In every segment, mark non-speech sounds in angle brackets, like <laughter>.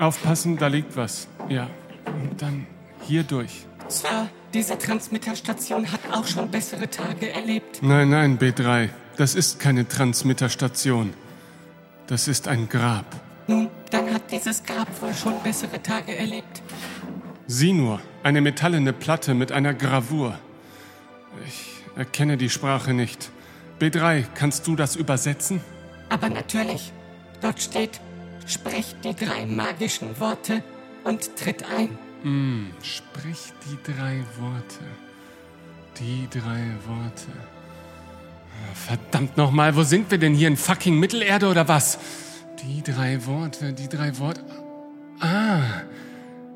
Aufpassen, da liegt was. Ja. Und dann hier durch. Sir, diese Transmitterstation hat auch schon bessere Tage erlebt. Nein, nein, B3. Das ist keine Transmitterstation. Das ist ein Grab. Nun, dann hat dieses Grab wohl schon bessere Tage erlebt. Sieh nur, eine metallene Platte mit einer Gravur. Ich erkenne die Sprache nicht. B3, kannst du das übersetzen? Aber natürlich. Dort steht, sprecht die drei magischen Worte und tritt ein. Mm, sprich die drei Worte. Die drei Worte. Verdammt nochmal, wo sind wir denn hier in fucking Mittelerde oder was? Die drei Worte, die drei Worte. Ah,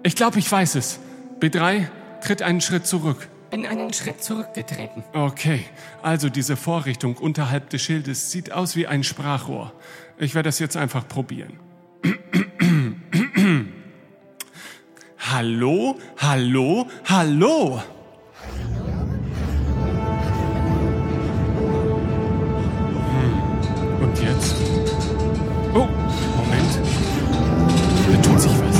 ich glaube, ich weiß es. B3, tritt einen Schritt zurück. Bin einen Schritt zurückgetreten. Okay, also diese Vorrichtung unterhalb des Schildes sieht aus wie ein Sprachrohr. Ich werde das jetzt einfach probieren. Hallo, hallo, hallo. Hm. Und jetzt? Oh, Moment. Da tut sich was.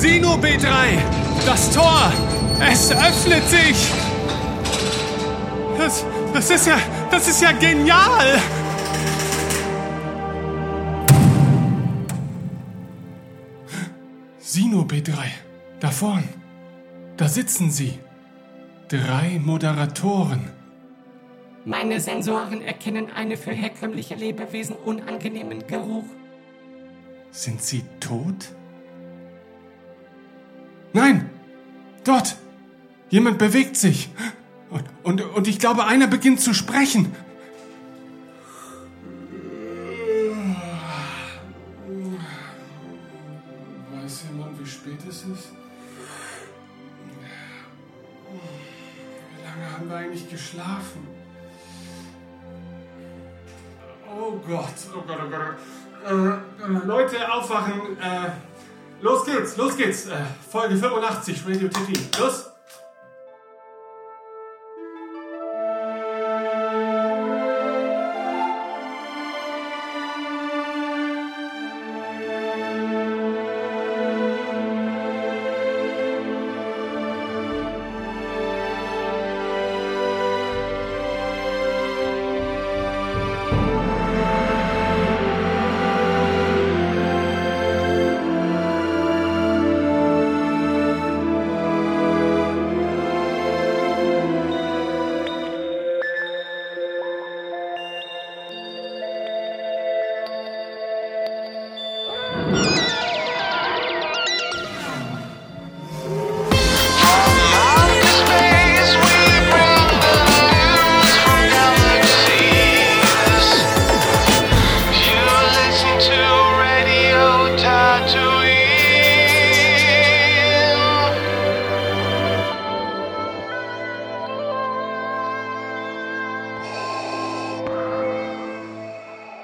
Sino B3! Das Tor! Es öffnet sich! Das, das ist ja, das ist ja genial! Sino B3, da vorn. Da sitzen sie. Drei Moderatoren. Meine Sensoren erkennen einen für herkömmliche Lebewesen unangenehmen Geruch. Sind sie tot? Nein! Dort! Jemand bewegt sich. Und, und, und ich glaube, einer beginnt zu sprechen. Haben wir eigentlich geschlafen? Oh Gott, oh Gott, oh Gott. Äh, äh, Leute, aufwachen. Äh, los geht's, los geht's. Äh, Folge 85, Radio TV. Los!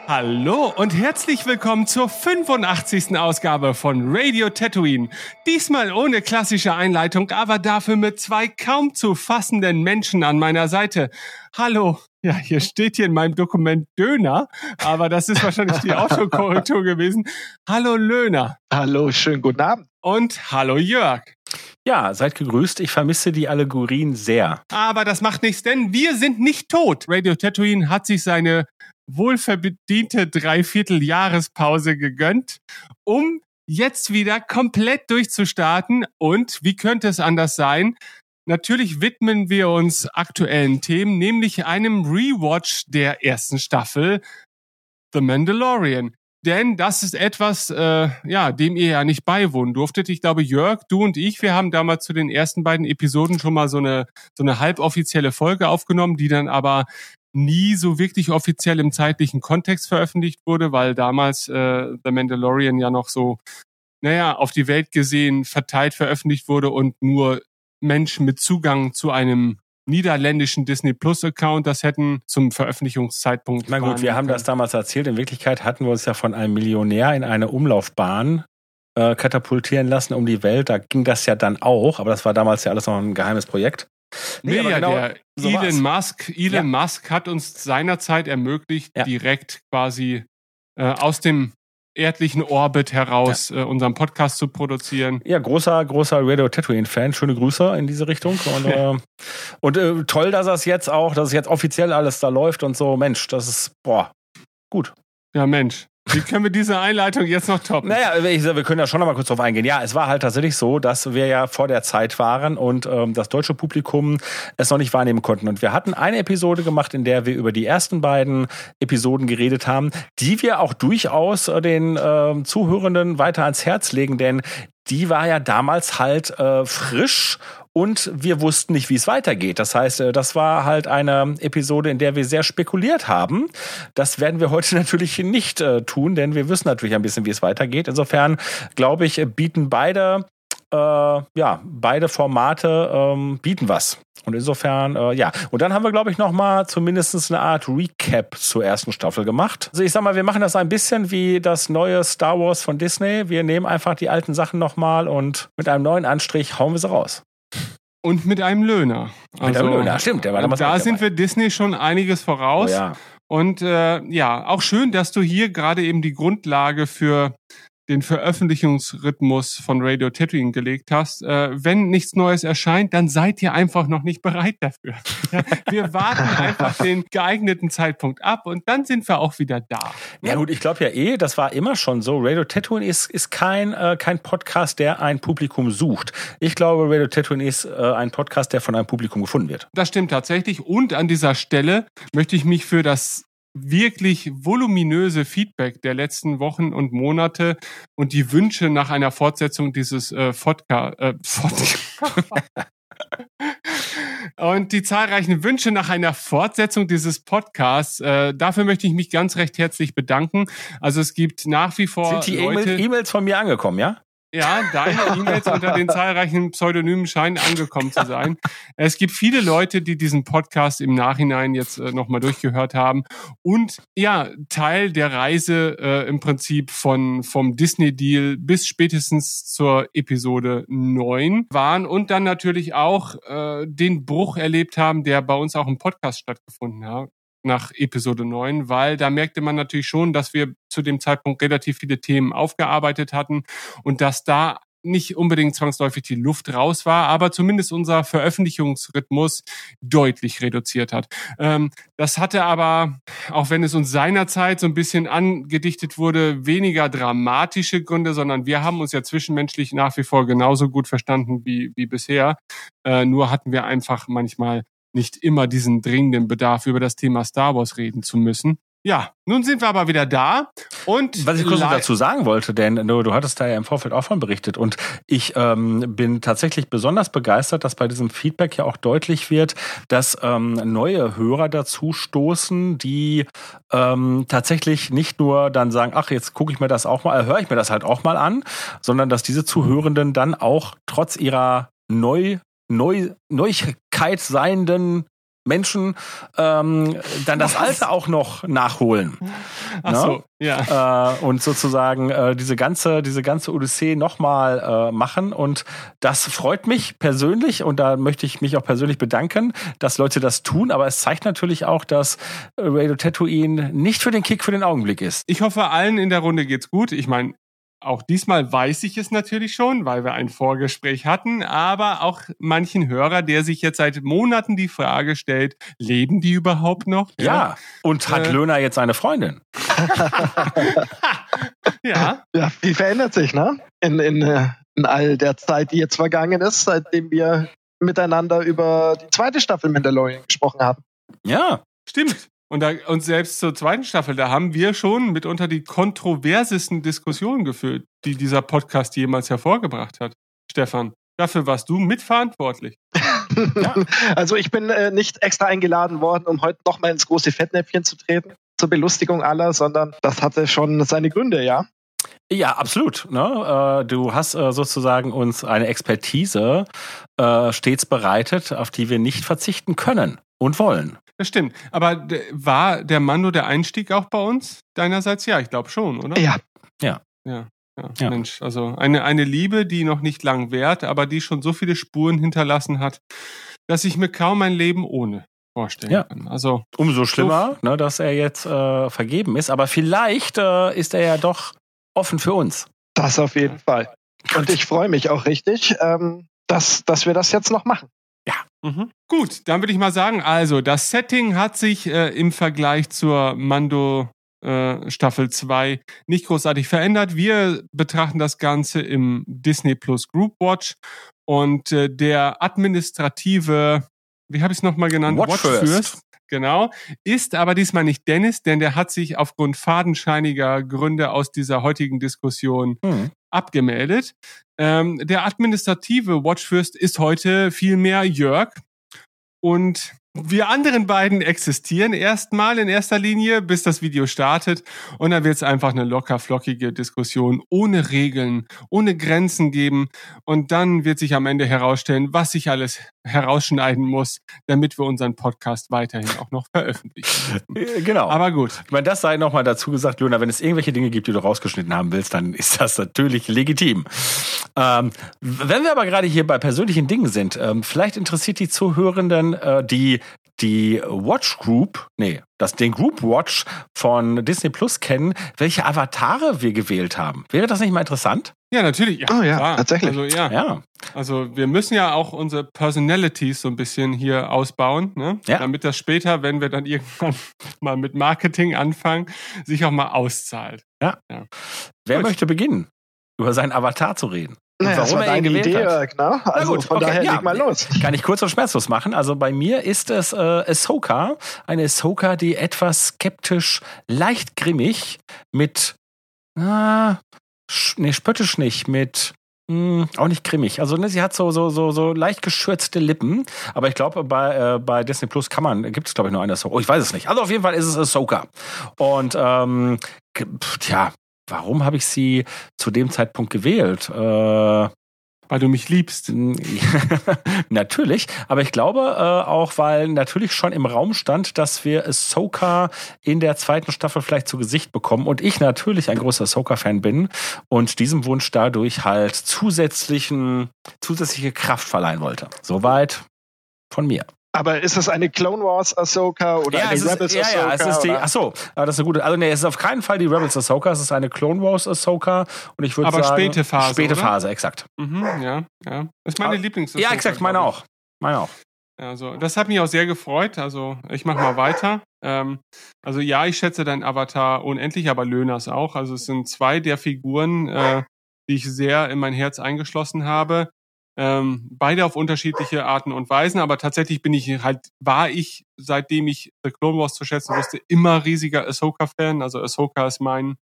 Hallo und herzlich willkommen zur 85. Ausgabe von Radio Tatooine. Diesmal ohne klassische Einleitung, aber dafür mit zwei kaum zu fassenden Menschen an meiner Seite. Hallo. Ja, hier steht hier in meinem Dokument Döner, aber das ist wahrscheinlich die Autokorrektur <laughs> gewesen. Hallo Löhner. Hallo, schönen guten Abend. Und hallo Jörg. Ja, seid gegrüßt. Ich vermisse die Allegorien sehr. Aber das macht nichts, denn wir sind nicht tot. Radio Tatooine hat sich seine wohlverdiente Dreivierteljahrespause gegönnt, um jetzt wieder komplett durchzustarten. Und wie könnte es anders sein? Natürlich widmen wir uns aktuellen Themen, nämlich einem Rewatch der ersten Staffel The Mandalorian. Denn das ist etwas, äh, ja, dem ihr ja nicht beiwohnen durftet. Ich glaube, Jörg, du und ich, wir haben damals zu den ersten beiden Episoden schon mal so eine so eine halboffizielle Folge aufgenommen, die dann aber nie so wirklich offiziell im zeitlichen Kontext veröffentlicht wurde, weil damals äh, The Mandalorian ja noch so, naja, auf die Welt gesehen verteilt veröffentlicht wurde und nur Menschen mit Zugang zu einem niederländischen Disney Plus Account das hätten zum Veröffentlichungszeitpunkt. Na gut, wir haben das damals erzählt. In Wirklichkeit hatten wir uns ja von einem Millionär in eine Umlaufbahn äh, katapultieren lassen um die Welt. Da ging das ja dann auch, aber das war damals ja alles noch ein geheimes Projekt. Nee, nee ja, genau, der so Elon Musk, Elon ja. Musk hat uns seinerzeit ermöglicht, ja. direkt quasi äh, aus dem erdlichen Orbit heraus ja. äh, unseren Podcast zu produzieren. Ja, großer, großer Radio Tatooine-Fan. Schöne Grüße in diese Richtung. Und, <laughs> äh, und äh, toll, dass das jetzt auch, dass es jetzt offiziell alles da läuft und so. Mensch, das ist, boah, gut. Ja, Mensch. Wie können wir diese Einleitung jetzt noch toppen? Naja, wir können ja schon noch mal kurz drauf eingehen. Ja, es war halt tatsächlich so, dass wir ja vor der Zeit waren und ähm, das deutsche Publikum es noch nicht wahrnehmen konnten. Und wir hatten eine Episode gemacht, in der wir über die ersten beiden Episoden geredet haben, die wir auch durchaus äh, den äh, Zuhörenden weiter ans Herz legen, denn die war ja damals halt äh, frisch und wir wussten nicht, wie es weitergeht. Das heißt, äh, das war halt eine Episode, in der wir sehr spekuliert haben. Das werden wir heute <laughs> natürlich nicht äh, tun, denn wir wissen natürlich ein bisschen, wie es weitergeht. Insofern, glaube ich, bieten beide äh, ja, beide Formate ähm, bieten was. Und insofern, äh, ja. Und dann haben wir, glaube ich, noch mal zumindest eine Art Recap zur ersten Staffel gemacht. Also ich sag mal, wir machen das ein bisschen wie das neue Star Wars von Disney. Wir nehmen einfach die alten Sachen noch mal und mit einem neuen Anstrich hauen wir sie raus. Und mit einem Löhner. Also, mit einem also, Löhner, stimmt. Der war damals da sind wir Disney schon einiges voraus. Oh ja. Und äh, ja, auch schön, dass du hier gerade eben die Grundlage für den Veröffentlichungsrhythmus von Radio Tatooine gelegt hast. Äh, wenn nichts Neues erscheint, dann seid ihr einfach noch nicht bereit dafür. <laughs> wir warten einfach <laughs> den geeigneten Zeitpunkt ab und dann sind wir auch wieder da. Ja gut, ich glaube ja eh, das war immer schon so. Radio Tatooine ist, ist kein, äh, kein Podcast, der ein Publikum sucht. Ich glaube, Radio Tatooine ist äh, ein Podcast, der von einem Publikum gefunden wird. Das stimmt tatsächlich. Und an dieser Stelle möchte ich mich für das wirklich voluminöse Feedback der letzten Wochen und Monate und die Wünsche nach einer Fortsetzung dieses äh, Vodka, äh, Vodka. <laughs> und die zahlreichen Wünsche nach einer Fortsetzung dieses Podcasts. Äh, dafür möchte ich mich ganz recht herzlich bedanken. Also es gibt nach wie vor Sind die E-Mails von mir angekommen, ja? Ja, deine E-Mails unter den zahlreichen Pseudonymen scheinen angekommen zu sein. Es gibt viele Leute, die diesen Podcast im Nachhinein jetzt äh, nochmal durchgehört haben und ja, Teil der Reise äh, im Prinzip von vom Disney-Deal bis spätestens zur Episode 9 waren und dann natürlich auch äh, den Bruch erlebt haben, der bei uns auch im Podcast stattgefunden hat nach Episode 9, weil da merkte man natürlich schon, dass wir zu dem Zeitpunkt relativ viele Themen aufgearbeitet hatten und dass da nicht unbedingt zwangsläufig die Luft raus war, aber zumindest unser Veröffentlichungsrhythmus deutlich reduziert hat. Ähm, das hatte aber, auch wenn es uns seinerzeit so ein bisschen angedichtet wurde, weniger dramatische Gründe, sondern wir haben uns ja zwischenmenschlich nach wie vor genauso gut verstanden wie, wie bisher. Äh, nur hatten wir einfach manchmal nicht immer diesen dringenden Bedarf, über das Thema Star Wars reden zu müssen. Ja, nun sind wir aber wieder da. Und was ich kurz dazu sagen wollte, denn du, du hattest da ja im Vorfeld auch von berichtet und ich ähm, bin tatsächlich besonders begeistert, dass bei diesem Feedback ja auch deutlich wird, dass ähm, neue Hörer dazu stoßen, die ähm, tatsächlich nicht nur dann sagen, ach jetzt gucke ich mir das auch mal, äh, höre ich mir das halt auch mal an, sondern dass diese Zuhörenden dann auch trotz ihrer neu Neu Neuigkeit seienden Menschen ähm, dann das Alte auch noch nachholen. Ach ne? so, ja. Äh, und sozusagen äh, diese ganze diese ganze Odyssee nochmal äh, machen und das freut mich persönlich und da möchte ich mich auch persönlich bedanken, dass Leute das tun. Aber es zeigt natürlich auch, dass Radio Tatooine nicht für den Kick für den Augenblick ist. Ich hoffe, allen in der Runde geht's gut. Ich meine, auch diesmal weiß ich es natürlich schon, weil wir ein Vorgespräch hatten, aber auch manchen Hörer, der sich jetzt seit Monaten die Frage stellt, leben die überhaupt noch? Ja, ja. und hat äh, Löhner jetzt eine Freundin? <laughs> ja. Ja, viel verändert sich, ne? In, in, äh, in all der Zeit, die jetzt vergangen ist, seitdem wir miteinander über die zweite Staffel Mandalorian gesprochen haben. Ja. Stimmt. Und, da, und selbst zur zweiten Staffel, da haben wir schon mitunter die kontroversesten Diskussionen geführt, die dieser Podcast jemals hervorgebracht hat. Stefan, dafür warst du mitverantwortlich. <laughs> ja. Also ich bin äh, nicht extra eingeladen worden, um heute nochmal ins große Fettnäpfchen zu treten, zur Belustigung aller, sondern das hatte schon seine Gründe, ja. Ja, absolut. Ne? Äh, du hast äh, sozusagen uns eine Expertise äh, stets bereitet, auf die wir nicht verzichten können und wollen. Das stimmt. Aber war der Mando der Einstieg auch bei uns? Deinerseits ja, ich glaube schon, oder? Ja. Ja. Ja. Ja, ja, Mensch, also eine, eine Liebe, die noch nicht lang währt, aber die schon so viele Spuren hinterlassen hat, dass ich mir kaum ein Leben ohne vorstellen ja. kann. Also umso schlimmer, so ne, dass er jetzt äh, vergeben ist. Aber vielleicht äh, ist er ja doch offen für uns. Das auf jeden Fall. Und ich freue mich auch richtig, ähm, dass, dass wir das jetzt noch machen. Mhm. Gut, dann würde ich mal sagen, also das Setting hat sich äh, im Vergleich zur Mando äh, Staffel 2 nicht großartig verändert. Wir betrachten das Ganze im Disney Plus Group Watch und äh, der administrative, wie habe ich es nochmal genannt? Watch First. Genau, ist aber diesmal nicht Dennis, denn der hat sich aufgrund fadenscheiniger Gründe aus dieser heutigen Diskussion Hm. Abgemeldet. Ähm, der administrative Watchfürst ist heute vielmehr Jörg. Und wir anderen beiden existieren erstmal in erster Linie, bis das Video startet. Und dann wird es einfach eine locker flockige Diskussion ohne Regeln, ohne Grenzen geben. Und dann wird sich am Ende herausstellen, was sich alles herausschneiden muss, damit wir unseren Podcast weiterhin auch noch veröffentlichen. <laughs> Äh, Genau. Aber gut. Ich meine, das sei nochmal dazu gesagt, Luna, wenn es irgendwelche Dinge gibt, die du rausgeschnitten haben willst, dann ist das natürlich legitim. Ähm, wenn wir aber gerade hier bei persönlichen Dingen sind, ähm, vielleicht interessiert die Zuhörenden äh, die die Watch Group, nee, das den Group Watch von Disney Plus kennen, welche Avatare wir gewählt haben. Wäre das nicht mal interessant? Ja, natürlich. Ja, Oh ja, klar. tatsächlich. Also ja. Ja. Also wir müssen ja auch unsere Personalities so ein bisschen hier ausbauen, ne? Ja. damit das später, wenn wir dann irgendwann <laughs> mal mit Marketing anfangen, sich auch mal auszahlt. Wer Gut. möchte beginnen, über seinen Avatar zu reden? Naja, warum war er ihn gewählt Idee, hat? Ne? Also gut, von okay, daher ja. leg mal los. Kann ich kurz und schmerzlos machen. Also bei mir ist es äh, Ahsoka. Eine Ahsoka, die etwas skeptisch, leicht grimmig mit, sch, nee, spöttisch nicht, mit, mh, auch nicht grimmig. Also ne, sie hat so, so, so, so leicht geschürzte Lippen. Aber ich glaube, bei, äh, bei Disney Plus kann man, gibt es glaube ich nur eine Ahsoka. Oh, ich weiß es nicht. Also auf jeden Fall ist es Ahsoka. Und, ähm, pf, tja, warum habe ich sie zu dem Zeitpunkt gewählt? Äh, Weil du mich liebst. <laughs> natürlich, aber ich glaube äh, auch, weil natürlich schon im Raum stand, dass wir Ahsoka in der zweiten Staffel vielleicht zu Gesicht bekommen und ich natürlich ein großer Ahsoka-Fan bin und diesem Wunsch dadurch halt zusätzlichen, zusätzliche Kraft verleihen wollte. Soweit von mir. Aber ist es eine Clone Wars Ahsoka oder eine es ist, Rebels ja, Ahsoka? ja, es ist die, ach so, aber das ist eine gute, also nee, es ist auf keinen Fall die Rebels Ahsoka, es ist eine Clone Wars Ahsoka und ich würde Aber sagen, späte Phase, späte oder? Phase, exakt. Mhm, ja, ja. Das ist meine Ah, Lieblings. Ja, exakt, meine auch. Meine auch. Also, das hat mich auch sehr gefreut. Also, ich mache mal weiter. Ähm, also, ja, ich schätze dein Avatar unendlich, aber Löhners auch. Also, es sind zwei der Figuren, äh, die ich sehr in mein Herz eingeschlossen habe. Ähm, beide auf unterschiedliche Arten und Weisen, aber tatsächlich bin ich halt, war ich, seitdem ich The Clone Wars zu schätzen wusste, immer riesiger Ahsoka-Fan. Also Ahsoka ist mein,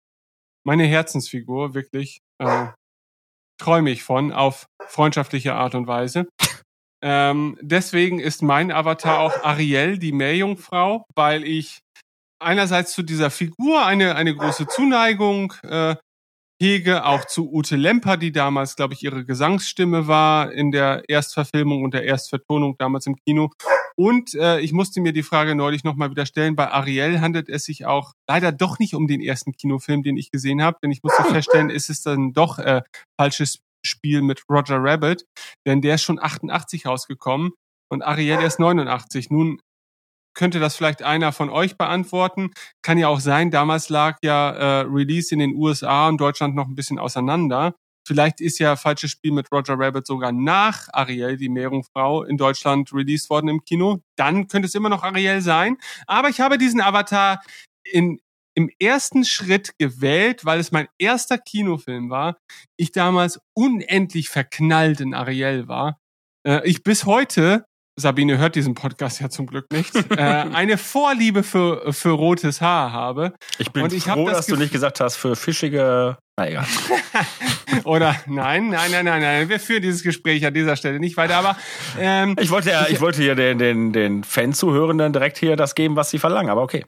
meine Herzensfigur, wirklich. Äh, träume ich von, auf freundschaftliche Art und Weise. Ähm, deswegen ist mein Avatar auch Ariel, die Meerjungfrau, weil ich einerseits zu dieser Figur eine, eine große Zuneigung äh, hege, auch zu Ute Lemper, die damals, glaube ich, ihre Gesangsstimme war in der Erstverfilmung und der Erstvertonung damals im Kino. Und äh, ich musste mir die Frage neulich nochmal wieder stellen, bei Ariel handelt es sich auch leider doch nicht um den ersten Kinofilm, den ich gesehen habe, denn ich musste feststellen, ist es dann doch äh, falsches Spiel mit Roger Rabbit, denn der ist schon 88 rausgekommen und Ariel erst 89. Nun könnte das vielleicht einer von euch beantworten. Kann ja auch sein, damals lag ja äh, Release in den USA und Deutschland noch ein bisschen auseinander. Vielleicht ist ja falsches Spiel mit Roger Rabbit sogar nach Ariel, die Meerjungfrau, in Deutschland released worden im Kino. Dann könnte es immer noch Ariel sein. Aber ich habe diesen Avatar in, im ersten Schritt gewählt, weil es mein erster Kinofilm war. Ich damals unendlich verknallt in Ariel war. Äh, ich bis heute Sabine hört diesen Podcast ja zum Glück nicht, äh, <laughs> eine Vorliebe für, für rotes Haar habe. Ich bin Und ich froh, das dass du nicht gesagt hast, für fischige. Na egal. <laughs> Oder nein, nein, nein, nein, nein. Wir führen dieses Gespräch an dieser Stelle nicht weiter. Aber ähm, Ich wollte ja, ich wollte hier den, den, den Fan-Zuhörenden direkt hier das geben, was sie verlangen, aber okay.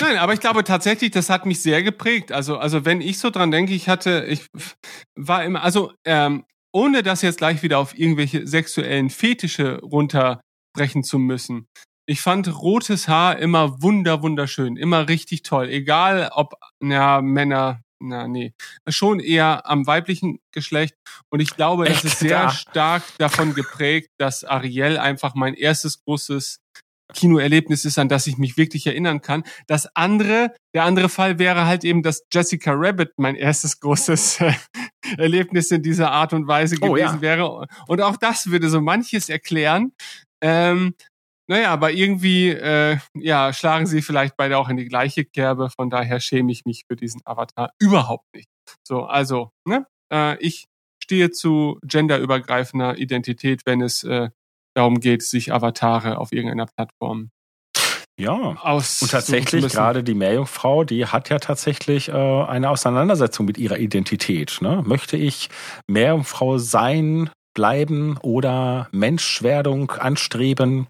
Nein, aber ich glaube tatsächlich, das hat mich sehr geprägt. Also, also wenn ich so dran denke, ich hatte, ich war immer, also ähm, ohne das jetzt gleich wieder auf irgendwelche sexuellen Fetische runterbrechen zu müssen. Ich fand rotes Haar immer wunder, wunderschön, immer richtig toll. Egal ob, na, Männer, na, nee, schon eher am weiblichen Geschlecht. Und ich glaube, das Echt? ist sehr Da. stark davon geprägt, dass Ariel einfach mein erstes großes Kinoerlebnis ist, an das ich mich wirklich erinnern kann. Das andere, der andere Fall wäre halt eben, dass Jessica Rabbit mein erstes großes <laughs> Erlebnis in dieser Art und Weise Oh, gewesen ja. wäre. Und auch das würde so manches erklären. Ähm, naja, aber irgendwie, äh, ja, schlagen sie vielleicht beide auch in die gleiche Kerbe. Von daher schäme ich mich für diesen Avatar überhaupt nicht. So, also, ne? Äh, ich stehe zu genderübergreifender Identität, wenn es äh, darum geht, sich Avatare auf irgendeiner Plattform Ja. aus Und tatsächlich, gerade die Meerjungfrau, die hat ja tatsächlich äh, eine Auseinandersetzung mit ihrer Identität. Ne? Möchte ich Meerjungfrau sein, bleiben oder Menschwerdung anstreben?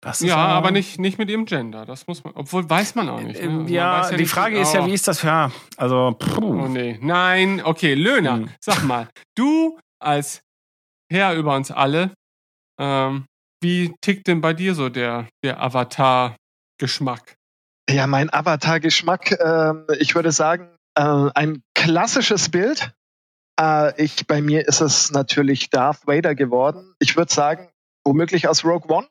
Das Ja, aber nicht, nicht mit ihrem Gender. Das muss man, obwohl weiß man auch nicht. Ne? Man Ja, weiß die nicht, Frage ist ja, oh, wie ist das? Ja, also, Oh puh. nee, nein, okay, Löhner, Hm. sag mal, du als Herr über uns alle, ähm, wie tickt denn bei dir so der, der Avatar-Geschmack? Ja, mein Avatar-Geschmack, ähm, ich würde sagen, äh, ein klassisches Bild. Äh, ich, bei mir ist es natürlich Darth Vader geworden. Ich würde sagen, womöglich aus Rogue One.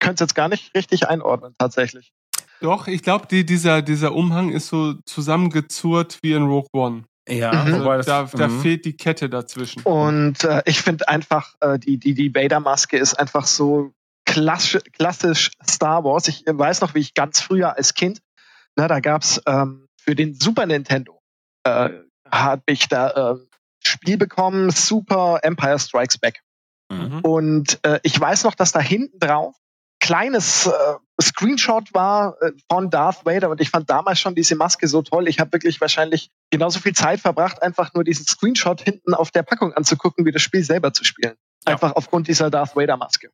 Könnte es jetzt gar nicht richtig einordnen, tatsächlich. Doch, ich glaube, die, dieser, dieser Umhang ist so zusammengezurrt wie in Rogue One. ja, Mhm. Also wobei das, da da mhm. fehlt die Kette dazwischen. Und äh, ich finde einfach, äh, die, die, die Vader-Maske ist einfach so klassisch, klassisch Star Wars. Ich weiß noch, wie ich ganz früher als Kind, na, da gab's ähm, für den Super Nintendo, äh, habe ich da äh, Spiel bekommen, Super Empire Strikes Back. Mhm. Und äh, ich weiß noch, dass da hinten drauf kleines äh, Screenshot war äh, von Darth Vader und ich fand damals schon diese Maske so toll. Ich habe wirklich wahrscheinlich genauso viel Zeit verbracht, einfach nur diesen Screenshot hinten auf der Packung anzugucken, wie das Spiel selber zu spielen. Ja. Einfach aufgrund dieser Darth Vader Maske.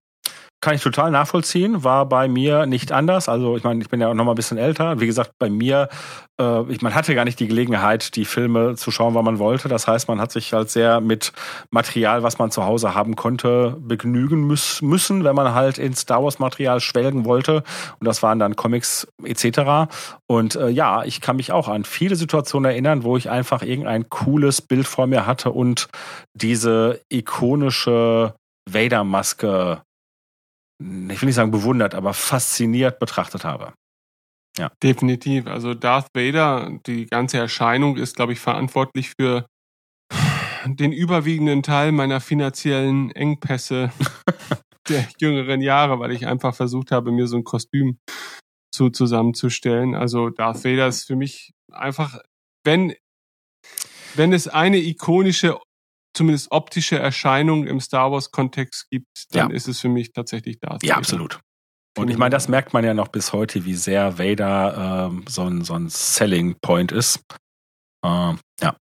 Kann ich total nachvollziehen, war bei mir nicht anders. Also ich meine, ich bin ja auch noch mal ein bisschen älter. Wie gesagt, bei mir, äh, ich, man hatte gar nicht die Gelegenheit, die Filme zu schauen, wann man wollte. Das heißt, man hat sich halt sehr mit Material, was man zu Hause haben konnte, begnügen müß, müssen, wenn man halt in Star Wars Material schwelgen wollte. Und das waren dann Comics etc. Und äh, ja, ich kann mich auch an viele Situationen erinnern, wo ich einfach irgendein cooles Bild vor mir hatte und diese ikonische Vader-Maske ich will nicht sagen bewundert, aber fasziniert betrachtet habe. Definitiv. Also Darth Vader, die ganze Erscheinung ist, glaube ich, verantwortlich für den überwiegenden Teil meiner finanziellen Engpässe <laughs> der jüngeren Jahre, weil ich einfach versucht habe, mir so ein Kostüm zu zusammenzustellen. Also Darth Vader ist für mich einfach, wenn wenn es eine ikonische, zumindest optische Erscheinung im Star Wars Kontext gibt, dann Ja. ist es für mich tatsächlich Darth Ja, Vader. absolut. Und ich meine, das merkt man ja noch bis heute, wie sehr Vader ähm, so, ein, so ein Selling Point ist. Ähm, ja.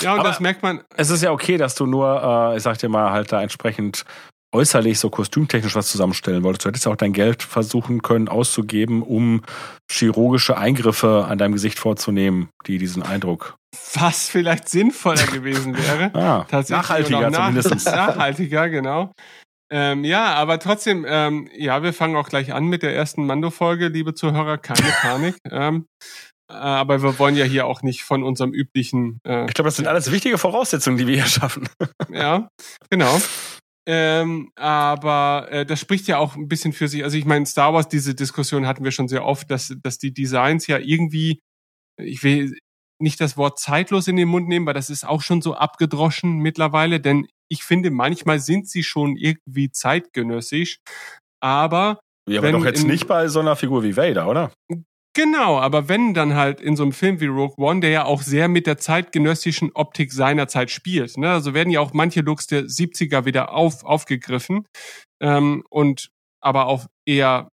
Ja, und Aber- das merkt man Es ist ja okay, dass du nur, äh, ich sag dir mal, halt da entsprechend äußerlich so kostümtechnisch was zusammenstellen wolltest. Du hättest ja auch dein Geld versuchen können auszugeben, um chirurgische Eingriffe an deinem Gesicht vorzunehmen, die diesen Eindruck. was vielleicht sinnvoller <laughs> gewesen wäre. Ah, nachhaltiger nach- zumindest. <laughs> Nachhaltiger, genau. Ähm, ja, aber trotzdem, ähm, ja, wir fangen auch gleich an mit der ersten Mando-Folge, liebe Zuhörer, keine Panik. <laughs> ähm, äh, aber wir wollen ja hier auch nicht von unserem üblichen, äh, Ich glaube, das sind alles wichtige Voraussetzungen, die wir hier schaffen. ja, genau. Ähm, aber äh, das spricht ja auch ein bisschen für sich. Also ich meine, Star Wars, diese Diskussion hatten wir schon sehr oft, dass, dass die Designs ja irgendwie, ich will nicht das Wort zeitlos in den Mund nehmen, weil das ist auch schon so abgedroschen mittlerweile, denn ich finde, manchmal sind sie schon irgendwie zeitgenössisch. Aber Ja, aber doch jetzt in- nicht bei so einer Figur wie Vader, oder? Genau, aber wenn dann halt in so einem Film wie Rogue One, der ja auch sehr mit der zeitgenössischen Optik seiner Zeit spielt, ne? also werden ja auch manche Looks der 70er wieder auf, aufgegriffen ähm, und aber auf eher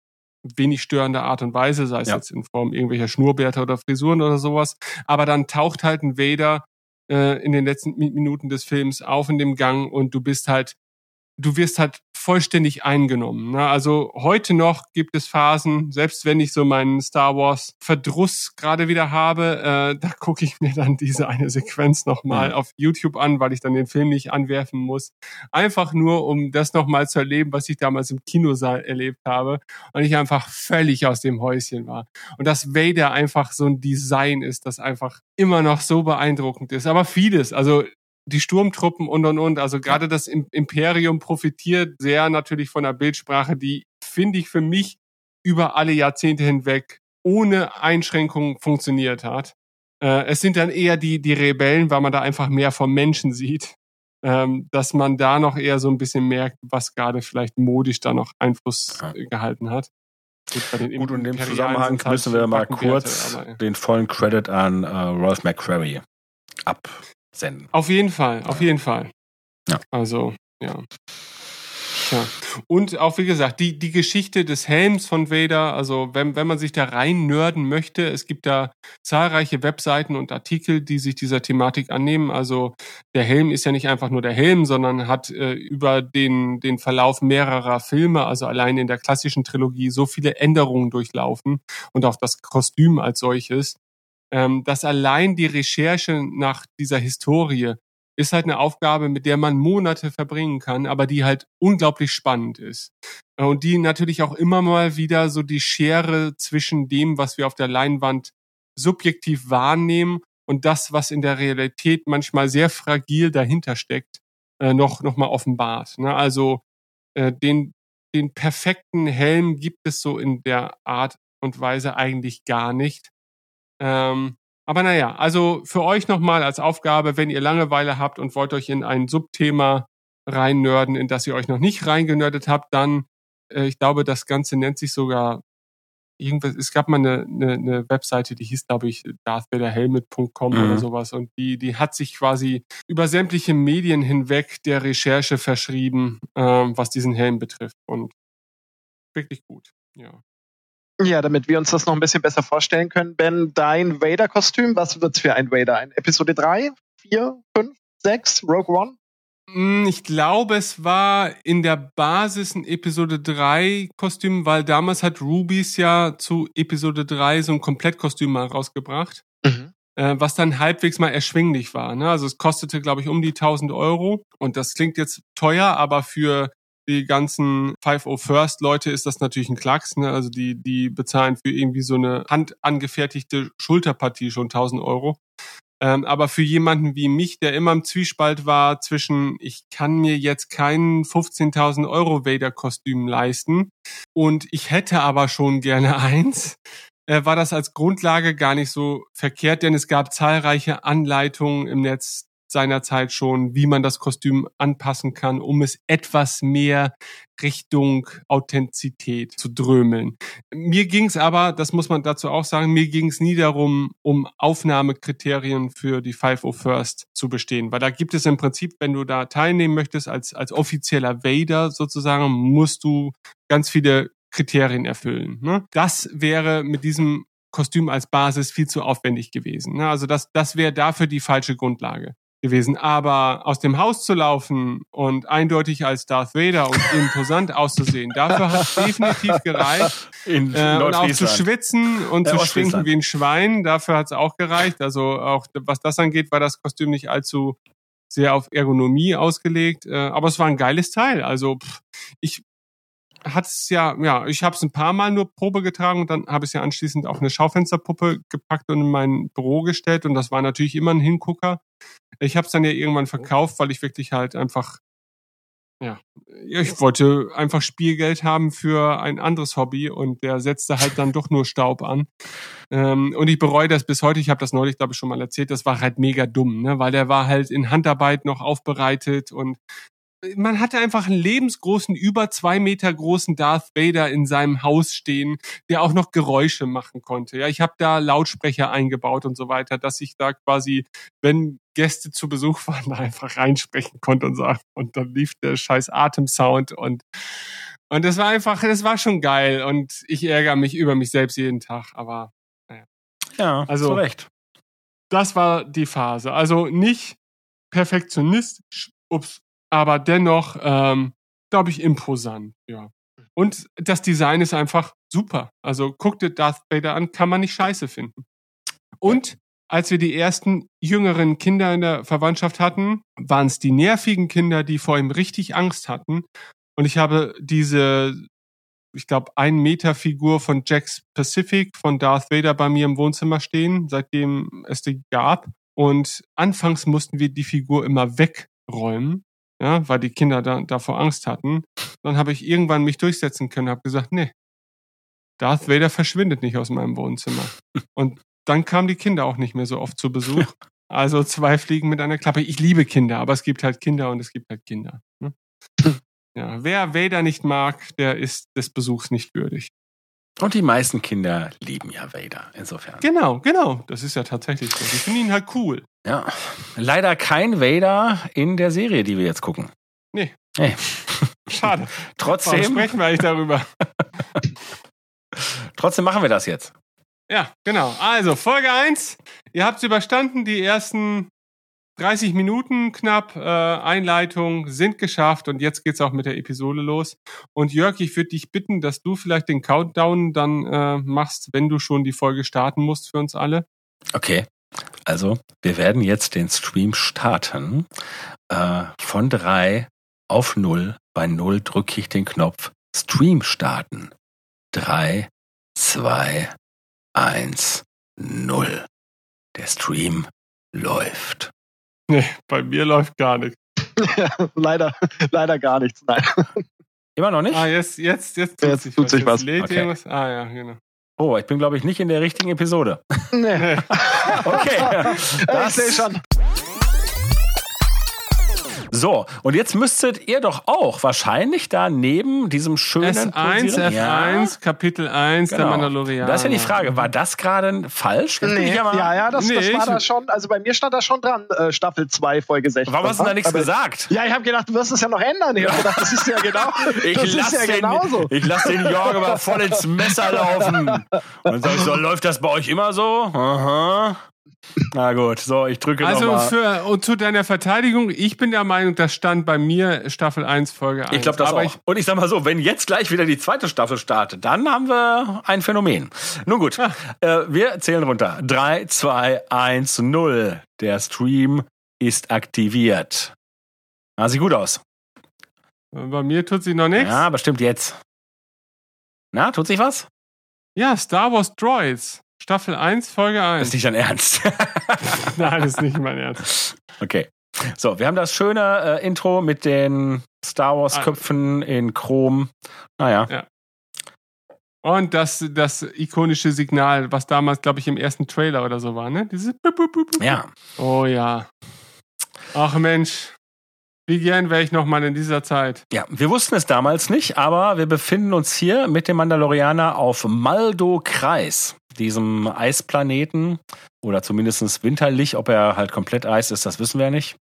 wenig störende Art und Weise, sei es Ja. jetzt in Form irgendwelcher Schnurrbärte oder Frisuren oder sowas. Aber dann taucht halt ein Vader äh, in den letzten Mi- Minuten des Films auf in dem Gang und du bist halt du wirst halt vollständig eingenommen. Ne? Also heute noch gibt es Phasen, selbst wenn ich so meinen Star Wars Verdruss gerade wieder habe, äh, da gucke ich mir dann diese eine Sequenz nochmal Mhm. auf YouTube an, weil ich dann den Film nicht anwerfen muss. Einfach nur, um das nochmal zu erleben, was ich damals im Kinosaal erlebt habe und ich einfach völlig aus dem Häuschen war. Und dass Vader einfach so ein Design ist, das einfach immer noch so beeindruckend ist. Aber vieles, also die Sturmtruppen und und und. Also gerade das Im- Imperium profitiert sehr natürlich von der Bildsprache, die finde ich, für mich über alle Jahrzehnte hinweg ohne Einschränkungen funktioniert hat. Äh, es sind dann eher die, die Rebellen, weil man da einfach mehr vom Menschen sieht, ähm, dass man da noch eher so ein bisschen merkt, was gerade vielleicht modisch da noch Einfluss Ja. äh, gehalten hat. Gut, Gut, und in dem Zusammenhang halt müssen wir mal kurz aber, ja. den vollen Credit an äh, Rolf McQuarrie absenden. Auf jeden Fall, auf jeden Fall. Ja. Also, ja. Tja. Und auch wie gesagt, die, die Geschichte des Helms von Vader, also wenn, wenn man sich da rein nörden möchte, es gibt da zahlreiche Webseiten und Artikel, die sich dieser Thematik annehmen. Also der Helm ist ja nicht einfach nur der Helm, sondern hat äh, über den, den Verlauf mehrerer Filme, also allein in der klassischen Trilogie, so viele Änderungen durchlaufen und auch das Kostüm als solches, ähm, dass allein die Recherche nach dieser Historie ist halt eine Aufgabe, mit der man Monate verbringen kann, aber die halt unglaublich spannend ist. Äh, Und die natürlich auch immer mal wieder so die Schere zwischen dem, was wir auf der Leinwand subjektiv wahrnehmen und das, was in der Realität manchmal sehr fragil dahinter steckt, äh, noch, noch mal offenbart. Ne? Also äh, den, den perfekten Helm gibt es so in der Art und Weise eigentlich gar nicht. Ähm, aber naja, also für euch nochmal als Aufgabe, wenn ihr Langeweile habt und wollt euch in ein Subthema reinnörden, in das ihr euch noch nicht reingenördet habt, dann, äh, ich glaube, das Ganze nennt sich sogar irgendwas, es gab mal eine, eine, eine Webseite, die hieß, glaube ich, darthvaderhelmet.com Mhm. oder sowas und die, die hat sich quasi über sämtliche Medien hinweg der Recherche verschrieben, ähm, was diesen Helm betrifft und wirklich gut, ja. Ja, damit wir uns das noch ein bisschen besser vorstellen können, Ben, dein Vader-Kostüm, was wird's für ein Vader? Ein Episode 3, 4, 5, 6, Rogue One? Mm, Ich glaube, es war in der Basis ein Episode 3 Kostüm, weil damals hat Rubies ja zu Episode 3 so ein Komplettkostüm mal rausgebracht, Mhm. äh, was dann halbwegs mal erschwinglich war. Ne? Also es kostete, glaube ich, um die 1000 Euro und das klingt jetzt teuer, aber für die ganzen 501st Leute ist das natürlich ein Klacks, ne? Also die, die bezahlen für irgendwie so eine handangefertigte Schulterpartie schon 1000 Euro. Ähm, aber für jemanden wie mich, der immer im Zwiespalt war zwischen, ich kann mir jetzt kein 15.000 Euro Vader-Kostüm leisten und ich hätte aber schon gerne <laughs> eins, äh, war das als Grundlage gar nicht so verkehrt, denn es gab zahlreiche Anleitungen im Netz seinerzeit schon, wie man das Kostüm anpassen kann, um es etwas mehr Richtung Authentizität zu drömeln. Mir ging es aber, das muss man dazu auch sagen, mir ging es nie darum, um Aufnahmekriterien für die 501st zu bestehen, weil da gibt es im Prinzip, wenn du da teilnehmen möchtest als, als offizieller Vader sozusagen, musst du ganz viele Kriterien erfüllen. Ne? Das wäre mit diesem Kostüm als Basis viel zu aufwendig gewesen. Ne? Also das, das wäre dafür die falsche Grundlage gewesen. Aber aus dem Haus zu laufen und eindeutig als Darth Vader und imposant <laughs> auszusehen, dafür hat definitiv gereicht. In Äh, und auch zu schwitzen und Äh, zu stinken wie ein Schwein, dafür hat es auch gereicht. Also auch was das angeht, war das Kostüm nicht allzu sehr auf Ergonomie ausgelegt. Äh, aber es war ein geiles Teil. Also pff, ich hat es ja, ja, ich habe es ein paar Mal nur Probe getragen und dann habe ich es ja anschließend auf eine Schaufensterpuppe gepackt und in mein Büro gestellt und das war natürlich immer ein Hingucker. Ich habe es dann ja irgendwann verkauft, weil ich wirklich halt einfach, ja, ich wollte einfach Spielgeld haben für ein anderes Hobby und der setzte halt dann doch nur Staub an. Ähm, und ich bereue das bis heute. Ich habe das neulich, glaube ich, schon mal erzählt. Das war halt mega dumm, ne? weil der war halt in Handarbeit noch aufbereitet und man hatte einfach einen lebensgroßen, über zwei Meter großen Darth Vader in seinem Haus stehen, der auch noch Geräusche machen konnte. Ja, ich habe da Lautsprecher eingebaut und so weiter, dass ich da quasi, wenn Gäste zu Besuch <laughs> waren, da einfach reinsprechen konnte und sagen. Und dann lief der scheiß Atemsound und und das war einfach, das war schon geil. Und ich ärgere mich über mich selbst jeden Tag. Aber Ja, Also- zu Recht. das war die Phase. Also nicht perfektionistisch, ups, aber dennoch, ähm, glaube ich, imposant, ja. Und das Design ist einfach super. Also guck dir Darth Vader an, kann man nicht scheiße finden. Und als wir die ersten jüngeren Kinder in der Verwandtschaft hatten, waren es die nervigen Kinder, die vor ihm richtig Angst hatten. Und ich habe diese, ich glaube, ein Meter Figur von Jax Pacific von Darth Vader bei mir im Wohnzimmer stehen, seitdem es die gab. Und anfangs mussten wir die Figur immer wegräumen, ja, weil die Kinder da, davor Angst hatten. Dann habe ich irgendwann mich durchsetzen können, habe gesagt, nee, Darth Vader verschwindet nicht aus meinem Wohnzimmer. Und dann kamen die Kinder auch nicht mehr so oft zu Besuch. Also zwei Fliegen mit einer Klappe. Ich liebe Kinder, aber es gibt halt Kinder und es gibt halt Kinder. Ne? <laughs> Ja, wer Vader nicht mag, der ist des Besuchs nicht würdig. Und die meisten Kinder lieben ja Vader, insofern. Genau, genau. Das ist ja tatsächlich so. Die finden ihn halt cool. Ja. Leider kein Vader in der Serie, die wir jetzt gucken. Nee. Nee. Schade. <laughs> Warum Trotzdem, sprechen wir eigentlich darüber? <laughs> trotzdem machen wir das jetzt. Ja, genau. Also, Folge 1. Ihr habt es überstanden. Die ersten 30 Minuten knapp äh, Einleitung sind geschafft und jetzt geht's auch mit der Episode los. Und Jörg, ich würde dich bitten, dass du vielleicht den Countdown dann äh, machst, wenn du schon die Folge starten musst für uns alle. Okay. Also, wir werden jetzt den Stream starten. Äh, von drei auf null. Bei null drücke ich den Knopf Stream starten. Drei, zwei, eins, null. Der Stream läuft. Nee, bei mir läuft gar nichts. <laughs> leider, leider gar nichts. Nein. Immer noch nicht? Ah, jetzt, jetzt, jetzt tut Jetzt sich tut was. sich Jetzt was. lädt Okay. Ah, ja, genau. Oh, ich bin, glaube ich, nicht in der richtigen Episode. Nee. <laughs> <laughs> Okay. ich sehe schon. So, und jetzt müsstet ihr doch auch wahrscheinlich da neben diesem schönen S1, Pulsieren- F1, Ja, Kapitel 1 der genau. Mandalorianer. Da ist ja die Frage, war das gerade falsch? Nee, ja mal- ja, ja, das, Nee, das war ich- da schon. Also bei mir stand da schon dran, äh, Staffel 2, Folge 16. Warum hast du da nichts Aber- gesagt? Ja, ich habe gedacht, du wirst es ja noch ändern. Ich habe gedacht, das ist ja genau. <laughs> Ich das ist lass, ja den, genauso. ich lass den Jörg aber voll ins Messer laufen. Und dann sag ich so, läuft das bei euch immer so? Aha. Na gut, so, ich drücke Also nochmal. für und zu deiner Verteidigung, ich bin der Meinung, das stand bei mir Staffel 1, Folge 1. Ich glaube das Aber auch. Und ich sag mal so, wenn jetzt gleich wieder die zweite Staffel startet, dann haben wir ein Phänomen. Nun gut, äh, wir zählen runter. 3, 2, 1, 0. Der Stream ist aktiviert. Ah, sieht gut aus. Ich, bei mir tut sie noch nichts. Ja, aber stimmt jetzt. Na, tut sich was? Ja, Star Wars Droids. Staffel 1, Folge Das 1. ist nicht dein Ernst. <laughs> Nein, das ist nicht mein Ernst. okay. So, wir haben das schöne äh, Intro mit den Star Wars Köpfen in Chrom. Naja. Und das, das ikonische Signal, was damals, glaube ich, im ersten Trailer oder so war, ne? Dieses. Ja. Oh ja. Ach Mensch. Wie gern wäre ich noch mal in dieser Zeit. Ja, wir wussten es damals nicht, aber wir befinden uns hier mit dem Mandalorianer auf Maldo Kreis, diesem Eisplaneten oder zumindest winterlich. Ob er halt komplett Eis ist, das wissen wir ja nicht.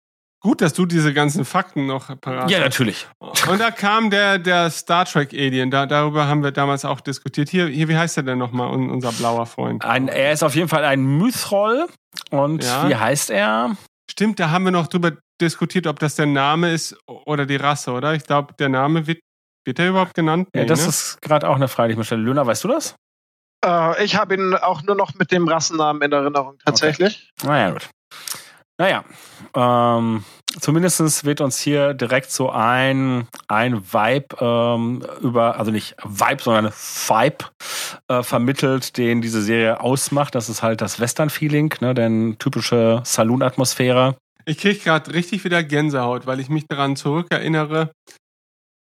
Gut, dass du diese ganzen Fakten noch parat Ja, hast. natürlich. <laughs> Und da kam der, der Star Trek Alien. Da, darüber haben wir damals auch diskutiert. Hier, hier wie heißt er denn nochmal, unser blauer Freund? Ein, er ist auf jeden Fall ein Mythrol. Und Ja. wie heißt er? Stimmt, da haben wir noch drüber diskutiert, ob das der Name ist oder die Rasse, oder? Ich glaube, der Name wird, wird er überhaupt genannt? Ja, Nee, das ne? ist gerade auch eine Frage, die ich mir stelle. Löhner, weißt du das? Äh, ich habe ihn auch nur noch mit dem Rassennamen in Erinnerung, tatsächlich. Naja, gut. Naja, ähm, zumindest wird uns hier direkt so ein, ein Vibe ähm, über, also nicht Vibe, sondern Vibe äh, vermittelt, den diese Serie ausmacht. Das ist halt das Western-Feeling, ne, denn typische Saloon-Atmosphäre. Ich krieg gerade richtig wieder Gänsehaut, weil ich mich daran zurückerinnere,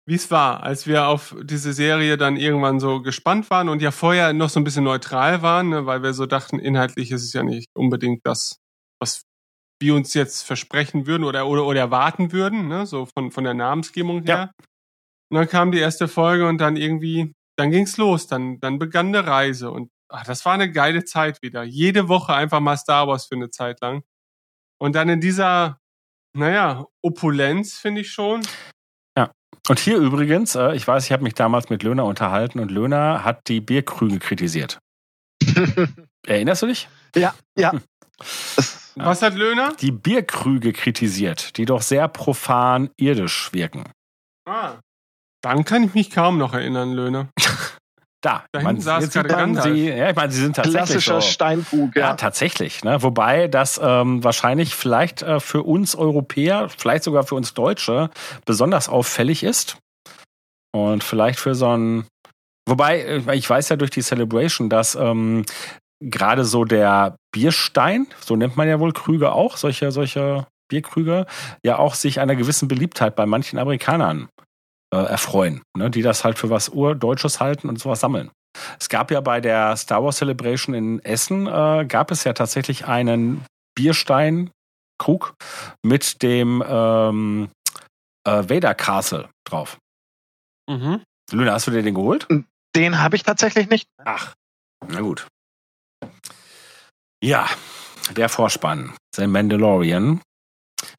wie es war, als wir auf diese Serie dann irgendwann so gespannt waren und ja vorher noch so ein bisschen neutral waren, ne, weil wir so dachten, inhaltlich ist es ja nicht unbedingt das, was wir uns jetzt versprechen würden oder, oder, oder erwarten würden, ne, so von, von der Namensgebung her. Und dann kam die erste Folge und dann irgendwie, dann ging's los, dann, dann begann eine Reise und ach, das war eine geile Zeit wieder. Jede Woche einfach mal Star Wars für eine Zeit lang. Und dann in dieser, naja, Opulenz, finde ich schon. Und hier übrigens, äh, ich weiß, ich habe mich damals mit Löhner unterhalten und Löhner hat die Bierkrüge kritisiert. <laughs> Erinnerst du dich? ja, ja. Was hat Löhner? Die Bierkrüge kritisiert, die doch sehr profan irdisch wirken. Ah. Dann kann ich mich kaum noch erinnern, Löhner. Da, Da ich meine, hinten saß jetzt man sie, ja, ich meine, sie sind tatsächlich klassischer so. Steinkrug, Ja, ja. tatsächlich. Ne? Wobei das ähm, wahrscheinlich vielleicht äh, für uns Europäer, vielleicht sogar für uns Deutsche, besonders auffällig ist. Und vielleicht für so ein. Wobei, äh, ich weiß ja durch die Celebration, dass ähm, gerade so der Bierstein, so nennt man ja wohl Krüge auch, solche, solche Bierkrüge ja auch sich einer gewissen Beliebtheit bei manchen Amerikanern äh, erfreuen, ne, die das halt für was Urdeutsches halten und sowas sammeln. Es gab ja bei der Star Wars Celebration in Essen, äh, gab es ja tatsächlich einen Biersteinkrug mit dem ähm, äh, Vader Castle drauf. Mhm. Luna, hast du dir den geholt? Den habe ich tatsächlich nicht. Ach, na gut. Ja, der Vorspann, The Mandalorian.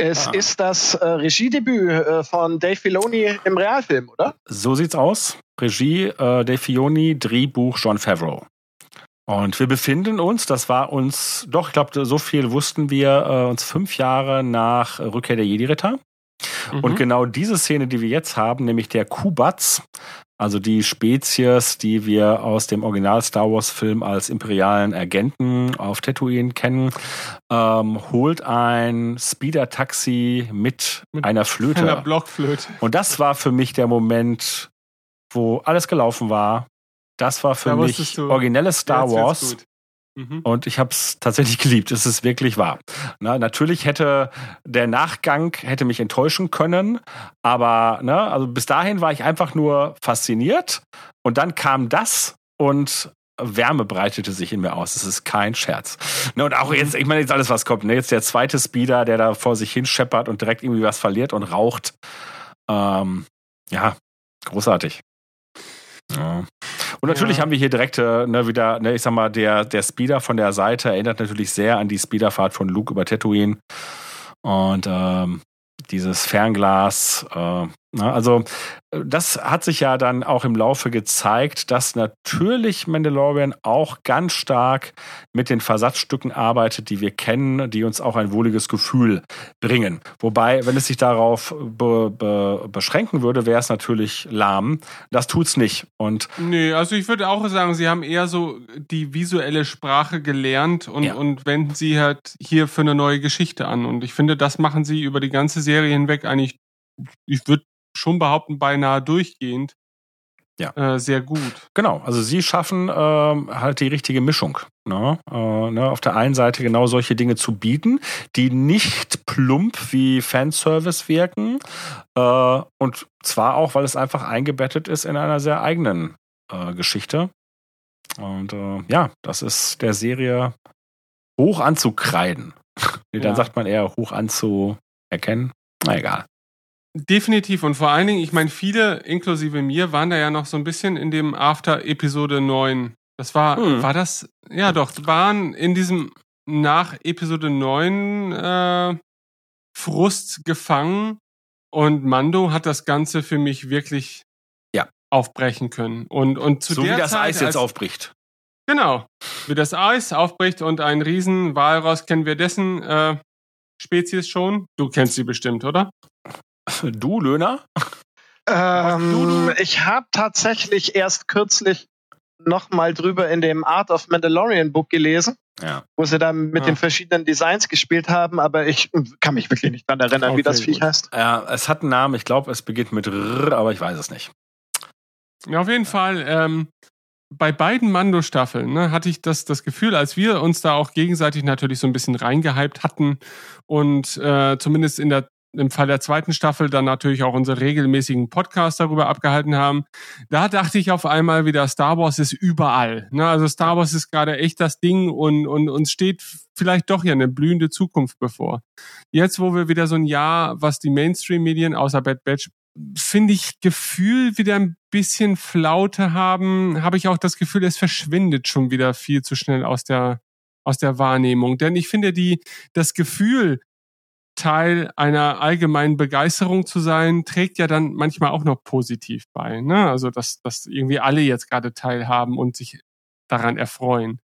Es Ah. ist das äh, Regiedebüt äh, von Dave Filoni im Realfilm, oder? So sieht's aus. Regie äh, Dave Filoni, Drehbuch John Favreau. Und wir befinden uns, das war uns, doch, ich glaube, so viel wussten wir, äh, uns fünf Jahre nach Rückkehr der Jedi-Ritter. Und Mhm. genau diese Szene, die wir jetzt haben, nämlich der Kubats, also die Spezies, die wir aus dem Original Star Wars Film als imperialen Agenten auf Tatooine kennen, ähm, holt ein Speeder-Taxi mit, Mit einer Flöte. Einer Blockflöte. Und das war für mich der Moment, wo alles gelaufen war. Das war für Da mich originelles Star Wars. Mhm. Und ich habe es tatsächlich <laughs> geliebt. Es ist wirklich wahr. Na, natürlich hätte der Nachgang hätte mich enttäuschen können, aber ne, also bis dahin war ich einfach nur fasziniert. Und dann kam das und Wärme breitete sich in mir aus. Es ist kein Scherz. Ne, und auch jetzt, ich meine, jetzt alles, was kommt. Ne, jetzt der zweite Speeder, der da vor sich hin scheppert und direkt irgendwie was verliert und raucht. Ähm, ja, großartig. Ja. Und natürlich Ja. haben wir hier direkt äh, ne, wieder, ne, ich sag mal, der, der Speeder von der Seite erinnert natürlich sehr an die Speederfahrt von Luke über Tatooine. Und ähm, dieses Fernglas, äh, also äh, das hat sich ja dann auch im Laufe gezeigt, dass natürlich Mandalorian auch ganz stark mit den Versatzstücken arbeitet, die wir kennen, die uns auch ein wohliges Gefühl bringen. Wobei, wenn es sich darauf be, be, beschränken würde, wäre es natürlich lahm. Das tut's nicht. Und Nee, also ich würde auch sagen, sie haben eher so die visuelle Sprache gelernt und, Ja. und wenden sie halt hier für eine neue Geschichte an. Und ich finde, das machen sie über die ganze Serie hinweg eigentlich, ich würde schon behaupten, beinahe durchgehend. Ja. Äh, sehr gut. Genau, also sie schaffen ähm, halt die richtige Mischung. Ne? Äh, ne? Auf der einen Seite genau solche Dinge zu bieten, die nicht plump wie Fanservice wirken. Äh, und zwar auch, weil es einfach eingebettet ist in einer sehr eigenen äh, Geschichte. Und äh, ja, das ist der Serie hoch anzukreiden. nee, <laughs> dann Ja. sagt man eher hoch anzuerkennen. Na egal. Definitiv. Und vor allen Dingen, ich meine, viele, inklusive mir, waren da ja noch so ein bisschen in dem After Episode 9. Das war, Hm. war das, ja doch, waren in diesem nach Episode 9 äh, Frust gefangen und Mando hat das Ganze für mich wirklich Ja. aufbrechen können. Und, und zu so der wie das Zeit, Eis jetzt als, aufbricht. Genau. Wie das Eis aufbricht und ein riesen Walross, kennen wir dessen äh, Spezies schon? Du kennst sie bestimmt, oder? <laughs> Du, Löhner? Ähm, ich habe tatsächlich erst kürzlich noch mal drüber in dem Art of Mandalorian Book gelesen, Ja. wo sie da mit Ah. den verschiedenen Designs gespielt haben, aber ich kann mich wirklich nicht dran erinnern, wie Okay, das Viech gut. heißt. Ja, es hat einen Namen, ich glaube, es beginnt mit R, aber ich weiß es nicht. Ja, auf jeden Fall. Ähm, bei beiden Mando-Staffeln ne, hatte ich das, das Gefühl, als wir uns da auch gegenseitig natürlich so ein bisschen reingehypt hatten und äh, zumindest in der im Fall der zweiten Staffel dann natürlich auch unsere regelmäßigen Podcasts darüber abgehalten haben. Da dachte ich auf einmal wieder, Star Wars ist überall. Ne? Also Star Wars ist gerade echt das Ding und, und uns steht vielleicht doch ja eine blühende Zukunft bevor. Jetzt, wo wir wieder so ein Jahr, was die Mainstream-Medien außer Bad Batch finde ich, Gefühl wieder ein bisschen Flaute haben, habe ich auch das Gefühl, es verschwindet schon wieder viel zu schnell aus der, aus der Wahrnehmung. Denn ich finde, die, das Gefühl, Teil einer allgemeinen Begeisterung zu sein, trägt ja dann manchmal auch noch positiv bei. Ne? Also, dass, dass irgendwie alle jetzt gerade teilhaben und sich daran erfreuen.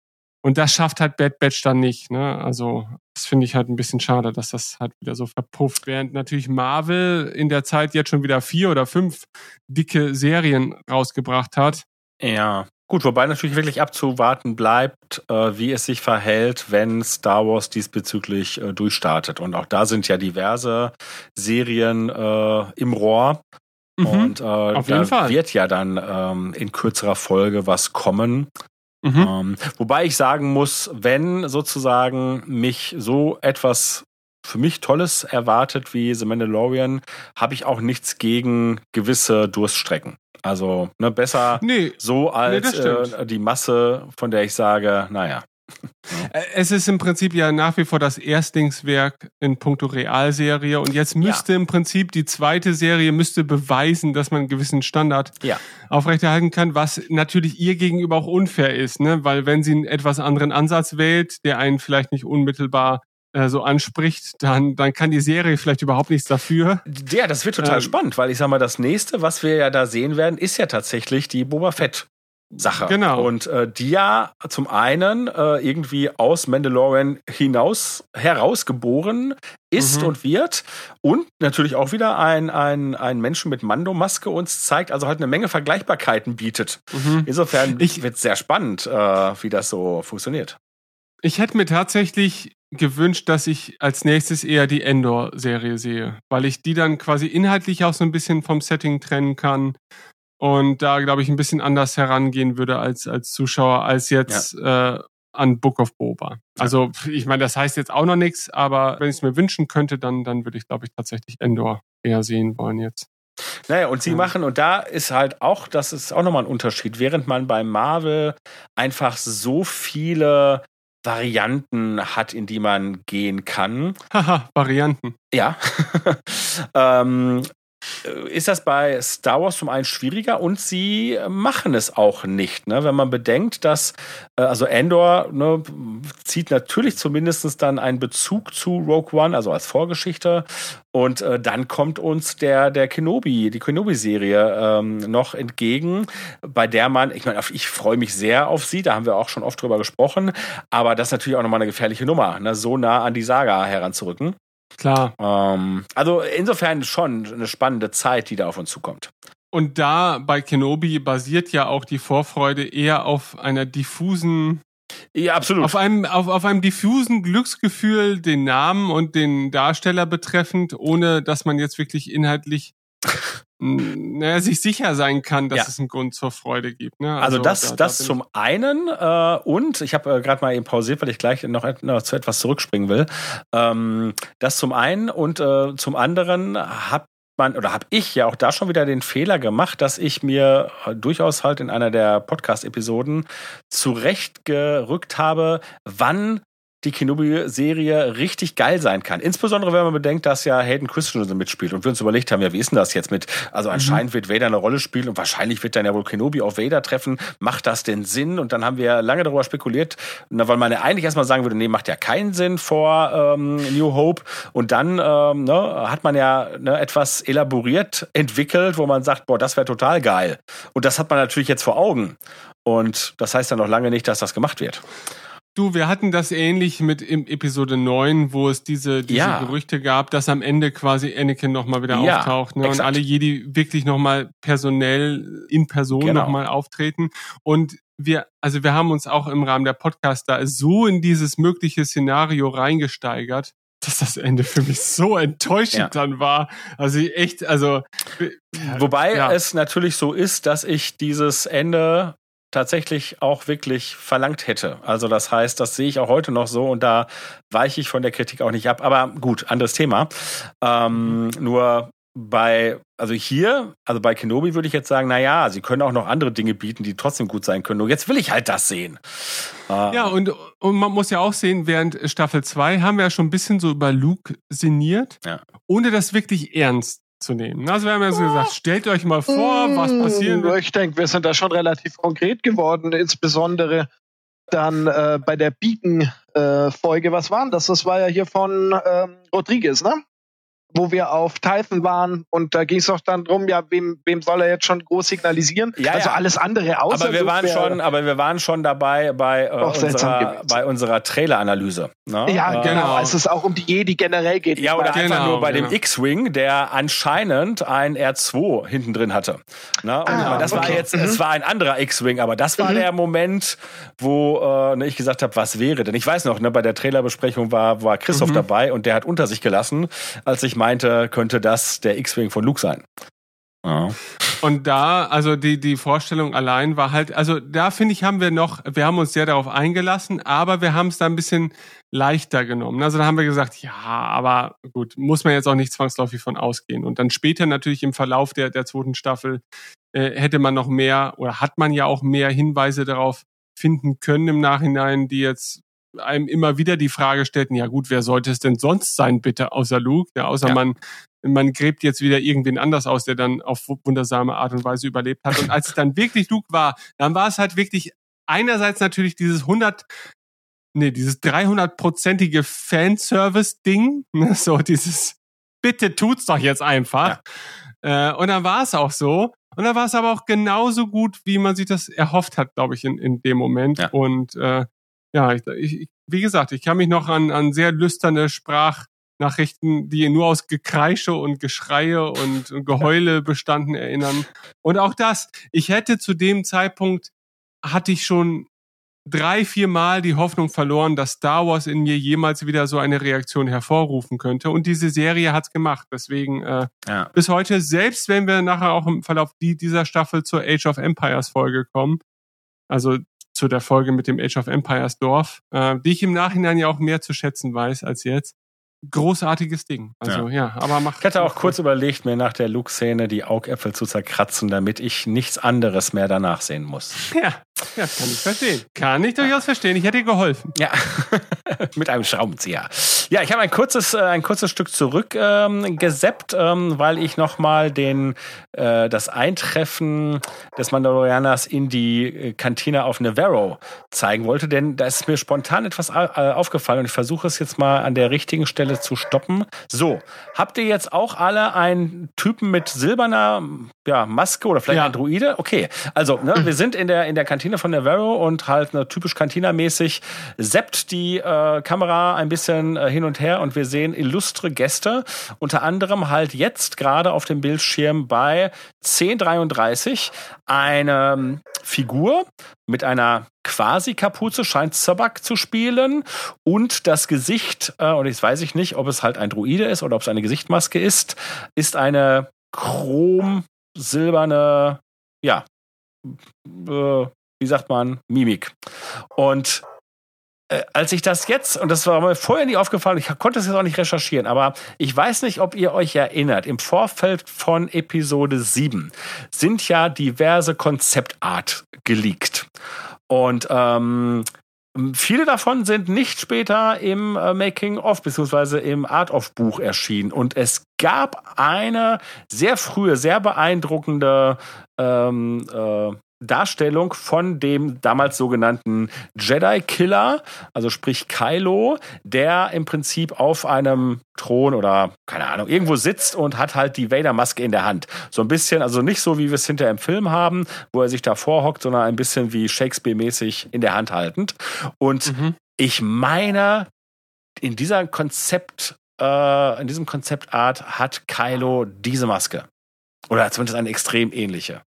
Und das schafft halt Bad Batch dann nicht. Ne? Also, das finde ich halt ein bisschen schade, dass das halt wieder so verpufft. Während natürlich Marvel in der Zeit jetzt schon wieder vier oder fünf dicke Serien rausgebracht hat. Ja. Gut, wobei natürlich wirklich abzuwarten bleibt, äh, wie es sich verhält, wenn Star Wars diesbezüglich äh, durchstartet. Und auch da sind ja diverse Serien äh, im Rohr. Mhm. Und äh, Auf da jeden Fall. wird ja dann ähm, in kürzerer Folge was kommen. Mhm. Ähm, wobei ich sagen muss, wenn sozusagen mich so etwas für mich Tolles erwartet wie The Mandalorian, habe ich auch nichts gegen gewisse Durststrecken. Also ne, besser Nee, so als stimmt. äh, die Masse, von der ich sage, naja. Es ist im Prinzip ja nach wie vor das Erstlingswerk in puncto Realserie und jetzt müsste im Prinzip die zweite Serie müsste beweisen, dass man einen gewissen Standard Ja. aufrechterhalten kann, was natürlich ihr gegenüber auch unfair ist, ne? Weil wenn sie einen etwas anderen Ansatz wählt, der einen vielleicht nicht unmittelbar äh, so anspricht, dann, dann kann die Serie vielleicht überhaupt nichts dafür. Ja, das wird total Ähm. spannend, weil ich sag mal, das nächste, was wir ja da sehen werden, ist ja tatsächlich die Boba Fett. Sache. Genau. Und äh, die ja zum einen äh, irgendwie aus Mandalorian hinaus herausgeboren ist Mhm. und wird und natürlich auch wieder ein, ein, ein Menschen mit Mando-Maske uns zeigt, also halt eine Menge Vergleichbarkeiten bietet. Insofern Ich- wird es sehr spannend, äh, wie das so funktioniert. Ich hätte mir tatsächlich gewünscht, dass ich als nächstes eher die Endor-Serie sehe, weil ich die dann quasi inhaltlich auch so ein bisschen vom Setting trennen kann und da, glaube ich, ein bisschen anders herangehen würde als, als Zuschauer, als jetzt äh, an Book of Boba. Also ich meine, das heißt jetzt auch noch nichts, aber wenn ich es mir wünschen könnte, dann, dann würde ich, glaube ich, tatsächlich Endor eher sehen wollen jetzt. Naja, und sie Ja. machen, und da ist halt auch, das ist auch nochmal ein Unterschied, während man bei Marvel einfach so viele Varianten hat, in die man gehen kann. Haha, Varianten. Ja. <laughs> ähm, ist das bei Star Wars zum einen schwieriger und sie machen es auch nicht, ne? wenn man bedenkt, dass äh, also Endor ne, zieht natürlich zumindest dann einen Bezug zu Rogue One, also als Vorgeschichte und äh, dann kommt uns der der Kenobi, die Kenobi-Serie ähm, noch entgegen, bei der man, ich meine, ich freue mich sehr auf sie, da haben wir auch schon oft drüber gesprochen, aber das ist natürlich auch nochmal eine gefährliche Nummer, ne? so nah an die Saga heranzurücken. Klar. Ähm, also insofern schon eine spannende Zeit, die da auf uns zukommt. Und da bei Kenobi basiert ja auch die Vorfreude eher auf einer diffusen Ja, absolut. Auf einem, auf, auf einem diffusen Glücksgefühl den Namen und den Darsteller betreffend, ohne dass man jetzt wirklich inhaltlich naja, sich sicher sein kann, dass Ja. es einen Grund zur Freude gibt. Ne? Also, das, da- da das bin zum einen äh, und ich habe äh, gerade mal eben pausiert, weil ich gleich noch, noch zu etwas zurückspringen will. Ähm, das zum einen und äh, zum anderen hat man oder habe ich ja auch da schon wieder den Fehler gemacht, dass ich mir äh, durchaus halt in einer der Podcast-Episoden zurechtgerückt habe, wann die Kenobi-Serie richtig geil sein kann. Insbesondere, wenn man bedenkt, dass ja Hayden Christensen mitspielt und wir uns überlegt haben, ja, wie ist denn das jetzt mit, also anscheinend wird Vader eine Rolle spielen und wahrscheinlich wird dann ja wohl Kenobi auf Vader treffen. Macht das denn Sinn? Und dann haben wir lange darüber spekuliert, weil man ja eigentlich erstmal sagen würde, nee, macht ja keinen Sinn vor ähm, New Hope. Und dann ähm, ne, hat man ja ne, etwas elaboriert entwickelt, wo man sagt, boah, das wäre total geil. Und das hat man natürlich jetzt vor Augen. Und das heißt ja noch lange nicht, dass das gemacht wird. Du, wir hatten das ähnlich mit im Episode 9, wo es diese, diese Ja. Gerüchte gab, dass am Ende quasi Anakin nochmal wieder Ja, auftaucht ne? und alle Jedi wirklich nochmal personell in Person Genau. nochmal auftreten. Und wir, also wir haben uns auch im Rahmen der Podcast da so in dieses mögliche Szenario reingesteigert, dass das Ende für mich so enttäuschend Ja. dann war. Also echt, also Wobei Ja. es natürlich so ist, dass ich dieses Ende tatsächlich auch wirklich verlangt hätte. Also das heißt, das sehe ich auch heute noch so und da weiche ich von der Kritik auch nicht ab. Aber gut, anderes Thema. Ähm, nur bei, also hier, also bei Kenobi würde ich jetzt sagen, na ja, sie können auch noch andere Dinge bieten, die trotzdem gut sein können. Nur jetzt will ich halt das sehen. Äh, Ja, und, und man muss ja auch sehen, während Staffel 2 haben wir ja schon ein bisschen so über Luke sinniert, Ja. ohne das wirklich ernst zu nehmen. Also wir haben ja so gesagt, stellt euch mal vor, was passieren wird. Ich denke, wir sind da schon relativ konkret geworden, insbesondere dann äh, bei der Beacon-Folge. Was war denn das? Das war ja hier von ähm, Rodriguez, ne? Wo wir auf Typhon waren und da ging es doch dann drum, ja, wem, wem soll er jetzt schon groß signalisieren? Ja, also ja. alles andere außer aber wir waren schon, aber wir waren schon dabei bei, äh, unserer, bei unserer Trailer-Analyse. Ne? Ja, Äh, genau. Als es auch um die Jedi generell geht. Ja, oder Genau, einfach nur bei genau. dem X-Wing, der anscheinend ein R2 hinten drin hatte. Na, und Ah, das war okay. jetzt, Mhm. es war ein anderer X-Wing, aber das war Mhm. der Moment, wo äh, ne, ich gesagt habe, was wäre denn? Ich weiß noch, ne, bei der Trailerbesprechung war, war Christoph Mhm. dabei und der hat unter sich gelassen, als ich meinte, könnte das der X-Wing von Luke sein. Ja. Und da, also die, die Vorstellung allein war halt, also da finde ich, haben wir noch, wir haben uns sehr darauf eingelassen, aber wir haben es da ein bisschen leichter genommen. Also da haben wir gesagt, ja, aber gut, muss man jetzt auch nicht zwangsläufig von ausgehen. Und dann später natürlich im Verlauf der, der zweiten Staffel äh, hätte man noch mehr oder hat man ja auch mehr Hinweise darauf finden können im Nachhinein, die jetzt einem immer wieder die Frage stellten, ja gut, wer sollte es denn sonst sein, bitte, außer Luke? Ja, außer ja. man, man gräbt jetzt wieder irgendwen anders aus, der dann auf wundersame Art und Weise überlebt hat. Und als es dann wirklich Luke war, dann war es halt wirklich einerseits natürlich dieses 100, nee, dieses 300-prozentige Fanservice-Ding, ne, so dieses, bitte tut's doch jetzt einfach. Ja. Äh, und dann war es auch so. Und dann war es aber auch genauso gut, wie man sich das erhofft hat, glaube ich, in, in dem Moment. Ja. Und äh, ja, ich, ich, wie gesagt, ich kann mich noch an, an sehr lüsterne Sprachnachrichten, die nur aus Gekreische und Geschreie und, und Geheule bestanden, erinnern. Und auch das, ich hätte zu dem Zeitpunkt, hatte ich schon drei, vier Mal die Hoffnung verloren, dass Star Wars in mir jemals wieder so eine Reaktion hervorrufen könnte. Und diese Serie hat's gemacht. Deswegen äh, ja. bis heute, selbst wenn wir nachher auch im Verlauf dieser Staffel zur Age of Empires Folge kommen, also zu der Folge mit dem Age of Empires Dorf, äh, die ich im Nachhinein ja auch mehr zu schätzen weiß als jetzt, großartiges Ding. Also ja, ja aber mach. Ich hatte auch kurz überlegt, mir nach der Luke-Szene die Augäpfel zu zerkratzen, damit ich nichts anderes mehr danach sehen muss. <laughs> Ja, ja, kann ich verstehen. Kann ich durchaus verstehen. Ich hätte dir geholfen. Ja, <laughs> mit einem Schraubenzieher. Ja, ich habe ein kurzes, äh, ein kurzes Stück zurückgeseppt, ähm, ähm, weil ich nochmal den, äh, das Eintreffen des Mandalorianers in die äh, Kantine auf Navarro zeigen wollte, denn da ist mir spontan etwas äh, aufgefallen und ich versuche es jetzt mal an der richtigen Stelle zu stoppen. So, habt ihr jetzt auch alle einen Typen mit silberner ja, Maske oder vielleicht ja. ein Druide? Okay, also ne, wir sind in der, in der Kantine Kantine von Navarro und halt ne, typisch Cantina-mäßig seppt die äh, Kamera ein bisschen äh, hin und her und wir sehen illustre Gäste. Unter anderem halt jetzt gerade auf dem Bildschirm bei 1033 eine ähm, Figur mit einer Quasi-Kapuze scheint Zabak zu spielen und das Gesicht, äh, und jetzt weiß ich nicht, ob es halt ein Druide ist oder ob es eine Gesichtmaske ist, ist eine chrom silberne, ja, äh, wie sagt man, Mimik. Und äh, als ich das jetzt, und das war mir vorher nie aufgefallen, ich konnte es jetzt auch nicht recherchieren, aber ich weiß nicht, ob ihr euch erinnert, im Vorfeld von Episode 7 sind ja diverse Konzeptart geleakt. Und ähm, Viele davon sind nicht später im äh, Making-of beziehungsweise im Art-of-Buch erschienen. Und es gab eine sehr frühe, sehr beeindruckende ähm, äh, Darstellung von dem damals sogenannten Jedi Killer, also sprich Kylo, der im Prinzip auf einem Thron oder keine Ahnung irgendwo sitzt und hat halt die Vader Maske in der Hand. So ein bisschen, also nicht so wie wir es hinter im Film haben, wo er sich davor hockt, sondern ein bisschen wie Shakespeare mäßig in der Hand haltend. Und mhm. ich meine, in dieser Konzept äh, in diesem Konzeptart hat Kylo diese Maske. Oder zumindest eine extrem ähnliche.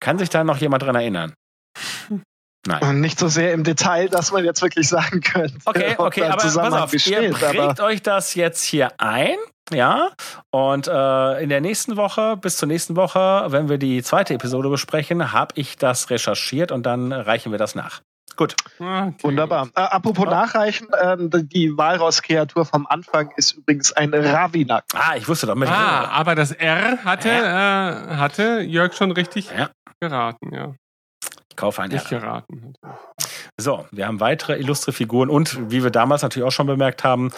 Kann sich da noch jemand dran erinnern? <laughs> Nein. Und nicht so sehr im Detail, dass man jetzt wirklich sagen könnte. Okay, okay, aber pass auf, besteht, ihr prägt euch das jetzt hier ein, ja? Und äh, in der nächsten Woche, bis zur nächsten Woche, wenn wir die zweite Episode besprechen, habe ich das recherchiert und dann reichen wir das nach. Gut. Okay. Wunderbar. Äh, apropos ja. nachreichen, äh, die Walross-Kreatur vom Anfang ist übrigens ein Ravinak. Ah, ich wusste doch mit. Ah, aber das R hatte, äh, hatte Jörg schon richtig ja. Geraten, ja. Ich kaufe ein Nicht geraten. So, wir haben weitere illustre Figuren und wie wir damals natürlich auch schon bemerkt haben,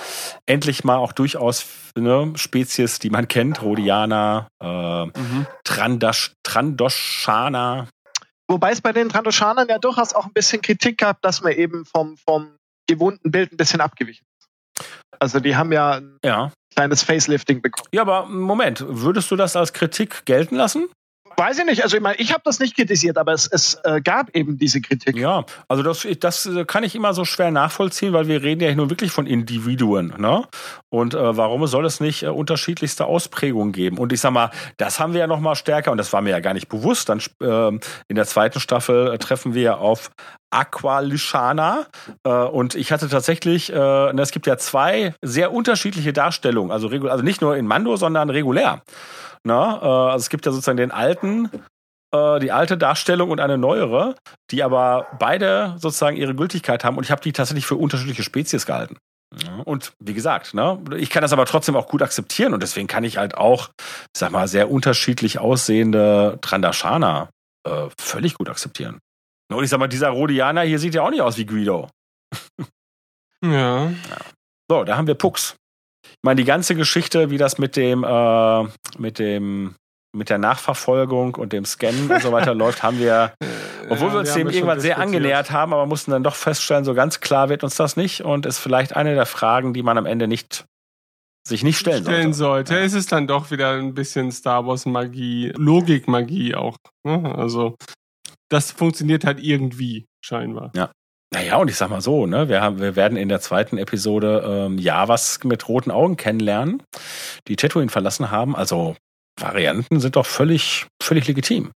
endlich mal auch durchaus ne, Spezies, die man kennt, Rhodianer, äh, mhm. Trandash, Trandoshana, Wobei es bei den Trandoschanern ja durchaus auch ein bisschen Kritik gab, dass man eben vom, vom gewohnten Bild ein bisschen abgewichen ist. Also die haben ja ein ja. kleines Facelifting bekommen. Ja, aber Moment, würdest du das als Kritik gelten lassen? Weiß ich nicht. Also ich meine, ich habe das nicht kritisiert, aber es, es äh, gab eben diese Kritik. Ja, also das, das äh, kann ich immer so schwer nachvollziehen, weil wir reden ja nun wirklich von Individuen. Ne? Und äh, warum soll es nicht äh, unterschiedlichste Ausprägungen geben? Und ich sag mal, das haben wir ja noch mal stärker und das war mir ja gar nicht bewusst. Dann äh, in der zweiten Staffel äh, treffen wir auf Aqualishana äh, und ich hatte tatsächlich, äh, ne, es gibt ja zwei sehr unterschiedliche Darstellungen, also, also nicht nur in Mando, sondern regulär. Na, äh, also es gibt ja sozusagen den alten äh, die alte Darstellung und eine neuere, die aber beide sozusagen ihre Gültigkeit haben und ich habe die tatsächlich für unterschiedliche Spezies gehalten. Und wie gesagt, ne, ich kann das aber trotzdem auch gut akzeptieren und deswegen kann ich halt auch, sag mal, sehr unterschiedlich aussehende Trandashana äh, völlig gut akzeptieren. Und ich sag mal, dieser Rhodianer hier sieht ja auch nicht aus wie Guido. Ja. So, da haben wir Pux. Ich meine, die ganze Geschichte, wie das mit dem, äh, mit dem, mit der Nachverfolgung und dem Scannen und so weiter <laughs> läuft, haben wir, obwohl Ja, wir uns wir dem irgendwann sehr angenähert haben, aber mussten dann doch feststellen, so ganz klar wird uns das nicht und ist vielleicht eine der Fragen, die man am Ende nicht sich nicht stellen, stellen sollte. sollte. Es ist dann doch wieder ein bisschen Star Wars Magie, Logik Magie auch. Ne? Also das funktioniert halt irgendwie scheinbar. Naja, und ich sag mal so, ne, wir, haben, wir werden in der zweiten Episode ähm, Javas mit roten Augen kennenlernen, die Tatooine verlassen haben. Also Varianten sind doch völlig, völlig legitim.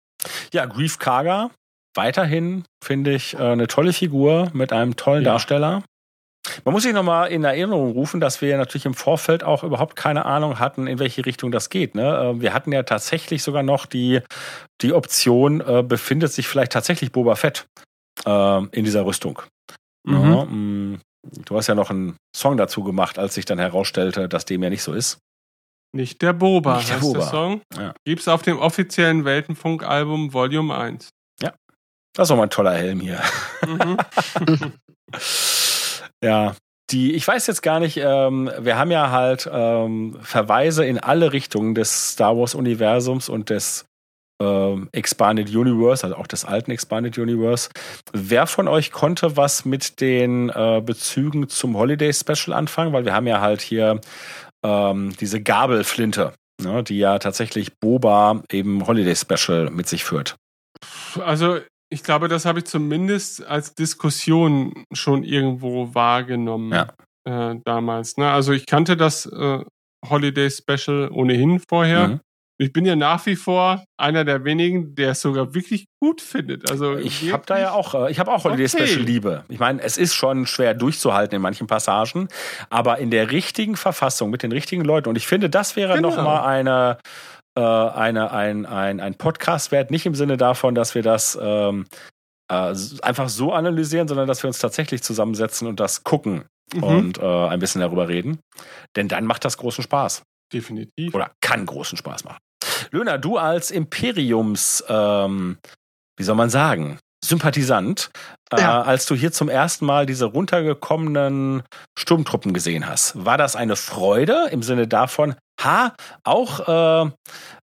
Ja, Grief Karga, weiterhin finde ich äh, eine tolle Figur mit einem tollen Ja. Darsteller. Man muss sich nochmal in Erinnerung rufen, dass wir ja natürlich im Vorfeld auch überhaupt keine Ahnung hatten, in welche Richtung das geht. Ne? Äh, Wir hatten ja tatsächlich sogar noch die, die Option, äh, befindet sich vielleicht tatsächlich Boba Fett äh, in dieser Rüstung. Mhm. Ja, mh, du hast ja noch einen Song dazu gemacht, als sich dann herausstellte, dass dem ja nicht so ist. Nicht der Boba Nicht der heißt Boba. der Song. Ja. Gibt's auf dem offiziellen Weltenfunk-Album Volume 1. Das ist doch mal ein toller Helm hier. Mhm. <laughs> <laughs> Ja, die, ich weiß jetzt gar nicht, ähm, wir haben ja halt ähm, Verweise in alle Richtungen des Star Wars-Universums und des ähm, Expanded Universe, also auch des alten Expanded Universe. Wer von euch konnte was mit den äh, Bezügen zum Holiday Special anfangen? Weil wir haben ja halt hier ähm, diese Gabelflinte, ne, die ja tatsächlich Boba eben Holiday Special mit sich führt. Also ich glaube, das habe ich zumindest als Diskussion schon irgendwo wahrgenommen Ja. äh, damals. Ne? Also ich kannte das äh, Holiday Special ohnehin vorher. Mhm. Ich bin ja nach wie vor einer der wenigen, der es sogar wirklich gut findet. Also Ich habe da ja auch, äh, ich habe auch Holiday Okay. Special Liebe. Ich meine, es ist schon schwer durchzuhalten in manchen Passagen, aber in der richtigen Verfassung mit den richtigen Leuten. Und ich finde, das wäre Genau. noch mal eine, äh, eine, ein, ein, ein Podcast wert, nicht im Sinne davon, dass wir das ähm, äh, einfach so analysieren, sondern dass wir uns tatsächlich zusammensetzen und das gucken Mhm. und äh, ein bisschen darüber reden. Denn dann macht das großen Spaß. definitiv. Oder kann großen Spaß machen. Löhner, du als Imperiums, ähm, wie soll man sagen, Sympathisant, äh, Ja. als du hier zum ersten Mal diese runtergekommenen Sturmtruppen gesehen hast, war das eine Freude im Sinne davon, ha, auch äh,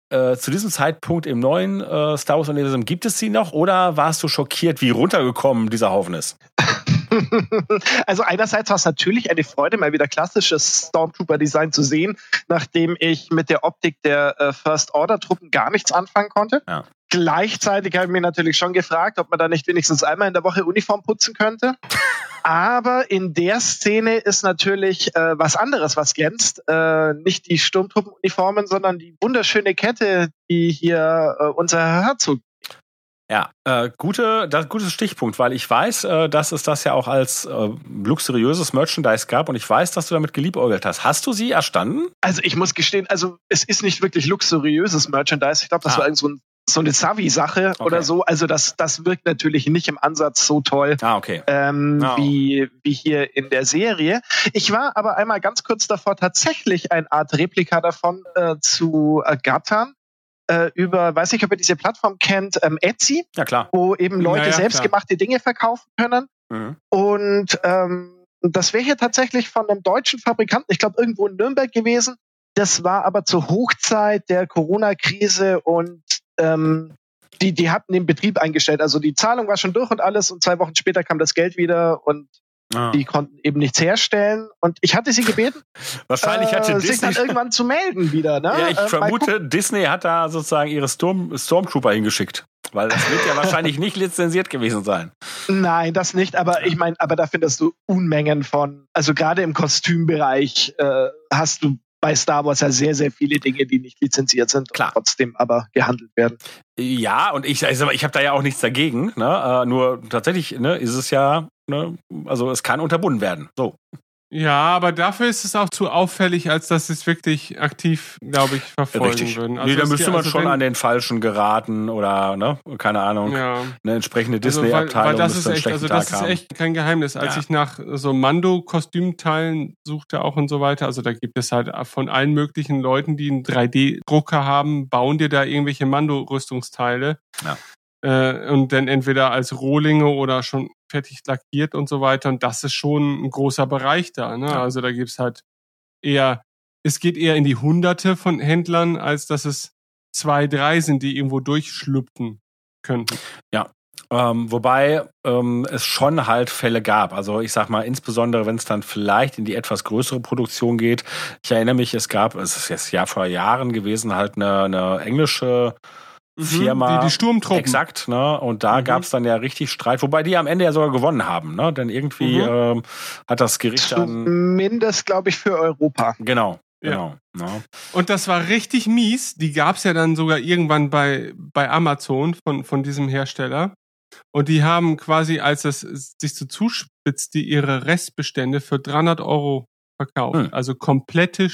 äh, zu diesem Zeitpunkt im neuen äh, Star Wars-Universum gibt es sie noch oder warst du schockiert, wie runtergekommen dieser Haufen ist? <laughs> also einerseits war es natürlich eine Freude, mal wieder klassisches Stormtrooper-Design zu sehen, nachdem ich mit der Optik der äh, First Order-Truppen gar nichts anfangen konnte. Ja. Gleichzeitig habe ich mir natürlich schon gefragt, ob man da nicht wenigstens einmal in der Woche Uniform putzen könnte. Aber in der Szene ist natürlich äh, was anderes, was glänzt. Äh, nicht die Sturmtruppenuniformen, sondern die wunderschöne Kette, die hier äh, unser Herzog Ja, äh, gute, das, gutes Stichpunkt, weil ich weiß, äh, dass es das ja auch als äh, luxuriöses Merchandise gab und ich weiß, dass du damit geliebäugelt hast. Hast du sie erstanden? Also ich muss gestehen, also es ist nicht wirklich luxuriöses Merchandise. Ich glaube, das Ah. war irgend so, ein, so eine Savi-Sache oder so. Also das, das wirkt natürlich nicht im Ansatz so toll Ah, okay. ähm, Oh. wie, wie hier in der Serie. Ich war aber einmal ganz kurz davor, tatsächlich eine Art Replika davon äh, zu ergattern. Äh, über, weiß nicht, ob ihr diese Plattform kennt, ähm, Etsy, Ja, klar. wo eben Leute Naja, selbstgemachte Dinge verkaufen können. Mhm. Und ähm, das wäre hier tatsächlich von einem deutschen Fabrikanten, ich glaube irgendwo in Nürnberg gewesen. Das war aber zur Hochzeit der Corona-Krise und ähm, die, die hatten den Betrieb eingestellt. Also die Zahlung war schon durch und alles und zwei Wochen später kam das Geld wieder und Ah. die konnten eben nichts herstellen. Und ich hatte sie gebeten, Wahrscheinlich hatte äh, sich Disney. dann <laughs> irgendwann zu melden wieder. Ne? Ja, ich Äh, vermute, Disney hat da sozusagen ihre Storm Stormtrooper hingeschickt. Weil das wird ja <laughs> wahrscheinlich nicht lizenziert gewesen sein. Nein, das nicht, aber ich meine, aber da findest du Unmengen von, also gerade im Kostümbereich äh, hast du bei Star Wars ja sehr, sehr viele Dinge, die nicht lizenziert sind Klar. trotzdem aber gehandelt werden. Ja, und ich, also ich habe da ja auch nichts dagegen. Ne? Äh, nur tatsächlich ne, ist es ja, ne, also es kann unterbunden werden. So. Ja, aber dafür ist es auch zu auffällig, als dass sie es wirklich aktiv, glaube ich, verfolgen Richtig. würden. nee, da müsste man also schon an den Falschen geraten oder, ne, keine Ahnung, Ja. eine entsprechende Also, weil, Disney-Abteilung weil das ist echt, also das ist echt kein Geheimnis. Als Ja. ich nach so Mando-Kostümteilen suchte auch und so weiter, also da gibt es halt von allen möglichen Leuten, die einen 3D-Drucker haben, bauen dir da irgendwelche Mando-Rüstungsteile. Ja. Äh, und dann entweder als Rohlinge oder schon fertig lackiert und so weiter. Und das ist schon ein großer Bereich da. Ne? Ja. Also da gibt's halt eher, es geht eher in die Hunderte von Händlern, als dass es zwei, drei sind, die irgendwo durchschlüpfen könnten. Ähm, wobei ähm, es schon halt Fälle gab. Also ich sag mal, insbesondere wenn es dann vielleicht in die etwas größere Produktion geht. Ich erinnere mich, es gab, es ist jetzt ja vor Jahren gewesen, halt eine, eine englische Firma. Die, die Sturmtruppen. Exakt, ne? Und da Mhm. gab es dann ja richtig Streit, wobei die am Ende ja sogar gewonnen haben, ne? Denn irgendwie Mhm. ähm, hat das Gericht dann Zumindest, glaube ich, für Europa. genau, Ja. genau. Ne? Und das war richtig mies. Die gab's ja dann sogar irgendwann bei, bei Amazon von, von diesem Hersteller. Und die haben quasi, als es sich so zuspitzte, ihre Restbestände für 300 Euro verkauft. Hm. Also komplette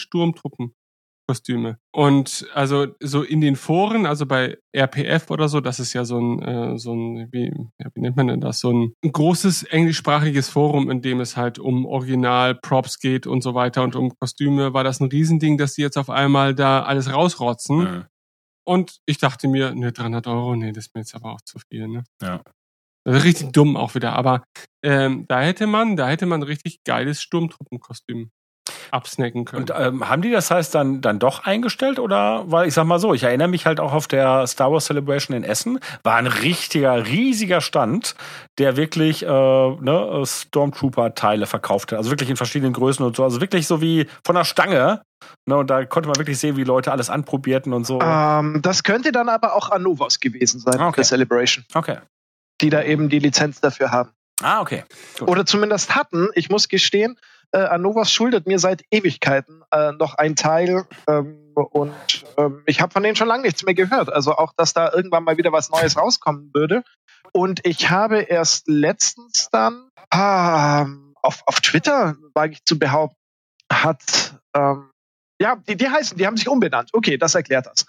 Sturmtruppenkostüme. Und also so in den Foren, also bei RPF oder so, das ist ja so ein, äh, so ein wie, ja, wie nennt man denn das? So ein großes englischsprachiges Forum, in dem es halt um Original-Props geht und so weiter und um Kostüme, war das ein Riesending, dass die jetzt auf einmal da alles rausrotzen. Mhm. Und ich dachte mir, ne, 300 Euro, nee, das ist mir jetzt aber auch zu viel, ne? Ja. Ist richtig dumm auch wieder, aber ähm, da hätte man, da hätte man richtig geiles Sturmtruppenkostüm absnacken können. Und ähm, haben die das heißt dann, dann doch eingestellt oder? Weil ich sag mal so, ich erinnere mich halt auch auf der Star Wars Celebration in Essen, war ein richtiger, riesiger Stand, der wirklich äh, ne, Stormtrooper-Teile verkaufte. Also wirklich in verschiedenen Größen und so. Also wirklich so wie von der Stange. Ne, und da konnte man wirklich sehen, wie Leute alles anprobierten und so. Ähm, das könnte dann aber auch Anovos gewesen sein Okay. für Celebration, Okay. die da eben die Lizenz dafür haben. Ah, okay. Gut. Oder zumindest hatten. Ich muss gestehen, äh, Anovos schuldet mir seit Ewigkeiten äh, noch ein Teil ähm, und ähm, ich habe von denen schon lange nichts mehr gehört. Also auch, dass da irgendwann mal wieder was Neues rauskommen würde. Und ich habe erst letztens dann ah, auf, auf Twitter, wage ich zu behaupten, hat ähm, ja, die, die heißen, die haben sich umbenannt. Okay, das erklärt das.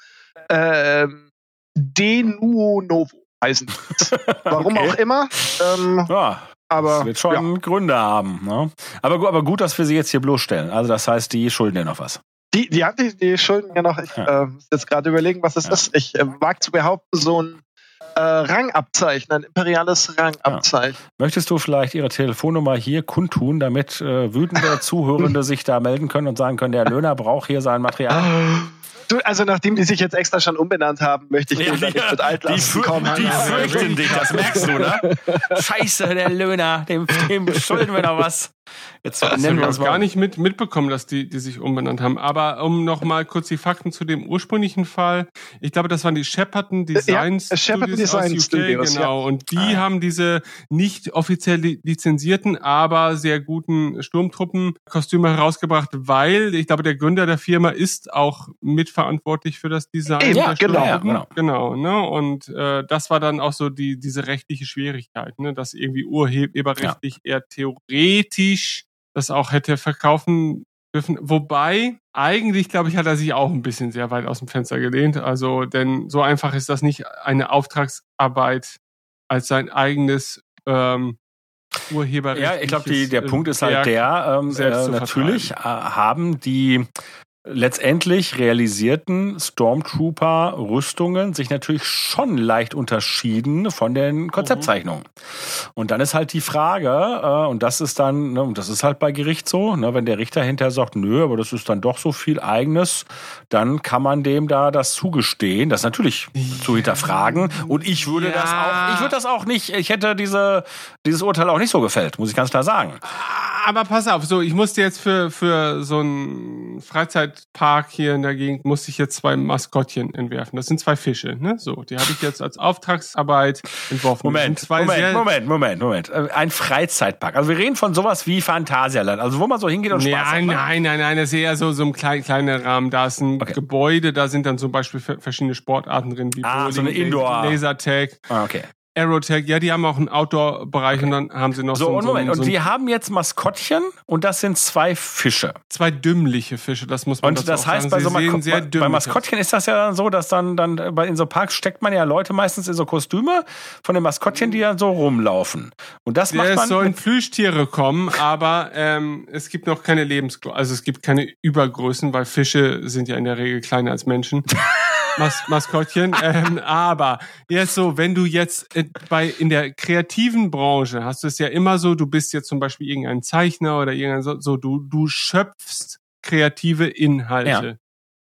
Ähm, Denuo Novo heißen die. <laughs> Warum Okay. auch immer. Ähm, Ja, aber das wird schon Gründe haben. Ne? Aber, aber gut, dass wir sie jetzt hier bloßstellen. Also das heißt, die schulden dir noch was. Die, die, die, die schulden mir noch. Ich Ja. äh, muss jetzt gerade überlegen, was es Ja. ist. Ich äh, wage zu behaupten, so ein äh, Rangabzeichen, ein imperiales Rangabzeichen. Möchtest du vielleicht Ihre Telefonnummer hier kundtun, damit äh, wütende <laughs> Zuhörende sich da melden können und sagen können, der Löhner braucht hier sein Material? <laughs> Du, also nachdem die sich jetzt extra schon umbenannt haben, möchte ich denen da nicht mit Altlasten kommen. die fürchten dich, das merkst du, ne? <laughs> Scheiße, der Löhner, dem, dem schulden wir noch was. Jetzt Das nennen wir uns gar nicht mit, mitbekommen, dass die, die sich umbenannt haben. Aber um noch mal kurz die Fakten zu dem ursprünglichen Fall. Ich glaube, das waren die Shepperton Design Ja, Shepperton Design aus UK, Studios, genau. Und die Ah, ja. haben diese nicht offiziell li- lizenzierten, aber sehr guten Sturmtruppenkostüme herausgebracht, weil ich glaube, der Gründer der Firma ist auch mitverantwortlich für das Design. Der genau, ja, genau. ne? Und äh, das war dann auch so die diese rechtliche Schwierigkeit, ne? dass irgendwie urheberrechtlich eher theoretisch das auch hätte verkaufen dürfen. Wobei, eigentlich, glaube ich, hat er sich auch ein bisschen sehr weit aus dem Fenster gelehnt. Also, denn so einfach ist das nicht eine Auftragsarbeit als sein eigenes ähm, Urheberrecht. Ja, ich glaube, der Punkt ist halt der, ähm, äh, natürlich äh, haben die letztendlich realisierten Stormtrooper-Rüstungen sich natürlich schon leicht unterschieden von den Konzeptzeichnungen. Und dann ist halt die Frage, äh, und das ist dann, ne, und das ist halt bei Gericht so, ne, wenn der Richter hinterher sagt, nö, aber das ist dann doch so viel eigenes, dann kann man dem da das zugestehen, das natürlich zu hinterfragen. Und ich würde das Ja. auch, ich würde das auch nicht, ich hätte diese, dieses Urteil auch nicht so gefällt, muss ich ganz klar sagen. Aber pass auf, so, ich musste jetzt für, für so einen Freizeitpark hier in der Gegend, musste ich jetzt zwei Maskottchen entwerfen. Das sind zwei Fische, ne? So, die habe ich jetzt als Auftragsarbeit entworfen. Moment, Moment, Moment, Moment, Moment. Äh, Ein Freizeitpark. Also wir reden von sowas wie Phantasialand. Also wo man so hingeht und Spaß hat. Nein, ne? nein, nein, nein, das ist eher so, so ein klein, kleiner Rahmen. Da ist ein. Gebäude, da sind dann zum Beispiel ver- verschiedene Sportarten drin, wie Ah, so eine Indoor- Lasertag. Ah, okay. Aerotech, ja, die haben auch einen Outdoor-Bereich und dann haben sie noch So, so, und Moment, so, und die haben jetzt Maskottchen und das sind zwei Fische. zwei dümmliche Fische, das muss man Und dazu das heißt, sagen. bei so sehr bei. Maskottchen ist das ja so, dass dann, dann äh, bei- in so Parks steckt man ja Leute meistens in so Kostüme von den Maskottchen, die ja so rumlaufen. Und das macht Ja, es man. sollen mit- Plüschtiere kommen, aber ähm, es gibt noch keine Lebensgröße. Also es gibt keine Übergrößen, weil Fische sind ja in der Regel kleiner als Menschen. <laughs> Mas Maskottchen. Ähm, aber jetzt so, wenn du jetzt äh, bei in der kreativen Branche hast du es ja immer so, du bist jetzt zum Beispiel irgendein Zeichner oder irgendein so, so du du schöpfst kreative Inhalte.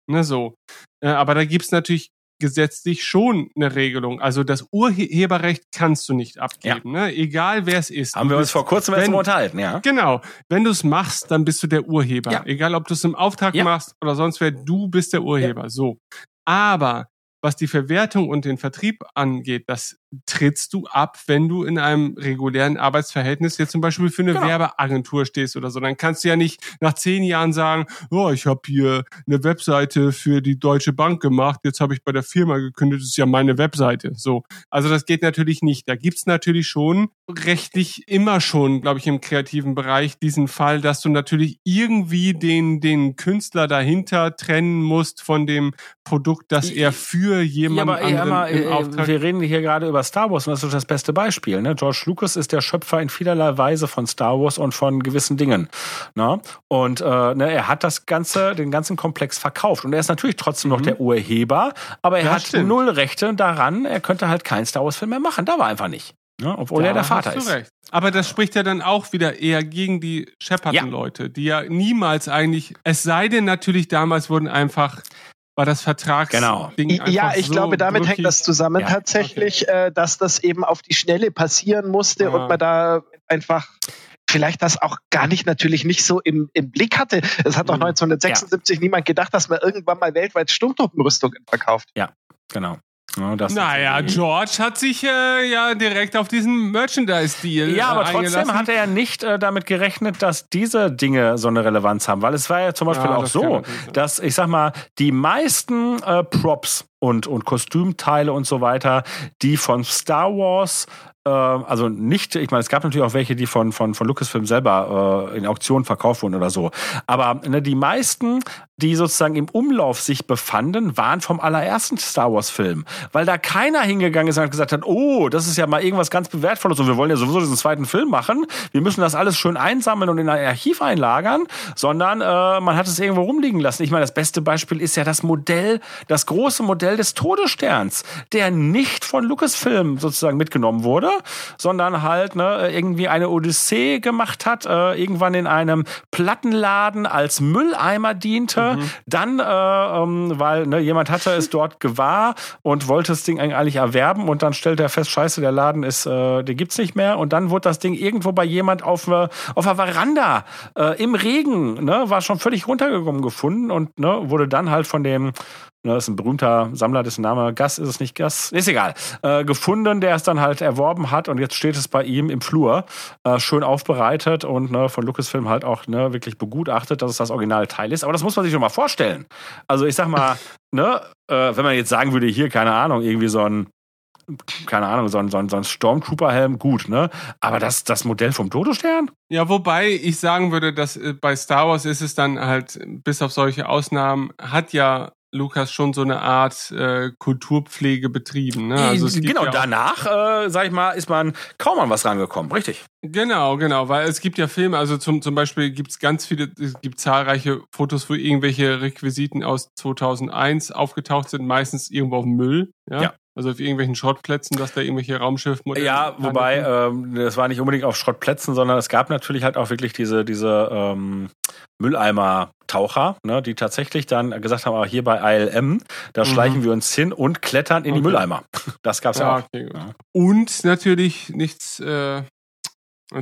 Ne, so. Äh, aber da gibt's natürlich gesetzlich schon eine Regelung. Also das Urheberrecht kannst du nicht abgeben, ne? egal wer es ist. haben wir uns vor kurzem wenn- unterhalten, ja. Genau. Wenn du es machst, dann bist du der Urheber. Ja. Egal, ob du es im Auftrag Ja. machst oder sonst wer, du bist der Urheber. So. Aber was die Verwertung und den Vertrieb angeht, das trittst du ab, wenn du in einem regulären Arbeitsverhältnis jetzt zum Beispiel für eine Genau. Werbeagentur stehst oder so. Dann kannst du ja nicht nach zehn Jahren sagen, oh, ich habe hier eine Webseite für die Deutsche Bank gemacht, jetzt habe ich bei der Firma gekündigt, das ist ja meine Webseite. So. Also das geht natürlich nicht. Da gibt's natürlich schon rechtlich immer schon, glaube ich, im kreativen Bereich diesen Fall, dass du natürlich irgendwie den, den Künstler dahinter trennen musst von dem Produkt, das er für jemanden aber, ja, anderen aber, im äh, Auftrag wir reden hier gerade über Star Wars und das ist das beste Beispiel. Ne? George Lucas ist der Schöpfer in vielerlei Weise von Star Wars und von gewissen Dingen. Ne? Und äh, ne, er hat das ganze, den ganzen Komplex verkauft und er ist natürlich trotzdem noch der Urheber, aber er Mhm. Ja, hat stimmt. null Rechte daran. Er könnte halt keinen Star Wars Film mehr machen. Da war einfach nicht. Ne? Obwohl er Da der Vater ist. Recht. Aber das spricht ja dann auch wieder eher gegen die Shepperton-Leute, die ja niemals eigentlich, es sei denn natürlich damals wurden einfach, war das Vertragsding Genau. Ja, ich so glaube, damit hängt das zusammen Ja, tatsächlich, äh, dass das eben auf die Schnelle passieren musste Ah. und man da einfach vielleicht das auch gar nicht natürlich nicht so im, im Blick hatte. Es hat doch Mhm. 1976 niemand gedacht, dass man irgendwann mal weltweit Sturmtruppenrüstungen verkauft. Genau. Ja, das Naja, George hat sich äh, ja direkt auf diesen Merchandise-Deal Ja, aber äh, trotzdem eingelassen. hat er ja nicht äh, damit gerechnet, dass diese Dinge so eine Relevanz haben, weil es war ja zum Beispiel Ja, auch das so, dass ich sag mal, die meisten äh, Props und, und Kostümteile und so weiter, die von Star Wars also nicht, ich meine, es gab natürlich auch welche, die von, von, von Lucasfilm selber äh, in Auktionen verkauft wurden oder so. Aber ne, die meisten, die sozusagen im Umlauf sich befanden, waren vom allerersten Star Wars-Film. Weil da keiner hingegangen ist und gesagt hat, oh, das ist ja mal irgendwas ganz Wertvolles und wir wollen ja sowieso diesen zweiten Film machen. Wir müssen das alles schön einsammeln und in ein Archiv einlagern, sondern äh, man hat es irgendwo rumliegen lassen. Ich meine, das beste Beispiel ist ja das Modell, das große Modell des Todessterns, der nicht von Lucasfilm sozusagen mitgenommen wurde, sondern halt ne, irgendwie eine Odyssee gemacht hat, äh, irgendwann in einem Plattenladen als Mülleimer diente, dann, äh, ähm, weil ne, jemand hatte es dort <laughs> gewahr und wollte das Ding eigentlich erwerben und dann stellte er fest, scheiße, der Laden ist, äh, den gibt's nicht mehr. Und dann wurde das Ding irgendwo bei jemand auf, äh, auf der Veranda äh, im Regen, ne, war schon völlig runtergekommen gefunden und ne, wurde dann halt von dem Ne, das ist ein berühmter Sammler, dessen Name Gas ist es nicht Gas, ist egal. Äh, gefunden, der es dann halt erworben hat und jetzt steht es bei ihm im Flur, äh, schön aufbereitet und ne, von Lucasfilm halt auch ne, wirklich begutachtet, dass es das Originalteil ist. Aber das muss man sich schon mal vorstellen. Also ich sag mal, <laughs> ne, äh, wenn man jetzt sagen würde, hier, keine Ahnung, irgendwie so ein keine Ahnung, so ein, so ein, so ein Stormtrooper-Helm, gut, ne? Aber das, das Modell vom Todesstern? Ja, wobei ich sagen würde, dass äh, bei Star Wars ist es dann halt, bis auf solche Ausnahmen, hat ja Lukas schon so eine Art äh, Kulturpflege betrieben. Ne? Also es gibt genau, ja danach, äh, sag ich mal, ist man kaum an was rangekommen, richtig. Genau, genau, weil es gibt ja Filme, also zum, zum Beispiel gibt's ganz viele, es gibt zahlreiche Fotos, wo irgendwelche Requisiten aus 2001 aufgetaucht sind, meistens irgendwo auf dem Müll, ja. Ja. Also auf irgendwelchen Schrottplätzen, dass da irgendwelche Raumschiffmodelle. Ja, wobei, ähm, das war nicht unbedingt auf Schrottplätzen, sondern es gab natürlich halt auch wirklich diese, diese ähm, Mülleimer-Taucher, ne, die tatsächlich dann gesagt haben, ah, hier bei ILM, da Mhm. schleichen wir uns hin und klettern in die Okay. Mülleimer. <laughs> Das gab's ja, Ja, auch. okay. Ja. Und natürlich nichts äh,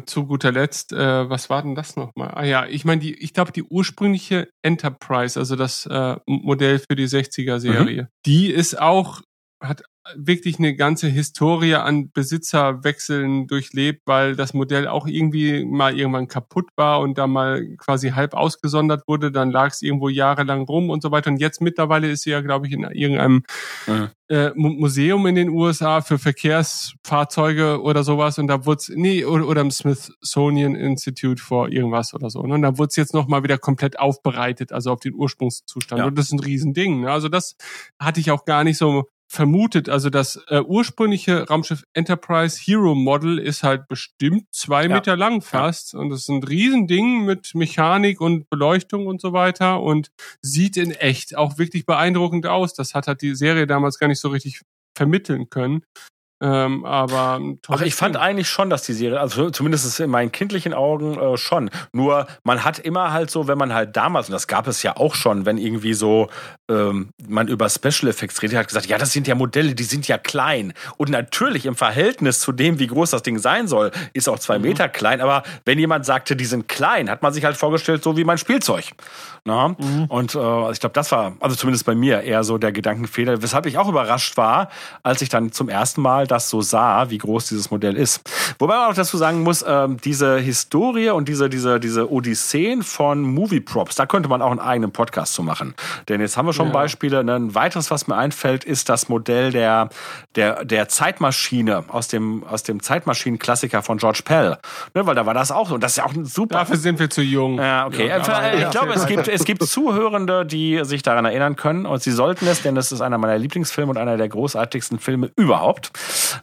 zu guter Letzt, äh, was war denn das nochmal? Ah ja, ich meine, die, ich glaube, die ursprüngliche Enterprise, also das äh, Modell für die 60er-Serie, Mhm. die ist auch, hat wirklich eine ganze Historie an Besitzerwechseln durchlebt, weil das Modell auch irgendwie mal irgendwann kaputt war und da mal quasi halb ausgesondert wurde. Dann lag es irgendwo jahrelang rum und so weiter. Und jetzt mittlerweile ist sie ja, glaube ich, in irgendeinem mhm. äh, Museum in den USA für Verkehrsfahrzeuge oder sowas. Und da wurde es, nee, oder, oder im Smithsonian Institute for irgendwas oder so. Ne? Und da wurde es jetzt nochmal wieder komplett aufbereitet, also auf den Ursprungszustand. Ja. Und das ist ein Riesending. Ne? Also das hatte ich auch gar nicht so vermutet. Also das äh, ursprüngliche Raumschiff Enterprise Hero Model ist halt bestimmt zwei ja. Meter lang fast. Ja. Und das ist ein Riesending mit Mechanik und Beleuchtung und so weiter und sieht in echt auch wirklich beeindruckend aus. Das hat halt die Serie damals gar nicht so richtig vermitteln können. Ähm, aber Ach, ich fand eigentlich schon, dass die Serie, also zumindest in meinen kindlichen Augen äh, schon. Nur man hat immer halt so, wenn man halt damals, und das gab es ja auch schon, wenn irgendwie so ähm, man über Special Effects redet, hat gesagt, ja, das sind ja Modelle, die sind ja klein. Und natürlich im Verhältnis zu dem, wie groß das Ding sein soll, ist auch zwei mhm. Meter klein. Aber wenn jemand sagte, die sind klein, hat man sich halt vorgestellt, so wie mein Spielzeug. Na? Mhm. Und äh, ich glaube, das war, also zumindest bei mir, eher so der Gedankenfehler, weshalb ich auch überrascht war, als ich dann zum ersten Mal das so sah, wie groß dieses Modell ist. Wobei man auch dazu sagen muss, ähm, diese Historie und diese, diese, diese Odysseen von Movie Props, da könnte man auch einen eigenen Podcast zu machen. Denn jetzt haben wir schon ja. Beispiele. Ein weiteres, was mir einfällt, ist das Modell der, der, der Zeitmaschine aus dem, aus dem Zeitmaschinen-Klassiker von George Pell. Ne? Weil da war das auch so. Und das ist ja auch ein super. Dafür sind wir zu jung. Ja, okay. Ja, ich ja. glaube, es gibt, es gibt Zuhörende, die sich daran erinnern können. Und sie sollten es, denn es ist einer meiner Lieblingsfilme und einer der großartigsten Filme überhaupt.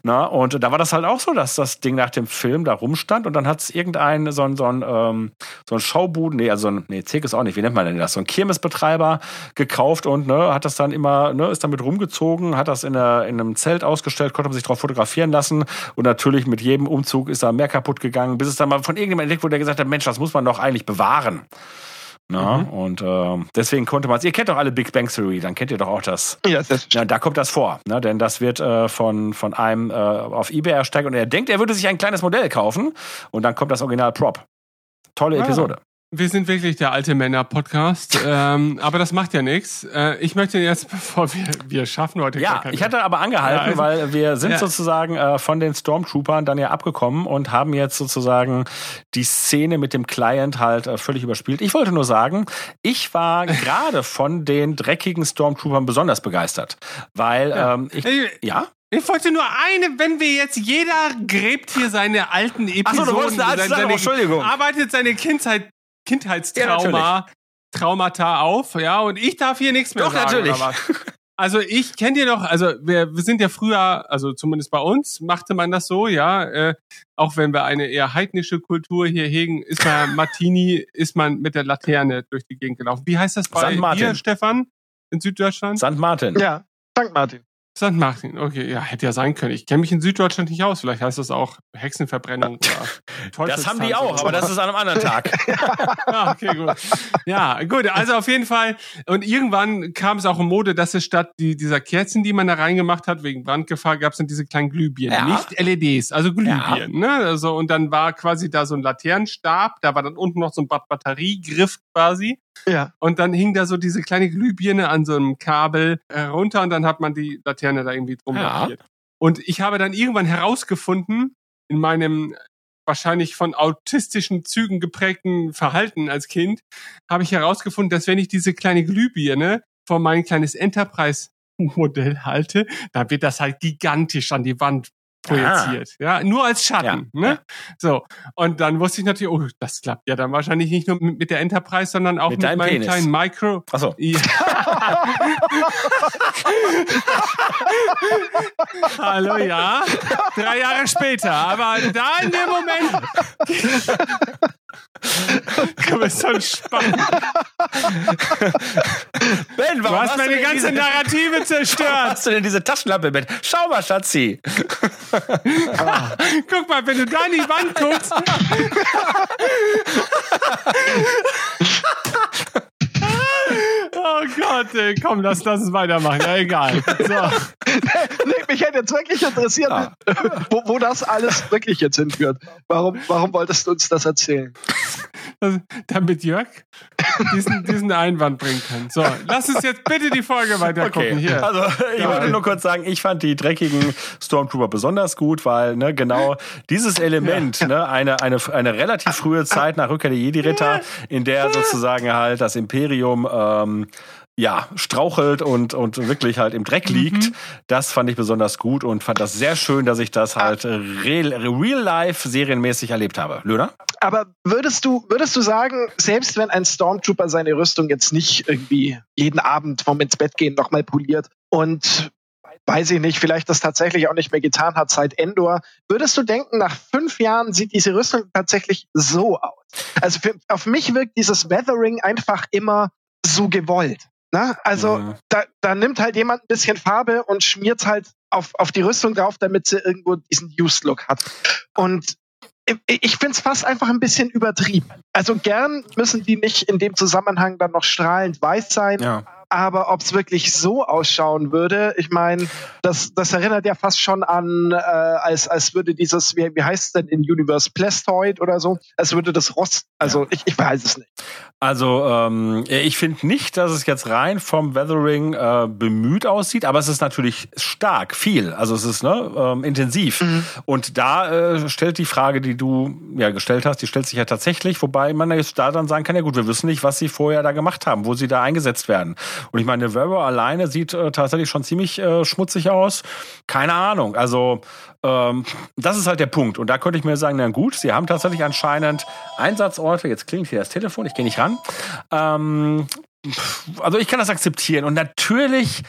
Na, und da war das halt auch so, dass das Ding nach dem Film da rumstand und dann hat es irgendein so ein, so ein, ähm, so ein Schaubuden, nee, also ein, nee, Zirkus auch nicht, wie nennt man denn das? So ein Kirmesbetreiber gekauft und ne, hat das dann immer, ne, ist damit rumgezogen, hat das in, der, in einem Zelt ausgestellt, konnte man sich drauf fotografieren lassen und natürlich mit jedem Umzug ist da mehr kaputt gegangen, bis es dann mal von irgendjemandem entdeckt wurde, der gesagt hat, Mensch, das muss man doch eigentlich bewahren. Na, mhm. Und äh, deswegen konnte man es. Ihr kennt doch alle Big Bang Theory, dann kennt ihr doch auch das. Ja, das ja da kommt das vor. Ne? Denn das wird äh, von, von einem äh, auf Ebay ersteigt und er denkt, er würde sich ein kleines Modell kaufen und dann kommt das Original Prop. Tolle ah. Episode. Wir sind wirklich der alte Männer-Podcast, <laughs> ähm, aber das macht ja nichts. Äh, ich möchte jetzt, <laughs> bevor wir, wir schaffen heute. Ja, ich hatte aber angehalten, ja, also, weil wir sind ja. sozusagen äh, von den Stormtroopern dann ja abgekommen und haben jetzt sozusagen die Szene mit dem Client halt äh, völlig überspielt. Ich wollte nur sagen, ich war <laughs> gerade von den dreckigen Stormtroopern besonders begeistert, weil ja. ähm, ich, ja. Ich wollte nur eine, wenn wir jetzt jeder gräbt hier seine alten Episoden, Ach so, du eine seine, seine, Entschuldigung. arbeitet seine Kindheit Kindheitstrauma, ja, Traumata auf, ja, und ich darf hier nichts mehr Doch, sagen. Doch, natürlich. Also ich kenne dir noch, also wir, wir sind ja früher, also zumindest bei uns machte man das so, ja, äh, auch wenn wir eine eher heidnische Kultur hier hegen, ist man <laughs> Martini, ist man mit der Laterne durch die Gegend gelaufen. Wie heißt das bei dir, Stefan, in Süddeutschland? St. Martin. Ja, St. Martin. St. Martin, okay, ja, hätte ja sein können. Ich kenne mich in Süddeutschland nicht aus. Vielleicht heißt das auch Hexenverbrennung <laughs> oder Das haben die auch, aber das ist an einem anderen Tag. <laughs> ah, okay, gut. Ja, gut, also auf jeden Fall. Und irgendwann kam es auch in Mode, dass es statt die, dieser Kerzen, die man da reingemacht hat, wegen Brandgefahr, gab es dann diese kleinen Glühbirnen. Ja. Nicht LEDs, also Glühbirnen. Ja. Ne? Also, und dann war quasi da so ein Laternenstab, da war dann unten noch so ein Batteriegriff quasi. Ja. Und dann hing da so diese kleine Glühbirne an so einem Kabel äh, runter und dann hat man die Laterne da irgendwie drum ja. Und ich habe dann irgendwann herausgefunden, in meinem wahrscheinlich von autistischen Zügen geprägten Verhalten als Kind, habe ich herausgefunden, dass wenn ich diese kleine Glühbirne vor mein kleines Enterprise Modell halte, dann wird das halt gigantisch an die Wand projiziert. Ah. Ja, nur als Schatten. Ja, ne? Ja. So. Und dann wusste ich natürlich, oh, das klappt ja dann wahrscheinlich nicht nur mit, der Enterprise, sondern auch mit, mit meinem Penis. kleinen Micro. Ach so. Ja. <laughs> Hallo, ja. Drei Jahre später. Aber da in dem Moment. Du bist so spannend. Ben, warum du hast, hast meine ganze diese, Narrative <laughs> zerstört. Warum hast du denn diese Taschenlampe mit? Schau mal, Schatzi. Guck mal, wenn du da in die Wand guckst. <laughs> Oh Gott, ey, komm, lass, lass uns weitermachen. Ja, egal. So. <laughs> nee, mich hätte jetzt wirklich interessiert, ja. wo, wo das alles wirklich jetzt hinführt. Warum, warum wolltest du uns das erzählen? Damit Jörg diesen, diesen Einwand bringen kann. So, lass uns jetzt bitte die Folge weiter gucken. Hier. Also ich Ja. wollte nur kurz sagen, ich fand die dreckigen Stormtrooper besonders gut, weil ne, genau dieses Element, ne, eine, eine, eine relativ frühe Zeit nach Rückkehr der Jedi-Ritter, in der sozusagen halt das Imperium ähm, ja, strauchelt und, und wirklich halt im Dreck liegt. Das fand ich besonders gut und fand das sehr schön, dass ich das halt real, real life serienmäßig erlebt habe. Löhner? Aber würdest du, würdest du sagen, selbst wenn ein Stormtrooper seine Rüstung jetzt nicht irgendwie jeden Abend vom ins Bett gehen nochmal poliert und weiß ich nicht, vielleicht das tatsächlich auch nicht mehr getan hat seit Endor, würdest du denken, nach fünf Jahren sieht diese Rüstung tatsächlich so aus? Also für, auf mich wirkt dieses Weathering einfach immer so gewollt. Ne? Also Mhm. da, da nimmt halt jemand ein bisschen Farbe und schmiert halt auf, auf die Rüstung drauf, damit sie irgendwo diesen Used-Look hat. Und ich- ich finde es fast einfach ein bisschen übertrieben. Also gern müssen die nicht in dem Zusammenhang dann noch strahlend weiß sein, Ja. Aber ob es wirklich so ausschauen würde, ich meine, das, das erinnert ja fast schon an, äh, als, als würde dieses, wie, wie heißt es denn in Universe Plastoid oder so, als würde das Rost, also ich, ich weiß es nicht. Also ähm, ich finde nicht, dass es jetzt rein vom Weathering äh, bemüht aussieht, aber es ist natürlich stark, viel. Also es ist ne, ähm, intensiv. Und da äh, stellt die Frage, die du ja gestellt hast, die stellt sich ja tatsächlich, wobei man jetzt da dann sagen kann, ja gut, wir wissen nicht, was sie vorher da gemacht haben, wo sie da eingesetzt werden. Und ich meine, Weber alleine sieht äh, tatsächlich schon ziemlich äh, schmutzig aus. Keine Ahnung. Also ähm, das ist halt der Punkt. Und da könnte ich mir sagen, na gut, sie haben tatsächlich anscheinend Einsatzorte. Jetzt klingt hier das Telefon, ich gehe nicht ran. Ähm, also ich kann das akzeptieren. Und natürlich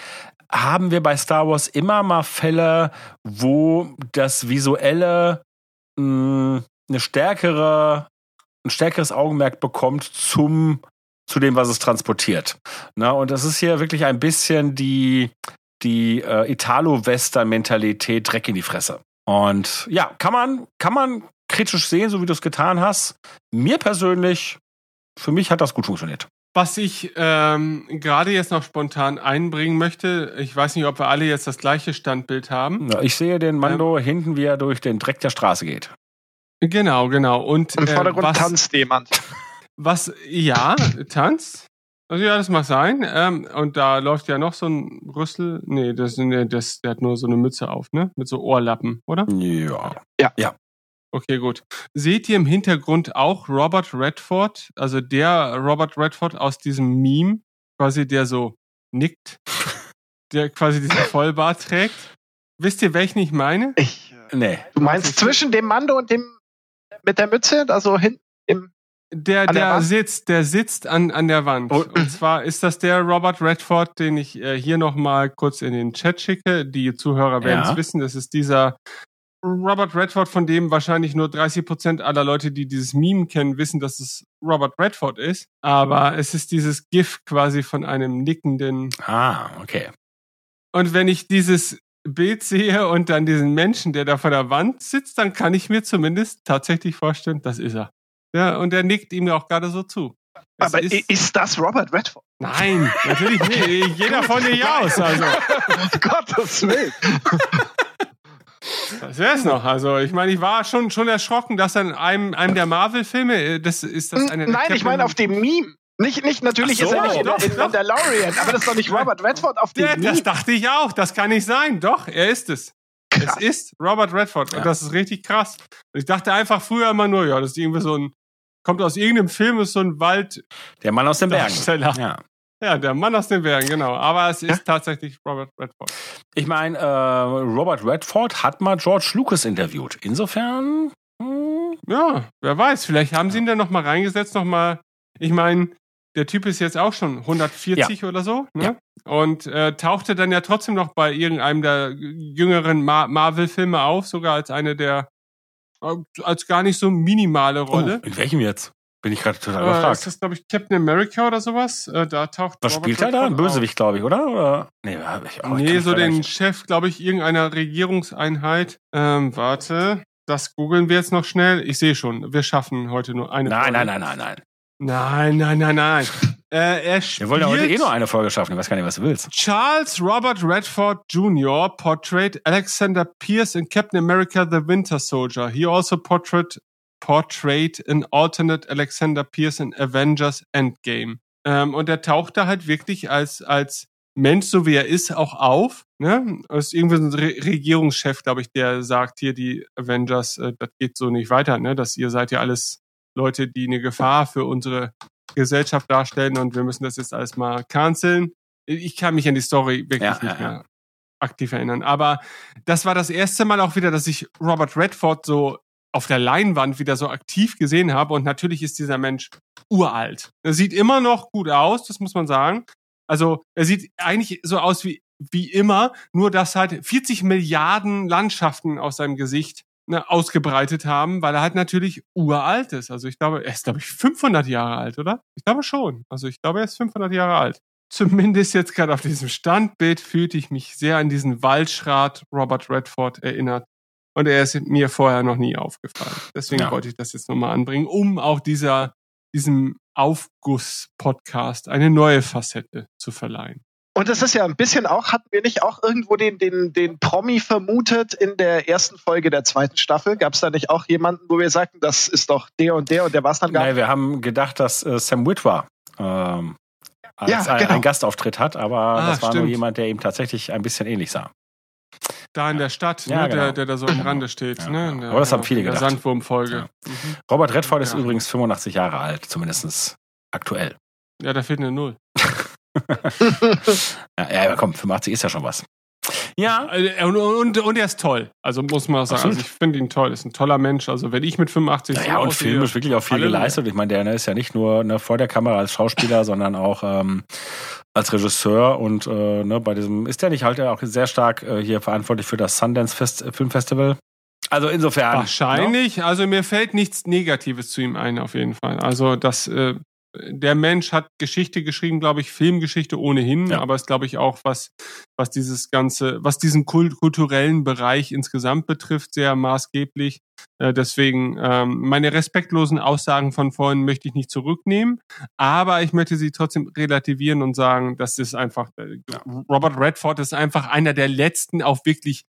haben wir bei Star Wars immer mal Fälle, wo das Visuelle mh, eine stärkere, ein stärkeres Augenmerk bekommt zum zu dem, was es transportiert. Na, und das ist hier wirklich ein bisschen die, die äh, Italo-Western-Mentalität Dreck in die Fresse. Und ja, kann man, kann man kritisch sehen, so wie du es getan hast. Mir persönlich, für mich hat das gut funktioniert. Was ich ähm, gerade jetzt noch spontan einbringen möchte, ich weiß nicht, ob wir alle jetzt das gleiche Standbild haben. Ja, Ich sehe den Mando hinten, wie er durch den Dreck der Straße geht. Genau, genau. Und Im äh, Vordergrund was, tanzt jemand. Was, ja, Tanz. Also ja, das mag sein. Ähm, und da läuft ja noch so ein Rüssel. Nee, das, nee, das, der hat nur so eine Mütze auf, ne? Mit so Ohrlappen, oder? Ja. Okay, gut. Seht ihr im Hintergrund auch Robert Redford? Also der Robert Redford aus diesem Meme, quasi der so nickt, <laughs> der quasi diesen Vollbart trägt. Wisst ihr, welchen ich meine? Ich, äh, Nee. du meinst zwischen dem Mando und dem mit der Mütze, also hinten im Der, An der der, sitzt, der sitzt an, an der Wand. Oh. Und zwar ist das der Robert Redford, den ich äh, hier nochmal kurz in den Chat schicke. Die Zuhörer werden es Ja. wissen. Das ist dieser Robert Redford, von dem wahrscheinlich nur 30 Prozent aller Leute, die dieses Meme kennen, wissen, dass es Robert Redford ist. Aber es ist dieses GIF quasi von einem nickenden. Ah, okay. Und wenn ich dieses Bild sehe und dann diesen Menschen, der da vor der Wand sitzt, dann kann ich mir zumindest tatsächlich vorstellen, das ist er. Ja, und er nickt ihm auch gerade so zu. Es Aber ist, ist das Robert Redford? Nein, natürlich nicht. Jeder von dir <laughs> aus. Also, Gottes Willen. <laughs> das wär's noch. Also, ich meine, ich war schon, schon erschrocken, dass an einem, einem der Marvel-Filme, äh, das ist das eine Nein, ich meine auf dem Meme. Nicht, nicht natürlich so, ist er nicht in, doch, in doch. Mandalorian, aber das ist doch nicht Robert Redford auf dem Ja, Meme. das dachte ich auch. Das kann nicht sein. Doch, er ist es. Krass. Es ist Robert Redford. Ja. Und das ist richtig krass. Und ich dachte einfach früher immer nur, ja, das ist irgendwie so ein, kommt aus irgendeinem Film, ist so ein Wald, Der Mann aus den Bergen. Ja. ja, der Mann aus den Bergen, genau. Aber es ist tatsächlich Robert Redford. Ich meine, äh, Robert Redford hat mal George Lucas interviewt. Insofern. hm, Ja, wer weiß, vielleicht haben sie ihn dann nochmal reingesetzt, nochmal. Ich meine, der Typ ist jetzt auch schon 140 oder so, ne? Und äh, tauchte dann ja trotzdem noch bei irgendeinem der jüngeren Ma Marvel-Filme auf, sogar als eine der, äh, als gar nicht so minimale Rolle. Oh, in welchem jetzt? Bin ich gerade total äh, ist überfragt. das, glaube ich, Captain America oder sowas? Äh, da taucht Was Robert spielt er da? Ein Bösewicht, glaube ich, oder? oder? Nee, ich, oh, ich Nee, kann so den nicht- Chef, glaube ich, irgendeiner Regierungseinheit. Ähm, warte, das googeln wir jetzt noch schnell. Ich sehe schon, wir schaffen heute nur eine Nein, Folge. nein, nein, nein, nein. Nein, nein, nein, nein. <laughs> Äh, er spielt Wir wollen ja heute eh nur eine Folge schaffen. Ich weiß gar nicht, was du willst. Charles Robert Redford Jr. portrayed Alexander Pierce in Captain America: The Winter Soldier. He also portrayed portrayed an alternate Alexander Pierce in Avengers Endgame. Ähm, und er taucht da halt wirklich als, als Mensch, so wie er ist, auch auf. Ne? Das ist irgendwie so ein Re Regierungschef, glaube ich, der sagt hier, die Avengers, äh, das geht so nicht weiter, ne? Dass ihr seid ja alles Leute, die eine Gefahr für unsere Gesellschaft darstellen und wir müssen das jetzt alles mal canceln. Ich kann mich an die Story wirklich Ja, nicht ja, mehr aktiv erinnern. Aber das war das erste Mal auch wieder, dass ich Robert Redford so auf der Leinwand wieder so aktiv gesehen habe. Und natürlich ist dieser Mensch uralt. Er sieht immer noch gut aus, das muss man sagen. Also er sieht eigentlich so aus wie, wie immer, nur dass halt 40 Milliarden Landschaften aus seinem Gesicht ne, ausgebreitet haben, weil er halt natürlich uralt ist. Also ich glaube, er ist, glaube ich, 500 Jahre alt, oder? Ich glaube schon. Also ich glaube, er ist 500 Jahre alt. Zumindest jetzt gerade auf diesem Standbild fühlte ich mich sehr an diesen Waldschrat Robert Redford erinnert. Und er ist mir vorher noch nie aufgefallen. Deswegen Ja. wollte ich das jetzt nochmal anbringen, um auch dieser, diesem Aufguss-Podcast eine neue Facette zu verleihen. Und es ist ja ein bisschen auch, hatten wir nicht auch irgendwo den, den, den Promi vermutet in der ersten Folge der zweiten Staffel? Gab es da nicht auch jemanden, wo wir sagten, das ist doch der und der und der war es dann gar Nein, nicht? wir haben gedacht, dass äh, Sam Witwer ähm, als Ja, ein, genau. einen Gastauftritt hat, aber Ah, das war nur stimmt. jemand, der ihm tatsächlich ein bisschen ähnlich sah. Da in der Stadt, Ja, ne, genau. der, der da so am Rande steht. Ja, ne? genau. Der- Aber das haben viele in der gedacht. Sandwurmfolge. Ja. Mhm. Robert Redford ist übrigens 85 Jahre alt, zumindest aktuell. ja, da fehlt eine Null. <laughs> Ja, ja, komm, 85 ist ja schon was. Ja, Äh, Und, und, und er ist toll. Also muss man auch sagen. Absolut. Also ich finde ihn toll. Ist ein toller Mensch. Also wenn ich mit 85 ja, und aussehe- filmisch wirklich auch viel geleistet. Ich meine, der ne, ist ja nicht nur ne, vor der Kamera als Schauspieler, <laughs> sondern auch ähm, als Regisseur und äh, ne, bei diesem ist der nicht halt auch sehr stark äh, hier verantwortlich für das Sundance Fest Filmfestival. Also insofern. Wahrscheinlich. Also mir fällt nichts Negatives zu ihm ein, auf jeden Fall. Also das, äh, der Mensch hat Geschichte geschrieben, glaube ich, Filmgeschichte ohnehin, Ja. aber ist, glaube ich, auch was, was dieses ganze, was diesen kult kulturellen Bereich insgesamt betrifft, sehr maßgeblich. Äh, deswegen ähm, meine respektlosen Aussagen von vorhin möchte ich nicht zurücknehmen, aber ich möchte sie trotzdem relativieren und sagen, das ist einfach äh, Robert Redford ist einfach einer der letzten auch wirklich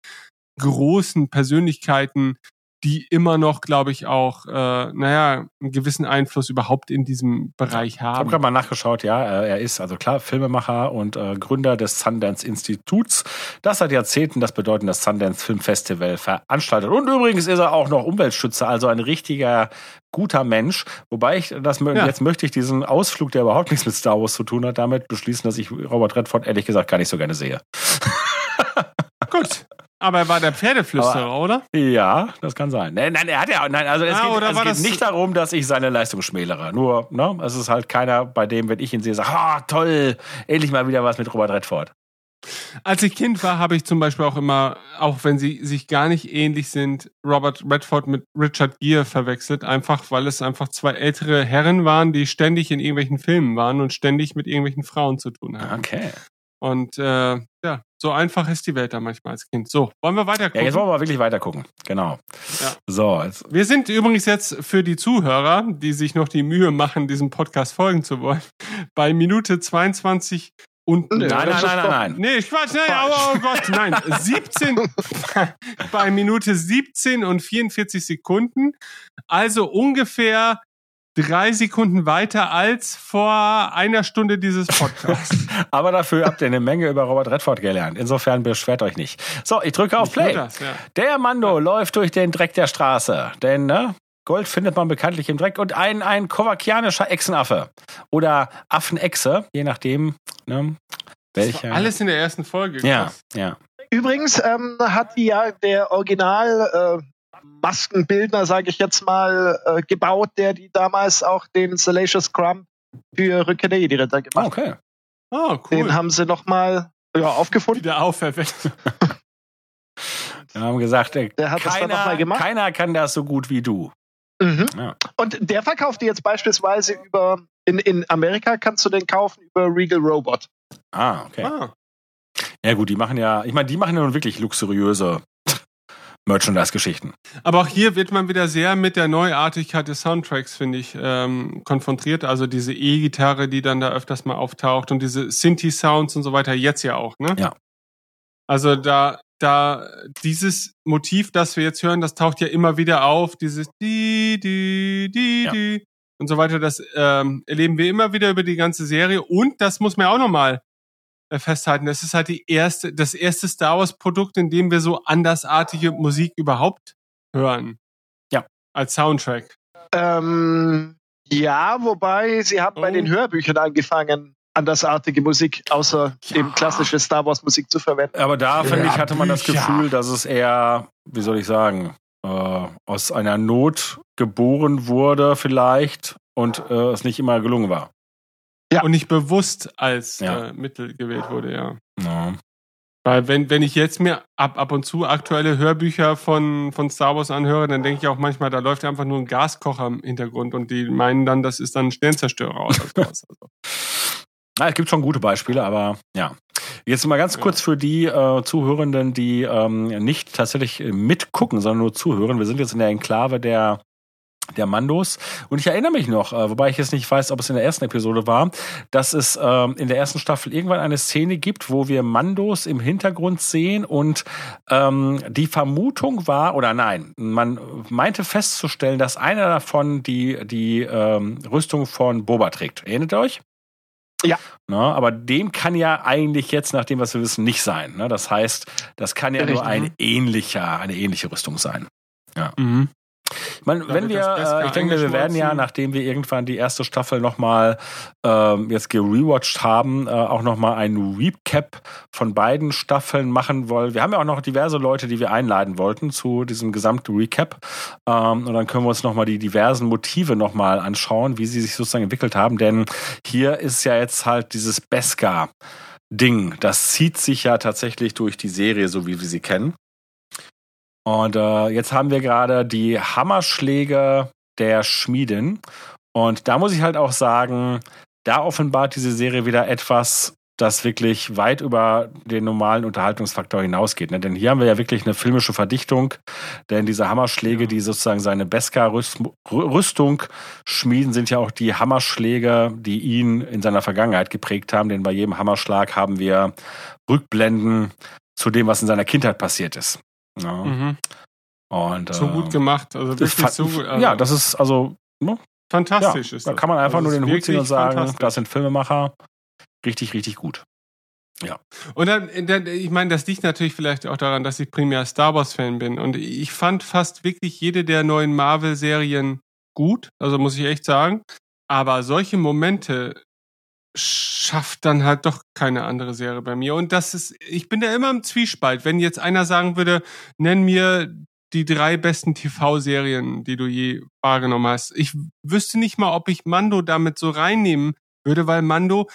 großen Persönlichkeiten, die immer noch, glaube ich, auch, äh, naja, einen gewissen Einfluss überhaupt in diesem Bereich Ich habe haben. gerade mal nachgeschaut, ja, äh, er ist also klar Filmemacher und äh, Gründer des Sundance Instituts, das seit Jahrzehnten das bedeutende Sundance Film Festival veranstaltet. Und übrigens ist er auch noch Umweltschützer, also ein richtiger guter Mensch. Wobei ich das Ja. jetzt möchte ich diesen Ausflug, der überhaupt nichts mit Star Wars zu tun hat, damit beschließen, dass ich Robert Redford ehrlich gesagt gar nicht so gerne sehe. Aber er war der Pferdeflüsterer, oder? Ja, das kann sein. Nein, nein, er hat ja, nein, also es Ah, geht, oder es war geht das- nicht darum, dass ich seine Leistung schmälere. Nur, ne, es ist halt keiner, bei dem, wenn ich ihn sehe, sagt, ah, toll, endlich mal wieder was mit Robert Redford. Als ich Kind war, habe ich zum Beispiel auch immer, auch wenn sie sich gar nicht ähnlich sind, Robert Redford mit Richard Gere verwechselt, einfach weil es einfach zwei ältere Herren waren, die ständig in irgendwelchen Filmen waren und ständig mit irgendwelchen Frauen zu tun haben. Okay. Und äh, ja, so einfach ist die Welt da manchmal als Kind. So, wollen wir weiter Ja, gucken? jetzt wollen wir wirklich weiter gucken. Genau. Ja. So, jetzt, Wir sind übrigens jetzt für die Zuhörer, die sich noch die Mühe machen, diesem Podcast folgen zu wollen, <laughs> bei Minute 22 und nein, nein, ist nein, nein, doch- nein. Nee, Quatsch, nein, oh, oh Gott, nein. 17, <laughs> bei Minute 17 und 44 Sekunden. Also ungefähr drei Sekunden weiter als vor einer Stunde dieses Podcasts. <laughs> Aber dafür habt ihr eine Menge über Robert Redford gelernt. Insofern beschwert euch nicht. So, ich drücke auf Play. das, ja. Der Mando läuft durch den Dreck der Straße. Denn, ne? Gold findet man bekanntlich im Dreck und ein, ein kovakianischer Echsenaffe. Oder Affenechse, je nachdem, ne? Welcher. alles in der ersten Folge. ja, krass. ja. Übrigens ähm, hat die ja der Original äh, Maskenbildner, sage ich jetzt mal, äh, gebaut, der die damals auch den Salacious Crumb für Rückkehr der Jedi-Ritter Ah, gemacht okay. Oh, hat. cool. Den haben sie nochmal ja, aufgefunden. Wieder auferweckt. <laughs> <laughs> Wir haben gesagt, äh, Der hat das keiner, mal gemacht. keiner kann das so gut wie du. Mhm. Ja. Und der verkauft die jetzt beispielsweise über, in, in Amerika kannst du den kaufen über Regal Robot. Ah, okay. Ah, Ja gut, die machen ja, ich meine, die machen ja nun wirklich luxuriöse Merchandise-Geschichten. Aber auch hier wird man wieder sehr mit der Neuartigkeit des Soundtracks, finde ich, ähm, konfrontiert. Also diese E-Gitarre, die dann da öfters mal auftaucht und diese Synthi-Sounds und so weiter, jetzt ja auch, ne? Ja. Also da da dieses Motiv, das wir jetzt hören, das taucht ja immer wieder auf, dieses die, die, die, Ja. die und so weiter. Das ähm, erleben wir immer wieder über die ganze Serie. Und das muss man auch nochmal festhalten. Das ist halt die erste, das erste Star Wars Produkt, in dem wir so andersartige Musik überhaupt hören. Ja. Als Soundtrack. Ähm, ja, wobei sie haben bei Oh. den Hörbüchern angefangen, andersartige Musik außer Ja. eben klassische Star Wars Musik zu verwenden. Aber da, finde ich, hatte man das. Gefühl, dass es eher, wie soll ich sagen, äh, aus einer Not geboren wurde vielleicht und äh, es nicht immer gelungen war. Ja. Und nicht bewusst als Ja. äh, Mittel gewählt wurde, ja. Ja. Weil wenn, wenn ich jetzt mir ab, ab und zu aktuelle Hörbücher von, von Star Wars anhöre, dann denke ich auch manchmal, da läuft einfach nur ein Gaskocher im Hintergrund und die meinen dann, das ist dann ein Sternzerstörer <laughs> sowas. Also. Ja, es gibt schon gute Beispiele, aber ja. Jetzt mal ganz Ja. kurz für die äh, Zuhörenden, die ähm, nicht tatsächlich mitgucken, sondern nur zuhören. Wir sind jetzt in der Enklave der der Mandos. Und ich erinnere mich noch, äh, wobei ich jetzt nicht weiß, ob es in der ersten Episode war, dass es ähm, in der ersten Staffel irgendwann eine Szene gibt, wo wir Mandos im Hintergrund sehen und ähm, die Vermutung war, oder nein, man meinte festzustellen, dass einer davon die, die ähm, Rüstung von Boba trägt. Erinnert ihr euch? Ja. Na, aber dem kann ja eigentlich jetzt, nach dem, was wir wissen, nicht sein. Ne? Das heißt, das kann ja Richtig. nur ein ähnlicher, eine ähnliche Rüstung sein. Mhm. Ich meine, wenn wir, das äh, ich denke, wir werden ja, nachdem wir irgendwann die erste Staffel nochmal ähm, jetzt gerewatcht haben, äh, auch nochmal ein Recap von beiden Staffeln machen wollen. Wir haben ja auch noch diverse Leute, die wir einladen wollten zu diesem gesamten Recap. Ähm, und dann können wir uns nochmal die diversen Motive nochmal anschauen, wie sie sich sozusagen entwickelt haben. Denn hier ist ja jetzt halt dieses Beskar. Ding, das zieht sich ja tatsächlich durch die Serie, so wie wir sie kennen. Und äh, jetzt haben wir gerade die Hammerschläge der Schmiedin. Und da muss ich halt auch sagen, da offenbart diese Serie wieder etwas, das wirklich weit über den normalen Unterhaltungsfaktor hinausgeht. Ne? Denn hier haben wir ja wirklich eine filmische Verdichtung, denn diese Hammerschläge, Ja. die sozusagen seine Beskar-Rüstung schmieden, sind ja auch die Hammerschläge, die ihn in seiner Vergangenheit geprägt haben. Denn bei jedem Hammerschlag haben wir Rückblenden zu dem, was in seiner Kindheit passiert ist. Ja. Mhm. Und, So äh, gut gemacht. Also das wirklich so gut. Also ja, das ist also ja, fantastisch ist da das. kann man einfach Also nur den Hut ziehen und sagen, das sind Filmemacher. Richtig, richtig gut. Und dann, dann ich meine, das liegt natürlich vielleicht auch daran, dass ich primär Star Wars-Fan bin. Und ich fand fast wirklich jede der neuen Marvel-Serien gut. Also muss ich echt sagen. Aber solche Momente schafft dann halt doch keine andere Serie bei mir. Und das ist, ich bin da immer im Zwiespalt. Wenn jetzt einer sagen würde, nenn mir die drei besten TV-Serien, die du je wahrgenommen hast. Ich wüsste nicht mal, ob ich Mando damit so reinnehmen würde, weil Mando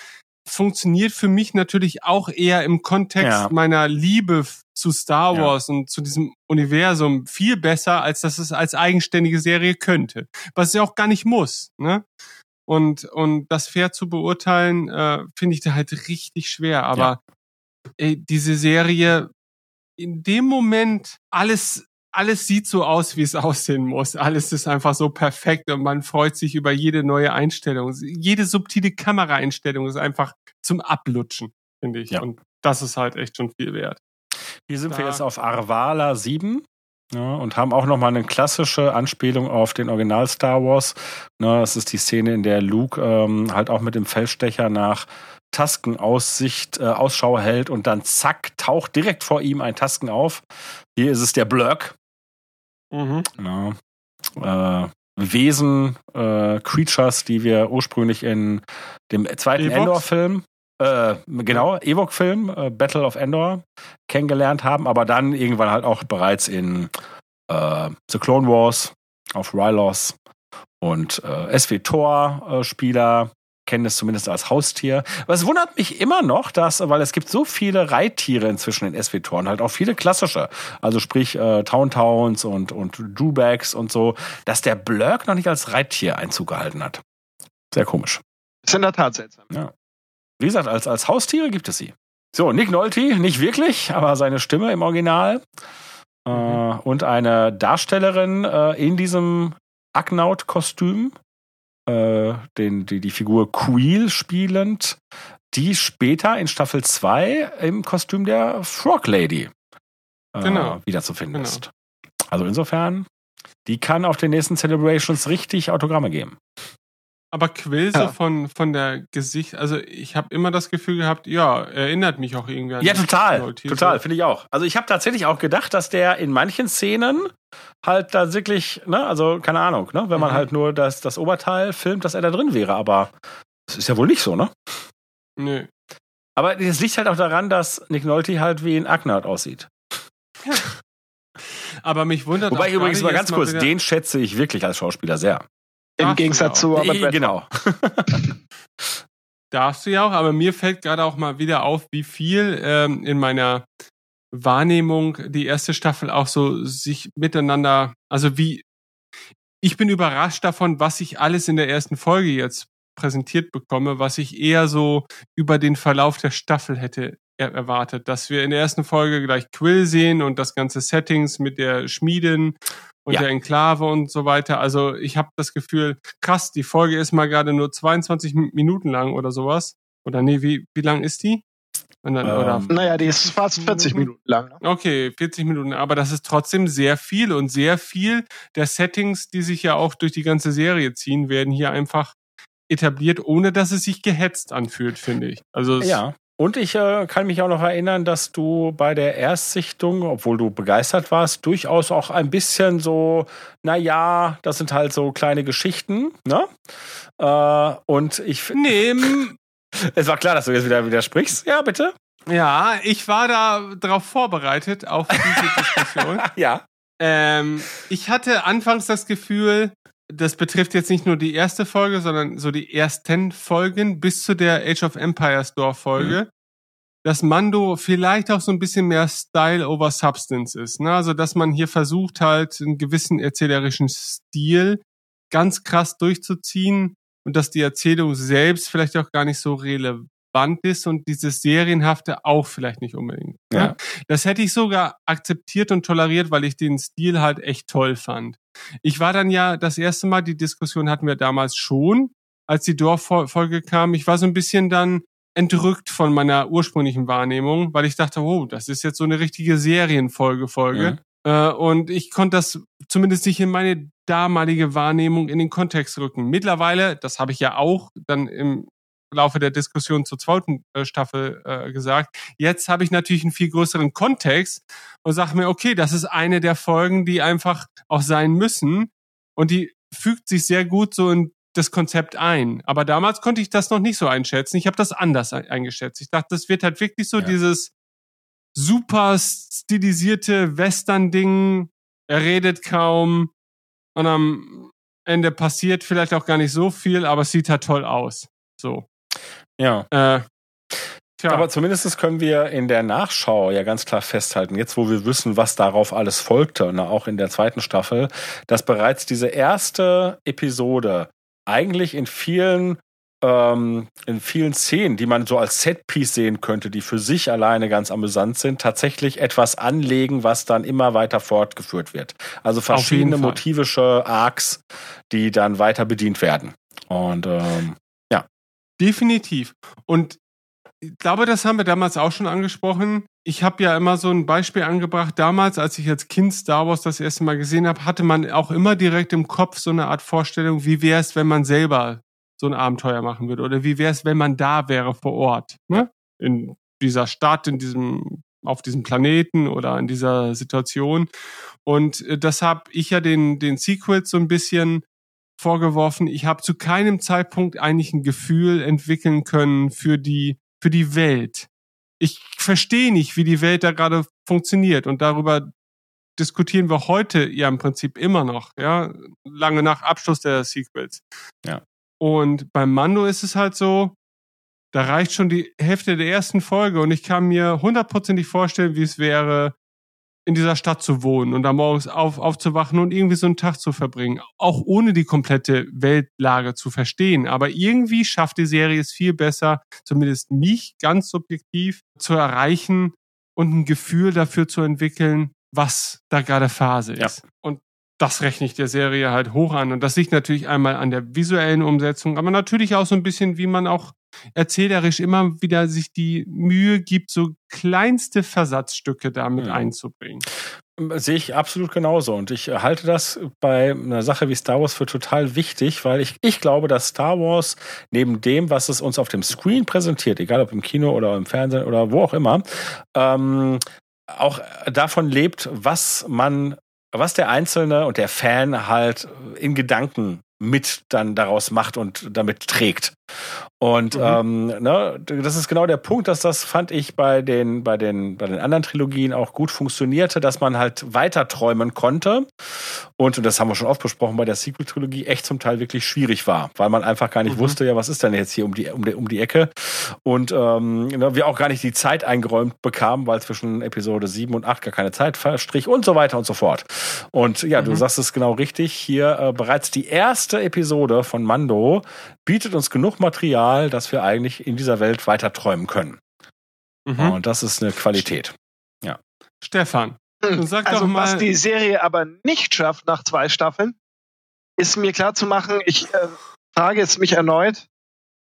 funktioniert für mich natürlich auch eher im Kontext Ja. meiner Liebe zu Star Ja. Wars und zu diesem Universum viel besser, als dass es als eigenständige Serie könnte. Was es ja auch gar nicht muss. Ne? Und, und das fair zu beurteilen, äh, finde ich da halt richtig schwer. Aber ey, diese Serie, in dem Moment, alles, alles sieht so aus, wie es <laughs> aussehen muss. Alles ist einfach so perfekt und man freut sich über jede neue Einstellung. Jede subtile Kameraeinstellung ist einfach zum Ablutschen, finde ich. Ja. Und das ist halt echt schon viel wert. Hier sind wir Da- jetzt auf Arvala 7. Ja, und haben auch nochmal eine klassische Anspielung auf den Original Star Wars. Ne, das ist die Szene, in der Luke ähm, halt auch mit dem Feldstecher nach Taskenaussicht äh, Ausschau hält und dann zack, taucht direkt vor ihm ein Tasken auf. Hier ist es der Blurk. Mhm. Ja. Äh, Wesen, äh, Creatures, die wir ursprünglich in dem zweiten? Endor-Film, äh, genau, Ewok-Film, äh, Battle of Endor, kennengelernt haben, aber dann irgendwann halt auch bereits in äh, The Clone Wars auf Rylos und äh, SW-Tor-Spieler kennen es zumindest als Haustier. Aber es wundert mich immer noch, dass, weil es gibt so viele Reittiere inzwischen in SW-Toren, halt auch viele klassische, also sprich äh, Towntowns und, und Drewbacks und so, dass der Blurk noch nicht als Reittier Einzug gehalten hat. Sehr komisch. Ist in der Tat seltsam. Wie gesagt, als, als Haustiere gibt es sie. So, Nick Nolte, nicht wirklich, aber seine Stimme im Original. Äh, und eine Darstellerin äh, in diesem Agnaut-Kostüm, äh, den, die, die Figur Queel spielend, die später in Staffel 2 im Kostüm der Frog Lady äh, Genau. wiederzufinden Genau. ist. Also insofern, die kann auf den nächsten Celebrations richtig Autogramme geben. Aber Quill so Ja. von, von der Gesicht, also ich habe immer das Gefühl gehabt, ja, erinnert mich auch irgendwie an Ja, total. Leute. Total, So. finde ich auch. Also ich habe tatsächlich auch gedacht, dass der in manchen Szenen halt da wirklich, ne, also keine Ahnung, ne, wenn man Mhm. halt nur das, das Oberteil filmt, dass er da drin wäre, aber das ist ja wohl nicht so, ne? Nö. Aber es liegt halt auch daran, dass Nick Nolte halt wie ein Acknard aussieht. <laughs> Aber mich wundert Wobei übrigens mal ganz kurz, wieder- den schätze ich wirklich als Schauspieler sehr. Im Gegensatz zu Robert Eh, Redford. genau. <laughs> Darfst du ja auch, aber mir fällt gerade auch mal wieder auf, wie viel ähm, in meiner Wahrnehmung die erste Staffel auch so sich miteinander, also wie, ich bin überrascht davon, was ich alles in der ersten Folge jetzt präsentiert bekomme, was ich eher so über den Verlauf der Staffel hätte er erwartet, dass wir in der ersten Folge gleich Quill sehen und das ganze Settings mit der Schmiedin und Ja. der Enklave und so weiter. Also ich habe das Gefühl, krass, die Folge ist mal gerade nur 22 Mi- Minuten lang oder sowas. Oder nee, wie, wie lang ist die? Dann, oder Ähm, Naja, die ist fast 40 Minuten lang. Ne? Okay, 40 Minuten, aber das ist trotzdem sehr viel und sehr viel der Settings, die sich ja auch durch die ganze Serie ziehen, werden hier einfach etabliert, ohne dass es sich gehetzt anfühlt, finde ich. Also es, Ja. Und ich äh, kann mich auch noch erinnern, dass du bei der Erstsichtung, obwohl du begeistert warst, durchaus auch ein bisschen so, na ja, das sind halt so kleine Geschichten, ne? Äh, und ich, f- nee, <laughs> es war klar, dass du jetzt wieder widersprichst. Ja, bitte. ja, ich war da drauf vorbereitet auf diese Diskussion. <laughs> Ja. Ähm, ich hatte anfangs das Gefühl, das betrifft jetzt nicht nur die erste Folge, sondern so die ersten Folgen bis zu der Age of Empires Dorf-Folge, dass Mando vielleicht auch so ein bisschen mehr Style over Substance ist. Ne? Also, dass man hier versucht halt einen gewissen erzählerischen Stil ganz krass durchzuziehen und dass die Erzählung selbst vielleicht auch gar nicht so relevant ist und dieses Serienhafte auch vielleicht nicht unbedingt. ne? Ja. Das hätte ich sogar akzeptiert und toleriert, weil ich den Stil halt echt toll fand. Ich war dann ja das erste Mal, die Diskussion hatten wir damals schon, als die Dorffolge kam. Ich war so ein bisschen dann entrückt von meiner ursprünglichen Wahrnehmung, weil ich dachte, oh, das ist jetzt so eine richtige Serienfolge-Folge. Äh, und ich konnte das zumindest nicht in meine damalige Wahrnehmung in den Kontext rücken. Mittlerweile, das habe ich ja auch dann im Laufe der Diskussion zur zweiten äh, Staffel äh, gesagt, jetzt habe ich natürlich einen viel größeren Kontext und sage mir, okay, das ist eine der Folgen, die einfach auch sein müssen und die fügt sich sehr gut so in das Konzept ein. Aber damals konnte ich das noch nicht so einschätzen. Ich habe das anders ein- eingeschätzt. Ich dachte, das wird halt wirklich so Ja. dieses super stilisierte Western-Ding. Er redet kaum und am Ende passiert vielleicht auch gar nicht so viel, aber es sieht halt toll aus. So. Ja. Äh, tja. Aber zumindest können wir in der Nachschau ja ganz klar festhalten, jetzt wo wir wissen, was darauf alles folgte, ne, auch in der zweiten Staffel, dass bereits diese erste Episode eigentlich in vielen ähm, in vielen Szenen, die man so als Setpiece sehen könnte, die für sich alleine ganz amüsant sind, tatsächlich etwas anlegen, was dann immer weiter fortgeführt wird. Also verschiedene motivische Arcs, die dann weiter bedient werden. Und ähm, Definitiv. Und ich glaube, das haben wir damals auch schon angesprochen. Ich habe ja immer so ein Beispiel angebracht. Damals, als ich als Kind Star Wars das erste Mal gesehen habe, hatte man auch immer direkt im Kopf so eine Art Vorstellung, wie wäre es, wenn man selber so ein Abenteuer machen würde? Oder wie wäre es, wenn man da wäre vor Ort? Ne? In dieser Stadt, in diesem, auf diesem Planeten oder in dieser Situation. Und äh, das habe ich ja den, den Sequels so ein bisschen vorgeworfen, ich habe zu keinem Zeitpunkt eigentlich ein Gefühl entwickeln können für die, für die Welt. Ich verstehe nicht, wie die Welt da gerade funktioniert und darüber diskutieren wir heute ja im Prinzip immer noch, ja, lange nach Abschluss der Sequels. Ja. Und beim Mando ist es halt so, da reicht schon die Hälfte der ersten Folge und ich kann mir hundertprozentig vorstellen, wie es wäre, in dieser Stadt zu wohnen und da morgens auf, aufzuwachen und irgendwie so einen Tag zu verbringen. Auch ohne die komplette Weltlage zu verstehen. Aber irgendwie schafft die Serie es viel besser, zumindest mich ganz subjektiv zu erreichen und ein Gefühl dafür zu entwickeln, was da gerade Phase Ja. ist. Und das rechne ich der Serie halt hoch an. Und das liegt natürlich einmal an der visuellen Umsetzung, aber natürlich auch so ein bisschen, wie man auch erzählerisch immer wieder sich die Mühe gibt, so kleinste Versatzstücke damit Mhm. einzubringen. Sehe ich absolut genauso. Und ich halte das bei einer Sache wie Star Wars für total wichtig, weil ich, ich glaube, dass Star Wars neben dem, was es uns auf dem Screen präsentiert, egal ob im Kino oder im Fernsehen oder wo auch immer, ähm, auch davon lebt, was man, was der Einzelne und der Fan halt in Gedanken mit dann daraus macht und damit trägt. Und Mhm. ähm, ne, das ist genau der Punkt, dass das fand ich bei den bei den bei den anderen Trilogien auch gut funktionierte, dass man halt weiter träumen konnte. Und, und das haben wir schon oft besprochen bei der Sequel-Trilogie, echt zum Teil wirklich schwierig war, weil man einfach gar nicht Mhm. wusste, ja, was ist denn jetzt hier um die um die, um die Ecke? Und ähm, ne, wir auch gar nicht die Zeit eingeräumt bekamen, weil zwischen Episode 7 und 8 gar keine Zeit verstrich und so weiter und so fort. Und ja, du Mhm. sagst es genau richtig. Hier äh, bereits die erste Episode von Mando bietet uns genug Material, dass wir eigentlich in dieser Welt weiter träumen können. Mhm. Und das ist eine Qualität. Stefan, Hm. sag also doch mal. was die Serie aber nicht schafft nach zwei Staffeln, ist mir klar zu machen. Ich äh, frage jetzt mich erneut,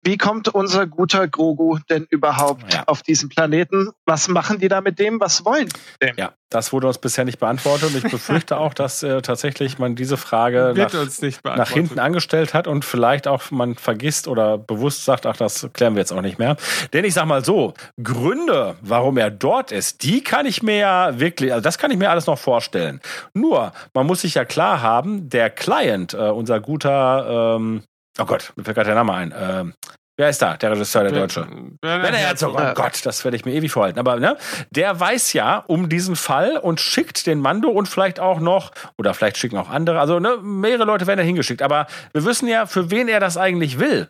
wie kommt unser guter Grogu denn überhaupt Ja. auf diesen Planeten? Was machen die da mit dem? Was wollen? die dem? Ja, das wurde uns bisher nicht beantwortet und ich befürchte auch, dass äh, tatsächlich man diese Frage nach, uns nicht nach hinten angestellt hat und vielleicht auch man vergisst oder bewusst sagt, ach, das klären wir jetzt auch nicht mehr. Denn ich sag mal so, Gründe, warum er dort ist, die kann ich mir ja wirklich, also das kann ich mir alles noch vorstellen. Nur, man muss sich ja klar haben, der Client, äh, unser guter, ähm, oh Gott, mir fällt gerade der Name ein, ähm, wer ist da, der Regisseur, der Deutsche? Werner Herzog, oh. Gott, das werde ich mir ewig vorhalten. Aber ne, der weiß ja um diesen Fall und schickt den Mando und vielleicht auch noch, oder vielleicht schicken auch andere, also ne, mehrere Leute werden da hingeschickt. Aber wir wissen ja, für wen er das eigentlich will.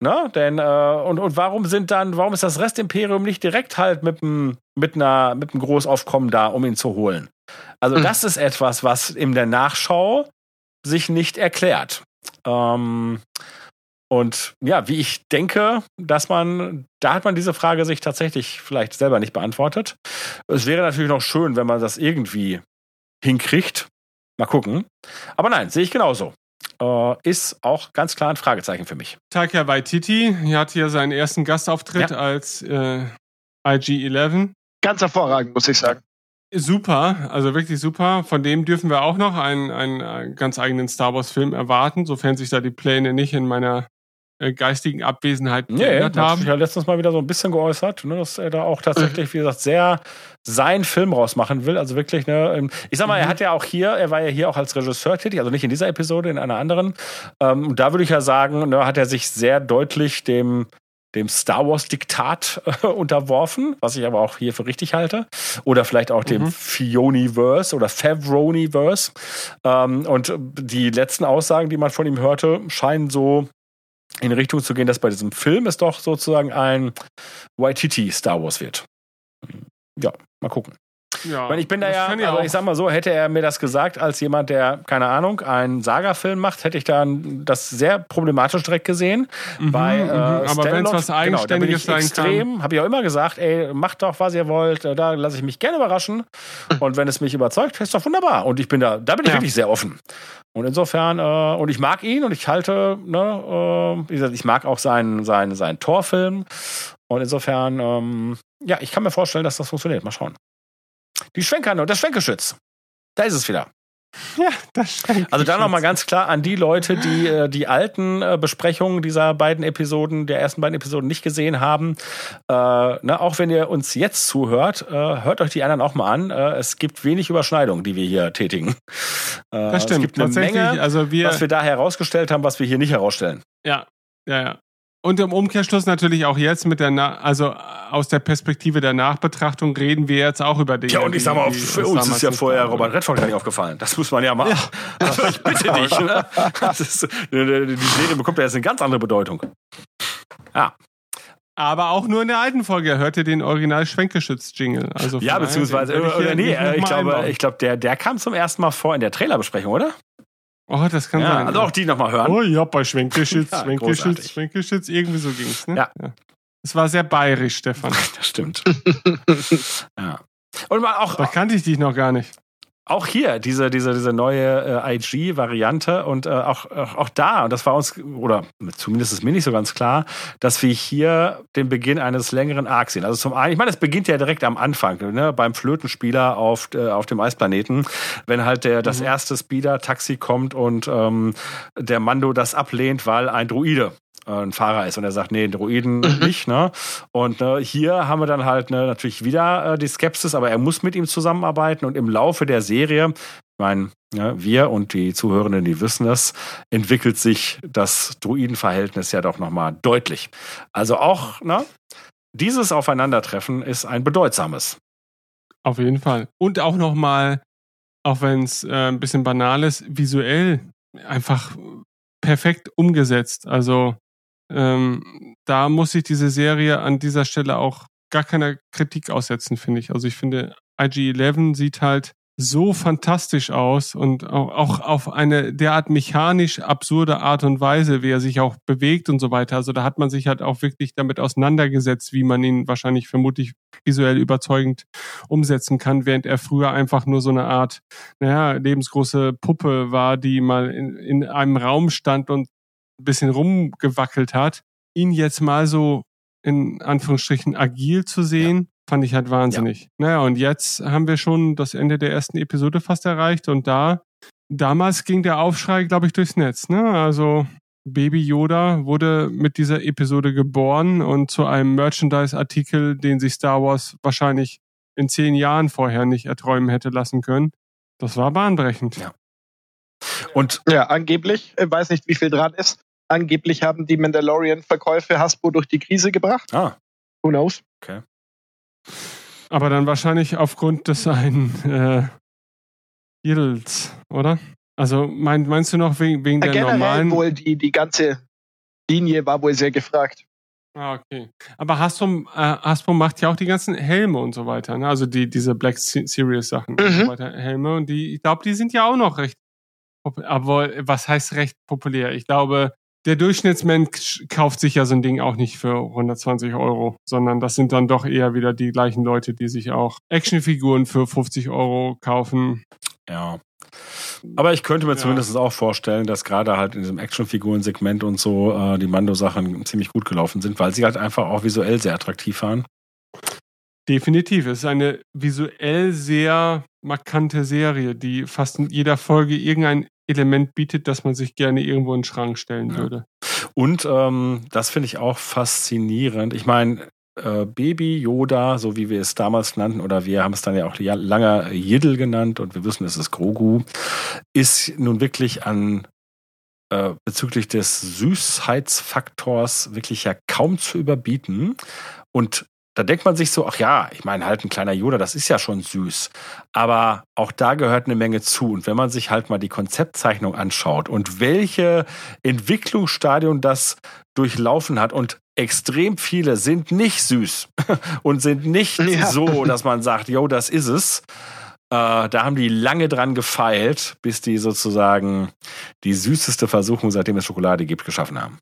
Ne? Denn, äh, und, und warum sind dann, warum ist das Restimperium nicht direkt halt mit einem mit einer, mit einem Großaufkommen da, um ihn zu holen? Also, Mhm. das ist etwas, was in der Nachschau sich nicht erklärt. Ähm, und ja, wie ich denke, dass man, da hat man diese Frage sich tatsächlich vielleicht selber nicht beantwortet. Es wäre natürlich noch schön, wenn man das irgendwie hinkriegt. Mal gucken. Aber nein, sehe ich genauso. Äh, ist auch ganz klar ein Fragezeichen für mich. Taika Waititi hier hat hier seinen ersten Gastauftritt Ja. als äh, IG-11. Ganz hervorragend, muss ich sagen. Super, also wirklich super. Von dem dürfen wir auch noch einen, einen, äh, ganz eigenen Star Wars-Film erwarten, sofern sich da die Pläne nicht in meiner äh, geistigen Abwesenheit Nee, geändert haben. sich ja letztens mal wieder so ein bisschen geäußert, ne, dass er da auch tatsächlich, wie gesagt, sehr seinen Film rausmachen will. Also wirklich, ne, ähm, ich sag mal, er Mhm. hat ja auch hier, er war ja hier auch als Regisseur tätig, also nicht in dieser Episode, in einer anderen. Ähm, und da würde ich ja sagen, ne, hat er sich sehr deutlich dem dem Star Wars Diktat äh, unterworfen, was ich aber auch hier für richtig halte. Oder vielleicht auch dem Mhm. Fioniverse oder Favroniverse. Ähm, und die letzten Aussagen, die man von ihm hörte, scheinen so in Richtung zu gehen, dass bei diesem Film es doch sozusagen ein Waititi Star Wars wird. Ja, mal gucken. Ja, Ich, meine, ich bin da ja, kann aber ich sag mal so, hätte er mir das gesagt als jemand, der, keine Ahnung, einen Saga-Film macht, hätte ich dann das sehr problematisch direkt gesehen. Mhm, Bei, äh, mhm. aber wenn es was genau, da bin Eigenständiges ich sein kann. extrem, habe ich auch immer gesagt, ey, macht doch, was ihr wollt, äh, da lasse ich mich gerne überraschen. Und wenn es mich überzeugt, ist doch wunderbar. Und ich bin da, da bin ich Ja. wirklich sehr offen. Und insofern, äh, und ich mag ihn und ich halte, ne, äh, wie gesagt, ich mag auch seinen, seinen, seinen Torfilm. Und insofern, ähm, ja, ich kann mir vorstellen, dass das funktioniert. Mal schauen. Die Schwenker, das Schwenkgeschütz. Da ist es wieder. Ja, das stimmt. Also da nochmal ganz klar an die Leute, die äh, die alten äh, Besprechungen dieser beiden Episoden, der ersten beiden Episoden nicht gesehen haben. Äh, ne, auch wenn ihr uns jetzt zuhört, äh, hört euch die anderen auch mal an. Äh, es gibt wenig Überschneidung, die wir hier tätigen. Äh, Das stimmt. Es gibt eine Menge, also wir, was wir da herausgestellt haben, was wir hier nicht herausstellen. ja, ja, ja. Und im Umkehrschluss natürlich auch jetzt mit der, Na also aus der Perspektive der Nachbetrachtung reden wir jetzt auch über Dinge. Ja, und ich sag mal, die- für uns ist ja vorher. Robert Redford gar nicht aufgefallen. Das muss man ja mal. <laughs> Also ich bitte dich. Ne? Das ist, die Serie bekommt ja jetzt eine ganz andere Bedeutung. Aber auch nur in der alten Folge. Hört ihr den Original Schwenkgeschütz-Jingle? Also Ja, beziehungsweise, den äh, ich hier nee, äh, ich glaube, einbauen. ich glaube, der, der kam zum ersten Mal vor in der Trailerbesprechung, oder? Oh, das kann Ja, sein. also auch die nochmal hören. Oh ja, bei Schwenkgeschütz, <laughs> Ja. Schwenkgeschütz, irgendwie so ging's, ne? Ja. Es war sehr bayerisch, Stefan. <laughs> Das stimmt. <laughs> ja. Und mal auch, Da kannte ich dich noch gar nicht. Auch hier diese, diese, diese neue äh, IG-Variante und äh, auch, auch, auch da, und das war uns, oder zumindest ist mir nicht so ganz klar, dass wir hier den Beginn eines längeren Arcs sehen. Also zum einen, ich meine, es beginnt ja direkt am Anfang, ne, beim Flötenspieler auf, äh, auf dem Eisplaneten, wenn halt der, das mhm. erste Speeder-Taxi kommt und ähm, der Mando das ablehnt, weil ein Druide ein Fahrer ist und er sagt, nee, Droiden mhm. nicht. Ne? Und ne, hier haben wir dann halt ne, natürlich wieder äh, die Skepsis, aber er muss mit ihm zusammenarbeiten und im Laufe der Serie, ich meine, ja, ne, wir und die Zuhörenden, die wissen es, entwickelt sich das Druidenverhältnis ja doch nochmal deutlich. Also auch, ne, dieses Aufeinandertreffen ist ein bedeutsames. Auf jeden Fall. Und auch nochmal, auch wenn es äh, ein bisschen banal ist, visuell einfach perfekt umgesetzt. Also ähm, da muss ich diese Serie an dieser Stelle auch gar keiner Kritik aussetzen, finde ich. Also ich finde, IG-11 sieht halt so fantastisch aus und auch, auch auf eine derart mechanisch absurde Art und Weise, wie er sich auch bewegt und so weiter. Also da hat man sich halt auch wirklich damit auseinandergesetzt, wie man ihn wahrscheinlich vermutlich visuell überzeugend umsetzen kann, während er früher einfach nur so eine Art, naja, lebensgroße Puppe war, die mal in, in einem Raum stand und ein bisschen rumgewackelt hat, ihn jetzt mal so in Anführungsstrichen agil zu sehen, ja. fand ich halt wahnsinnig. Ja. Naja, und jetzt haben wir schon das Ende der ersten Episode fast erreicht und da, damals ging der Aufschrei, glaube ich, durchs Netz. Ne? Also Baby Yoda wurde mit dieser Episode geboren und zu einem Merchandise-Artikel, den sich Star Wars wahrscheinlich in zehn Jahren vorher nicht erträumen hätte lassen können. Das war bahnbrechend. Ja. Und ja, angeblich, ich weiß nicht, wie viel dran ist, angeblich haben die Mandalorian-Verkäufe Hasbro durch die Krise gebracht. Ah. Who knows? Okay. Aber dann wahrscheinlich aufgrund des einen äh, Yields, oder? Also mein, meinst du noch wegen, wegen ja, der normalen... wohl die, die ganze Linie war wohl sehr gefragt. Ah, okay. Aber Hasbro, äh, Hasbro macht ja auch die ganzen Helme und so weiter, ne? Also die, diese Black Series Sachen mhm. und so weiter, Helme. Und die, ich glaube, die sind ja auch noch recht aber was heißt recht populär? Ich glaube, der Durchschnittsmensch kauft sich ja so ein Ding auch nicht für 120 Euro, sondern das sind dann doch eher wieder die gleichen Leute, die sich auch Actionfiguren für 50 Euro kaufen. Ja. Aber ich könnte mir ja. zumindest auch vorstellen, dass gerade halt in diesem Actionfiguren-Segment und so äh, die Mando-Sachen ziemlich gut gelaufen sind, weil sie halt einfach auch visuell sehr attraktiv waren. Definitiv. Es ist eine visuell sehr markante Serie, die fast in jeder Folge irgendein Element bietet, dass man sich gerne irgendwo in den Schrank stellen ja. würde. Und ähm, das finde ich auch faszinierend. Ich meine, äh, Baby Yoda, so wie wir es damals nannten, oder wir haben es dann ja auch lange Yiddle genannt und wir wissen, es ist Grogu, ist nun wirklich an äh, bezüglich des Süßheitsfaktors wirklich ja kaum zu überbieten. Und da denkt man sich so, ach ja, ich meine halt ein kleiner Yoda, das ist ja schon süß. Aber auch da gehört eine Menge zu. Und wenn man sich halt mal die Konzeptzeichnung anschaut und welche Entwicklungsstadion das durchlaufen hat und extrem viele sind nicht süß <laughs> und sind nicht ja. so, dass man sagt, yo, das ist es. Äh, da haben die lange dran gefeilt, bis die sozusagen die süßeste Versuchung, seitdem es Schokolade gibt, geschaffen haben.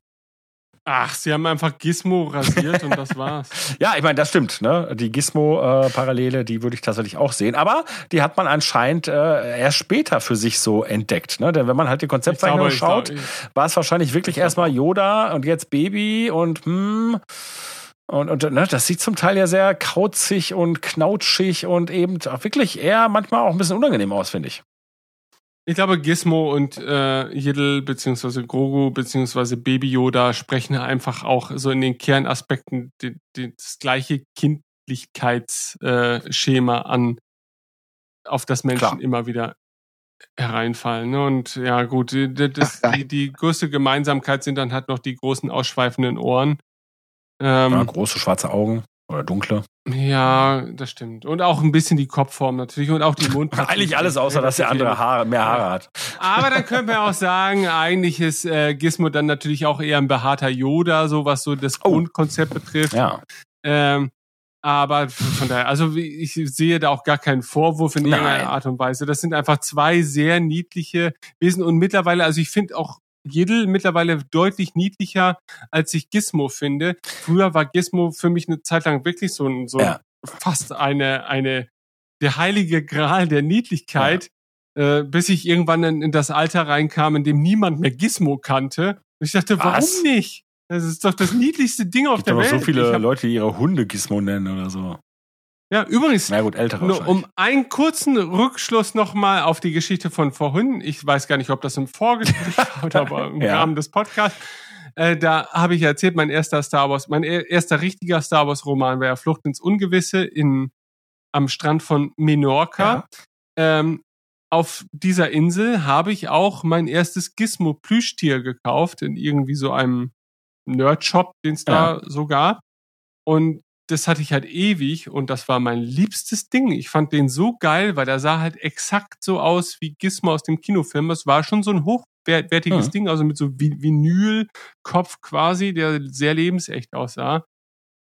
Ach, sie haben einfach Gizmo rasiert und das war's. <laughs> Ja, ich meine, das stimmt. Ne? Die Gizmo-Parallele, die würde ich tatsächlich auch sehen. Aber die hat man anscheinend äh, erst später für sich so entdeckt. Ne? Denn wenn man halt die Konzeptzeichnung schaut, war es wahrscheinlich wirklich erstmal Yoda und jetzt Baby und hm. Und, und ne, das sieht zum Teil ja sehr kauzig und knautschig und eben auch wirklich eher manchmal auch ein bisschen unangenehm aus, finde ich. Ich glaube, Gizmo und äh, Yiddle beziehungsweise Grogu beziehungsweise Baby Yoda sprechen einfach auch so in den Kernaspekten die, die, das gleiche Kindlichkeitsschema äh, an, auf das Menschen Klar. immer wieder hereinfallen. Ne? Und ja, gut, die, das, <laughs> die, die größte Gemeinsamkeit sind dann halt noch die großen ausschweifenden Ohren. Ähm, ja, große schwarze Augen. Oder dunkle. Ja, das stimmt. Und auch ein bisschen die Kopfform natürlich und auch die <laughs> Mund. eigentlich alles, außer dass der andere Haare, mehr Haare hat. Aber dann können wir auch sagen, eigentlich ist äh, Gizmo dann natürlich auch eher ein behaarter Yoda, so was so das oh. Grundkonzept betrifft. Ja. Ähm, aber von daher, also ich sehe da auch gar keinen Vorwurf in irgendeiner Art und Weise. Das sind einfach zwei sehr niedliche Wesen und mittlerweile, also ich finde auch Jiddle mittlerweile deutlich niedlicher, als ich Gizmo finde. Früher war Gizmo für mich eine Zeit lang wirklich so ein, so ja. fast eine, eine der heilige Gral der Niedlichkeit, äh, bis ich irgendwann in, in das Alter reinkam, in dem niemand mehr Gizmo kannte. Und ich dachte, warum Was? nicht? Das ist doch das niedlichste Ding auf gibt der Welt. so viele hab, Leute, die ihre Hunde Gizmo nennen oder so. Ja, übrigens, Na gut, ältere nur um einen kurzen Rückschluss nochmal auf die Geschichte von vorhin. Ich weiß gar nicht, ob das im Vorgespräch <laughs> war oder aber im Ja. Rahmen des Podcasts. Äh, da habe ich erzählt, mein erster Star Wars, mein er- erster richtiger Star Wars Roman war ja Flucht ins Ungewisse in, am Strand von Menorca. Ähm, auf dieser Insel habe ich auch mein erstes Gizmo Plüschtier gekauft in irgendwie so einem Nerd-Shop, den es da so gab. Und das hatte ich halt ewig und das war mein liebstes Ding. Ich fand den so geil, weil der sah halt exakt so aus wie Gizmo aus dem Kinofilm. Das war schon so ein hochwertiges Mhm. Ding, also mit so Vi- Vinylkopf quasi, der sehr lebensecht aussah.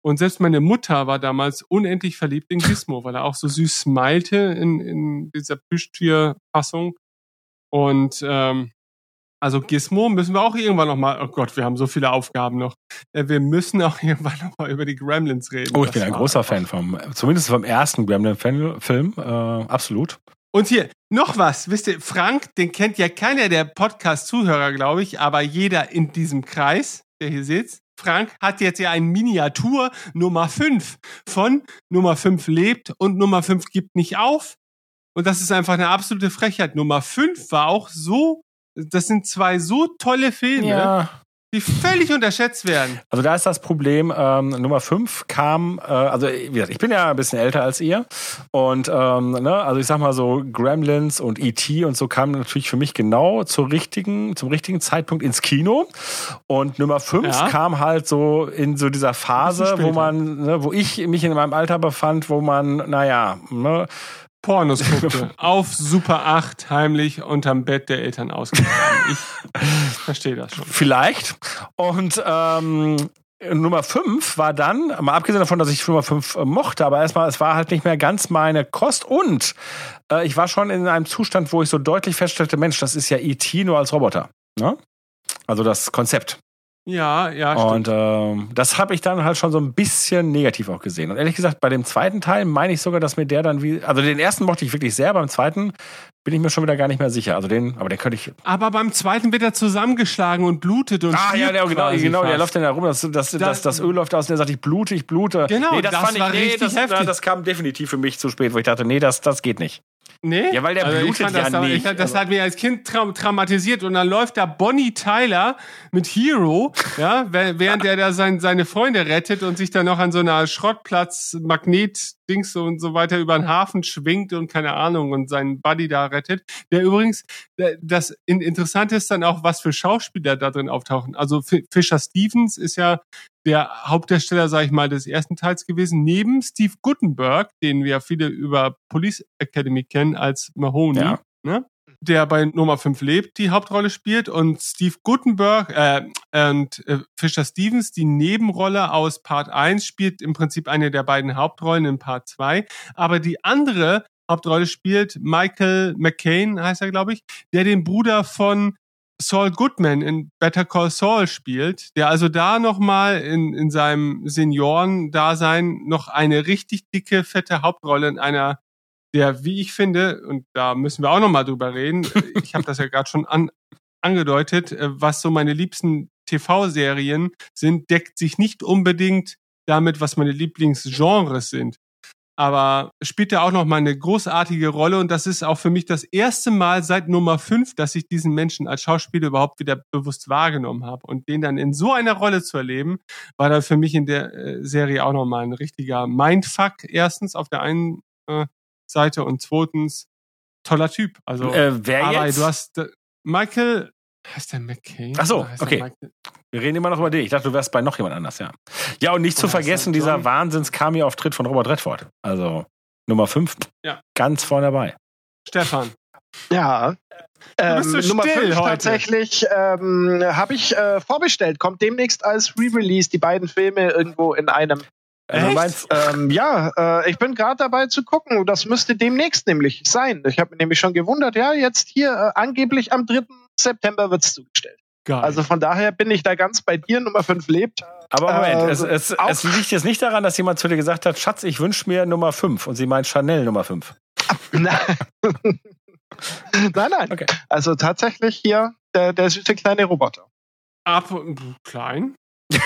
Und selbst meine Mutter war damals unendlich verliebt in Gizmo, weil er auch so süß smilte in, in dieser Plüschtierfassung. Und ähm, also Gizmo müssen wir auch irgendwann noch mal. Oh Gott, wir haben so viele Aufgaben noch. Äh, Wir müssen auch <laughs> irgendwann noch mal über die Gremlins reden. Oh, ich bin ein großer Fan vom, zumindest vom ersten Gremlin-Film, äh, absolut. Und hier noch was, wisst ihr, Frank, den kennt ja keiner der Podcast-Zuhörer, glaube ich, aber jeder in diesem Kreis, der hier sitzt. Frank hat jetzt ja ein Miniatur Nummer 5 von Nummer 5 lebt und Nummer 5 gibt nicht auf. Und das ist einfach eine absolute Frechheit. Nummer 5 war auch so, das sind zwei so tolle Filme, die völlig unterschätzt werden. Also da ist das Problem, ähm, Nummer 5 kam, äh, also wie gesagt, ich bin ja ein bisschen älter als ihr und ähm, ne, also ich sag mal so Gremlins und E.T. und so kamen natürlich für mich genau zur richtigen, zum richtigen Zeitpunkt ins Kino und Nummer 5 Ja. kam halt so in so dieser Phase, wo man, ne, wo ich mich in meinem Alter befand, wo man, naja, ne, Pornos guckte. <laughs> auf Super 8 heimlich unterm Bett der Eltern ausgegraben. Ich <laughs> verstehe das schon. Vielleicht. Und ähm, Nummer 5 war dann, mal abgesehen davon, dass ich Nummer 5 mochte, aber erstmal, es war halt nicht mehr ganz meine Kost und äh, ich war schon in einem Zustand, wo ich so deutlich feststellte, Mensch, das ist ja E.T. nur als Roboter. Ne? Also das Konzept. Ja, ja, stimmt. Und ähm, das habe ich dann halt schon so ein bisschen negativ auch gesehen. Und ehrlich gesagt, bei dem zweiten Teil meine ich sogar, dass mir der dann wie, also den ersten mochte ich wirklich sehr, beim zweiten bin ich mir schon wieder gar nicht mehr sicher. Also den, aber den könnte ich. Aber beim zweiten wird er zusammengeschlagen und blutet und Ah, ja, der, genau, genau, der läuft dann da rum, das, das, das, das Öl läuft aus und der sagt, ich blute, ich blute. Genau, nee, das, das fand ich, war nee, richtig das, heftig. das kam definitiv für mich zu spät, wo ich dachte, nee, das, das geht nicht. Nee? Ja, weil der ich blutet fand das, ja aber- nicht. Ich, das Also- hat mich als Kind traum traumatisiert und dann läuft da Bonnie Tyler mit Hero, ja, wäh- während er da sein, seine Freunde rettet und sich dann noch an so einer Schrottplatz Magnet Dings und so weiter über den Hafen schwingt und keine Ahnung und seinen Buddy da rettet. Der übrigens, das in- Interessante ist dann auch, was für Schauspieler da drin auftauchen. Also Fi- Fisher Stevens ist ja der Hauptdarsteller, sag ich mal, des ersten Teils gewesen, neben Steve Guttenberg, den wir viele über Police Academy kennen als Mahoney, Ja. ne? der bei Nummer 5 lebt, die Hauptrolle spielt und Steve Guttenberg äh, und äh, Fisher Stevens, die Nebenrolle aus Part 1, spielt im Prinzip eine der beiden Hauptrollen in Part 2, aber die andere Hauptrolle spielt Michael McCain, heißt er, glaube ich, der den Bruder von Saul Goodman in Better Call Saul spielt, der also da nochmal in, in seinem Senioren-Dasein noch eine richtig dicke, fette Hauptrolle in einer der, wie ich finde, und da müssen wir auch nochmal drüber reden, <laughs> ich habe das ja gerade schon an, angedeutet, äh, was so meine liebsten TV-Serien sind, deckt sich nicht unbedingt damit, was meine Lieblingsgenres sind. Aber spielt da auch noch mal eine großartige Rolle und das ist auch für mich das erste Mal seit Nummer 5, dass ich diesen Menschen als Schauspieler überhaupt wieder bewusst wahrgenommen habe. Und den dann in so einer Rolle zu erleben, war dann für mich in der äh, Serie auch noch mal ein richtiger Mindfuck. Erstens auf der einen äh, Seite und zweitens toller Typ. Also Äh, wer jetzt? du hast äh, Michael, heißt der McCain? Ach so, okay. Wir reden immer noch über dich. Ich dachte, du wärst bei noch jemand anders, ja. Ja, und nicht zu Oder ist vergessen, dieser John? Wahnsinns-Cameo-Auftritt von Robert Redford. Also Nummer 5, Ja. ganz vorne dabei. Stefan. Ja. Ähm, bist so Nummer still 5 heute. tatsächlich ähm, habe ich äh, vorbestellt. Kommt demnächst als Re-Release die beiden Filme irgendwo in einem. Also Echt? meinst, Ähm, ja, äh, ich bin gerade dabei zu gucken. Das müsste demnächst nämlich sein. Ich habe mich nämlich schon gewundert. Ja, jetzt hier äh, angeblich am 3. September wird's zugestellt. Geil. Also von daher bin ich da ganz bei dir. Nummer 5 lebt. aber Moment, äh, es, es, es liegt jetzt nicht daran, dass jemand zu dir gesagt hat, Schatz, ich wünsche mir Nummer 5 und sie meint Chanel Nummer 5. <laughs> nein, nein. Okay. Also tatsächlich hier der, der süße kleine Roboter. Ab klein. <laughs>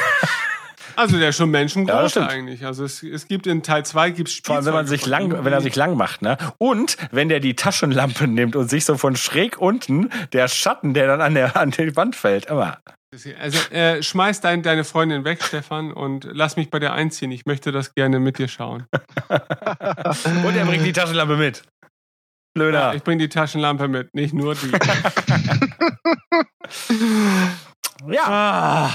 Also der ist schon Ja, menschengroß stimmt. eigentlich. Also es, es gibt in Teil 2 gibt's Vor allem, wenn man sich lang, wenn er sich lang macht, ne? Und wenn der die Taschenlampe nimmt und sich so von schräg unten der Schatten, der dann an der an die Wand fällt, immer. Also äh, schmeiß dein, deine Freundin weg, Stefan, und lass mich bei dir einziehen. Ich möchte das gerne mit dir schauen. <laughs> Und er bringt die Taschenlampe mit. Blöder. Ich bringe die Taschenlampe mit, nicht nur die. <laughs> Ja, ah,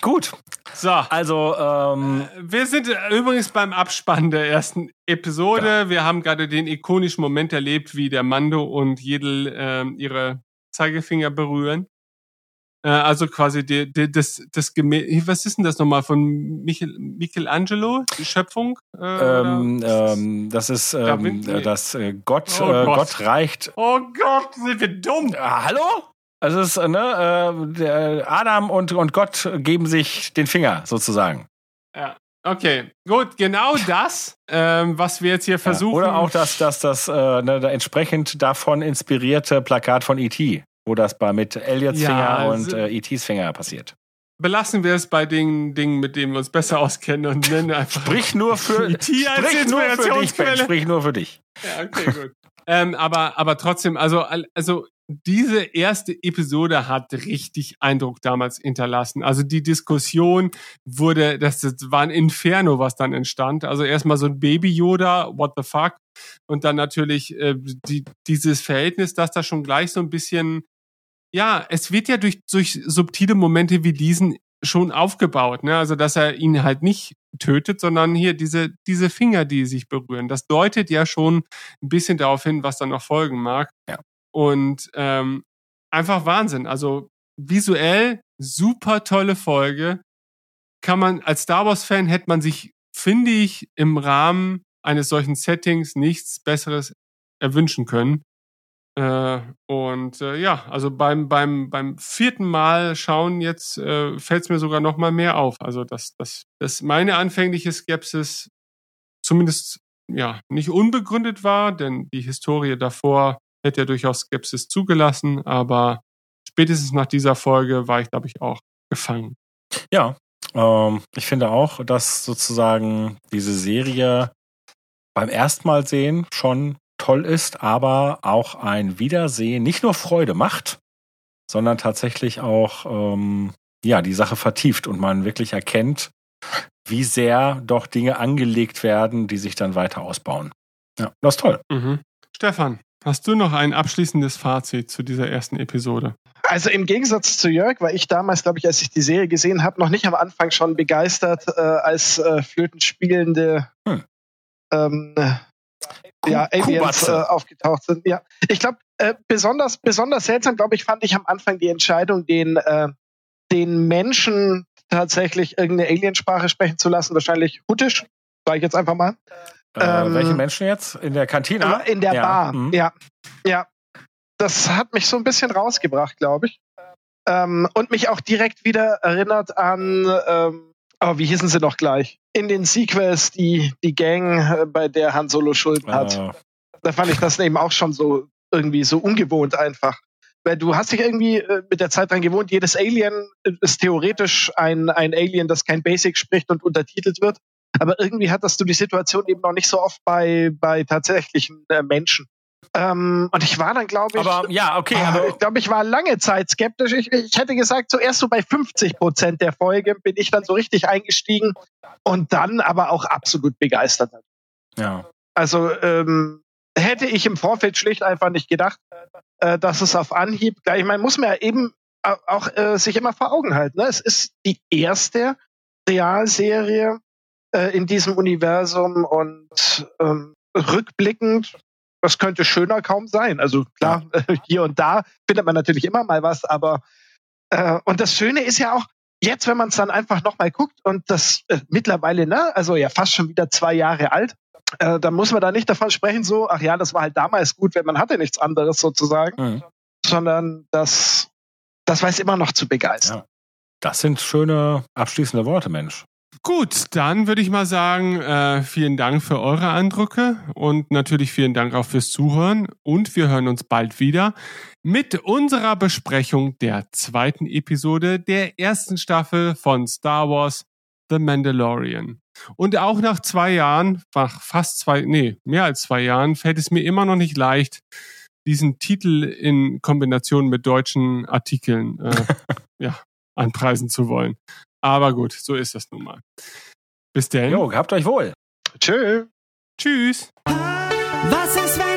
gut. so. Also, ähm, Wir sind übrigens beim Abspann der ersten Episode. Wir haben gerade den ikonischen Moment erlebt, wie der Mando und Jedel ähm, ihre Zeigefinger berühren. Äh, also quasi die, die, das, das Gemälde, was ist denn das nochmal von Michel, Michelangelo, die Schöpfung? Äh, ähm, ähm, das ist ähm, äh, das äh, Gott, Oh äh, Gott. Gott reicht. oh Gott, sind wir dumm! Ah, hallo? Also es ist, äh, ne, äh, Adam und, und Gott geben sich den Finger sozusagen. Okay, gut, genau das, ähm, was wir jetzt hier versuchen. Ja, oder auch das, das, das äh, ne, da entsprechend davon inspirierte Plakat von E.T., wo das bei mit Elliots Ja, Finger also- und äh, E.T.s Finger passiert. Belassen wir es bei den Dingen, mit denen wir uns besser auskennen und nennen einfach. Sprich nur für, als sprich nur für dich, sprich nur für dich. Ja, okay, gut. Ähm, aber, aber trotzdem, also, al- also diese erste Episode hat richtig Eindruck damals hinterlassen. Also die Diskussion wurde, das, das war ein Inferno, was dann entstand. Also erstmal so ein Baby-Yoda, what the fuck? Und dann natürlich äh, die, dieses Verhältnis, dass da schon gleich so ein bisschen, ja, es wird ja durch, durch subtile Momente wie diesen schon aufgebaut, ne? Also dass er ihn halt nicht tötet, sondern hier diese diese Finger, die sich berühren. Das deutet ja schon ein bisschen darauf hin, was dann noch folgen mag. Ja. Und ähm, einfach Wahnsinn. Also visuell super tolle Folge. Kann man als Star Wars Fan hätte man sich, finde ich, im Rahmen eines solchen Settings nichts Besseres erwünschen können. Äh, und äh, ja, also beim beim beim vierten Mal schauen jetzt äh, fällt es mir sogar noch mal mehr auf. Also dass dass dass meine anfängliche Skepsis zumindest ja nicht unbegründet war, denn die Historie davor hätte ja durchaus Skepsis zugelassen, aber spätestens nach dieser Folge war ich glaube ich auch gefangen. Ja, ähm, ich finde auch, dass sozusagen diese Serie beim ersten Mal sehen schon toll ist, aber auch ein Wiedersehen nicht nur Freude macht, sondern tatsächlich auch ähm, ja die Sache vertieft und man wirklich erkennt, wie sehr doch Dinge angelegt werden, die sich dann weiter ausbauen. Ja, das ist toll. Mhm. Stefan, hast du noch ein abschließendes Fazit zu dieser ersten Episode? Also im Gegensatz zu Jörg war ich damals, glaube ich, als ich die Serie gesehen habe, noch nicht am Anfang schon begeistert, äh, als äh, flötenspielende Hm. ähm, ja, Aliens äh, aufgetaucht sind. Ja, ich glaube, äh, besonders, besonders seltsam, glaube ich, fand ich am Anfang die Entscheidung, den, äh, den Menschen tatsächlich irgendeine Aliensprache sprechen zu lassen. Wahrscheinlich Huttisch, sage ich jetzt einfach mal. Äh, Ähm, welche Menschen jetzt? In der Kantine? In der Ja, Bar. mhm. Ja, ja. Das hat mich so ein bisschen rausgebracht, glaube ich. Ähm, und mich auch direkt wieder erinnert an, ähm, oh, wie hießen sie noch gleich? In den Sequels, die, die Gang, äh, bei der Han Solo Schulden hat. Äh, Da fand ich das eben auch schon so irgendwie so ungewohnt einfach. Weil du hast dich irgendwie äh, mit der Zeit dran gewohnt, jedes Alien ist theoretisch ein, ein Alien, das kein Basic spricht und untertitelt wird. Aber irgendwie hattest du die Situation eben noch nicht so oft bei, bei tatsächlichen äh, Menschen. Ähm, und ich war dann, glaube ich, aber ja, okay, Ah, aber ich glaube, ich war lange Zeit skeptisch. Ich, ich hätte gesagt, zuerst so bei 50 Prozent der Folge bin ich dann so richtig eingestiegen und dann aber auch absolut begeistert. ja. Also ähm, hätte ich im Vorfeld schlicht einfach nicht gedacht, äh, dass es auf Anhieb gleich. Man muss mir ja eben au- auch äh, sich immer vor Augen halten. Ne? Es ist die erste Realserie äh, in diesem Universum und ähm, rückblickend, das könnte schöner kaum sein. Also klar, <laughs> hier und da findet man natürlich immer mal was, aber äh, und das Schöne ist ja auch, jetzt, wenn man es dann einfach nochmal guckt und das äh, mittlerweile, ne, also ja fast schon wieder zwei Jahre alt, äh, dann muss man da nicht davon sprechen, so, ach ja, das war halt damals gut, wenn man hatte nichts anderes sozusagen, Mhm. sondern das, das weiß immer noch zu begeistern. Das sind schöne abschließende Worte, Mensch. Gut, dann würde ich mal sagen, äh, vielen Dank für eure Eindrücke und natürlich vielen Dank auch fürs Zuhören. Und wir hören uns bald wieder mit unserer Besprechung der zweiten Episode der ersten Staffel von Star Wars The Mandalorian. Und auch nach zwei Jahren, nach fast zwei, nee, mehr als zwei Jahren, fällt es mir immer noch nicht leicht, diesen Titel in Kombination mit deutschen Artikeln äh, <laughs> ja, anpreisen zu wollen. Aber gut, so ist das nun mal. Bis denn. Jo, habt euch wohl. Tschö. Tschüss. Was ist, wenn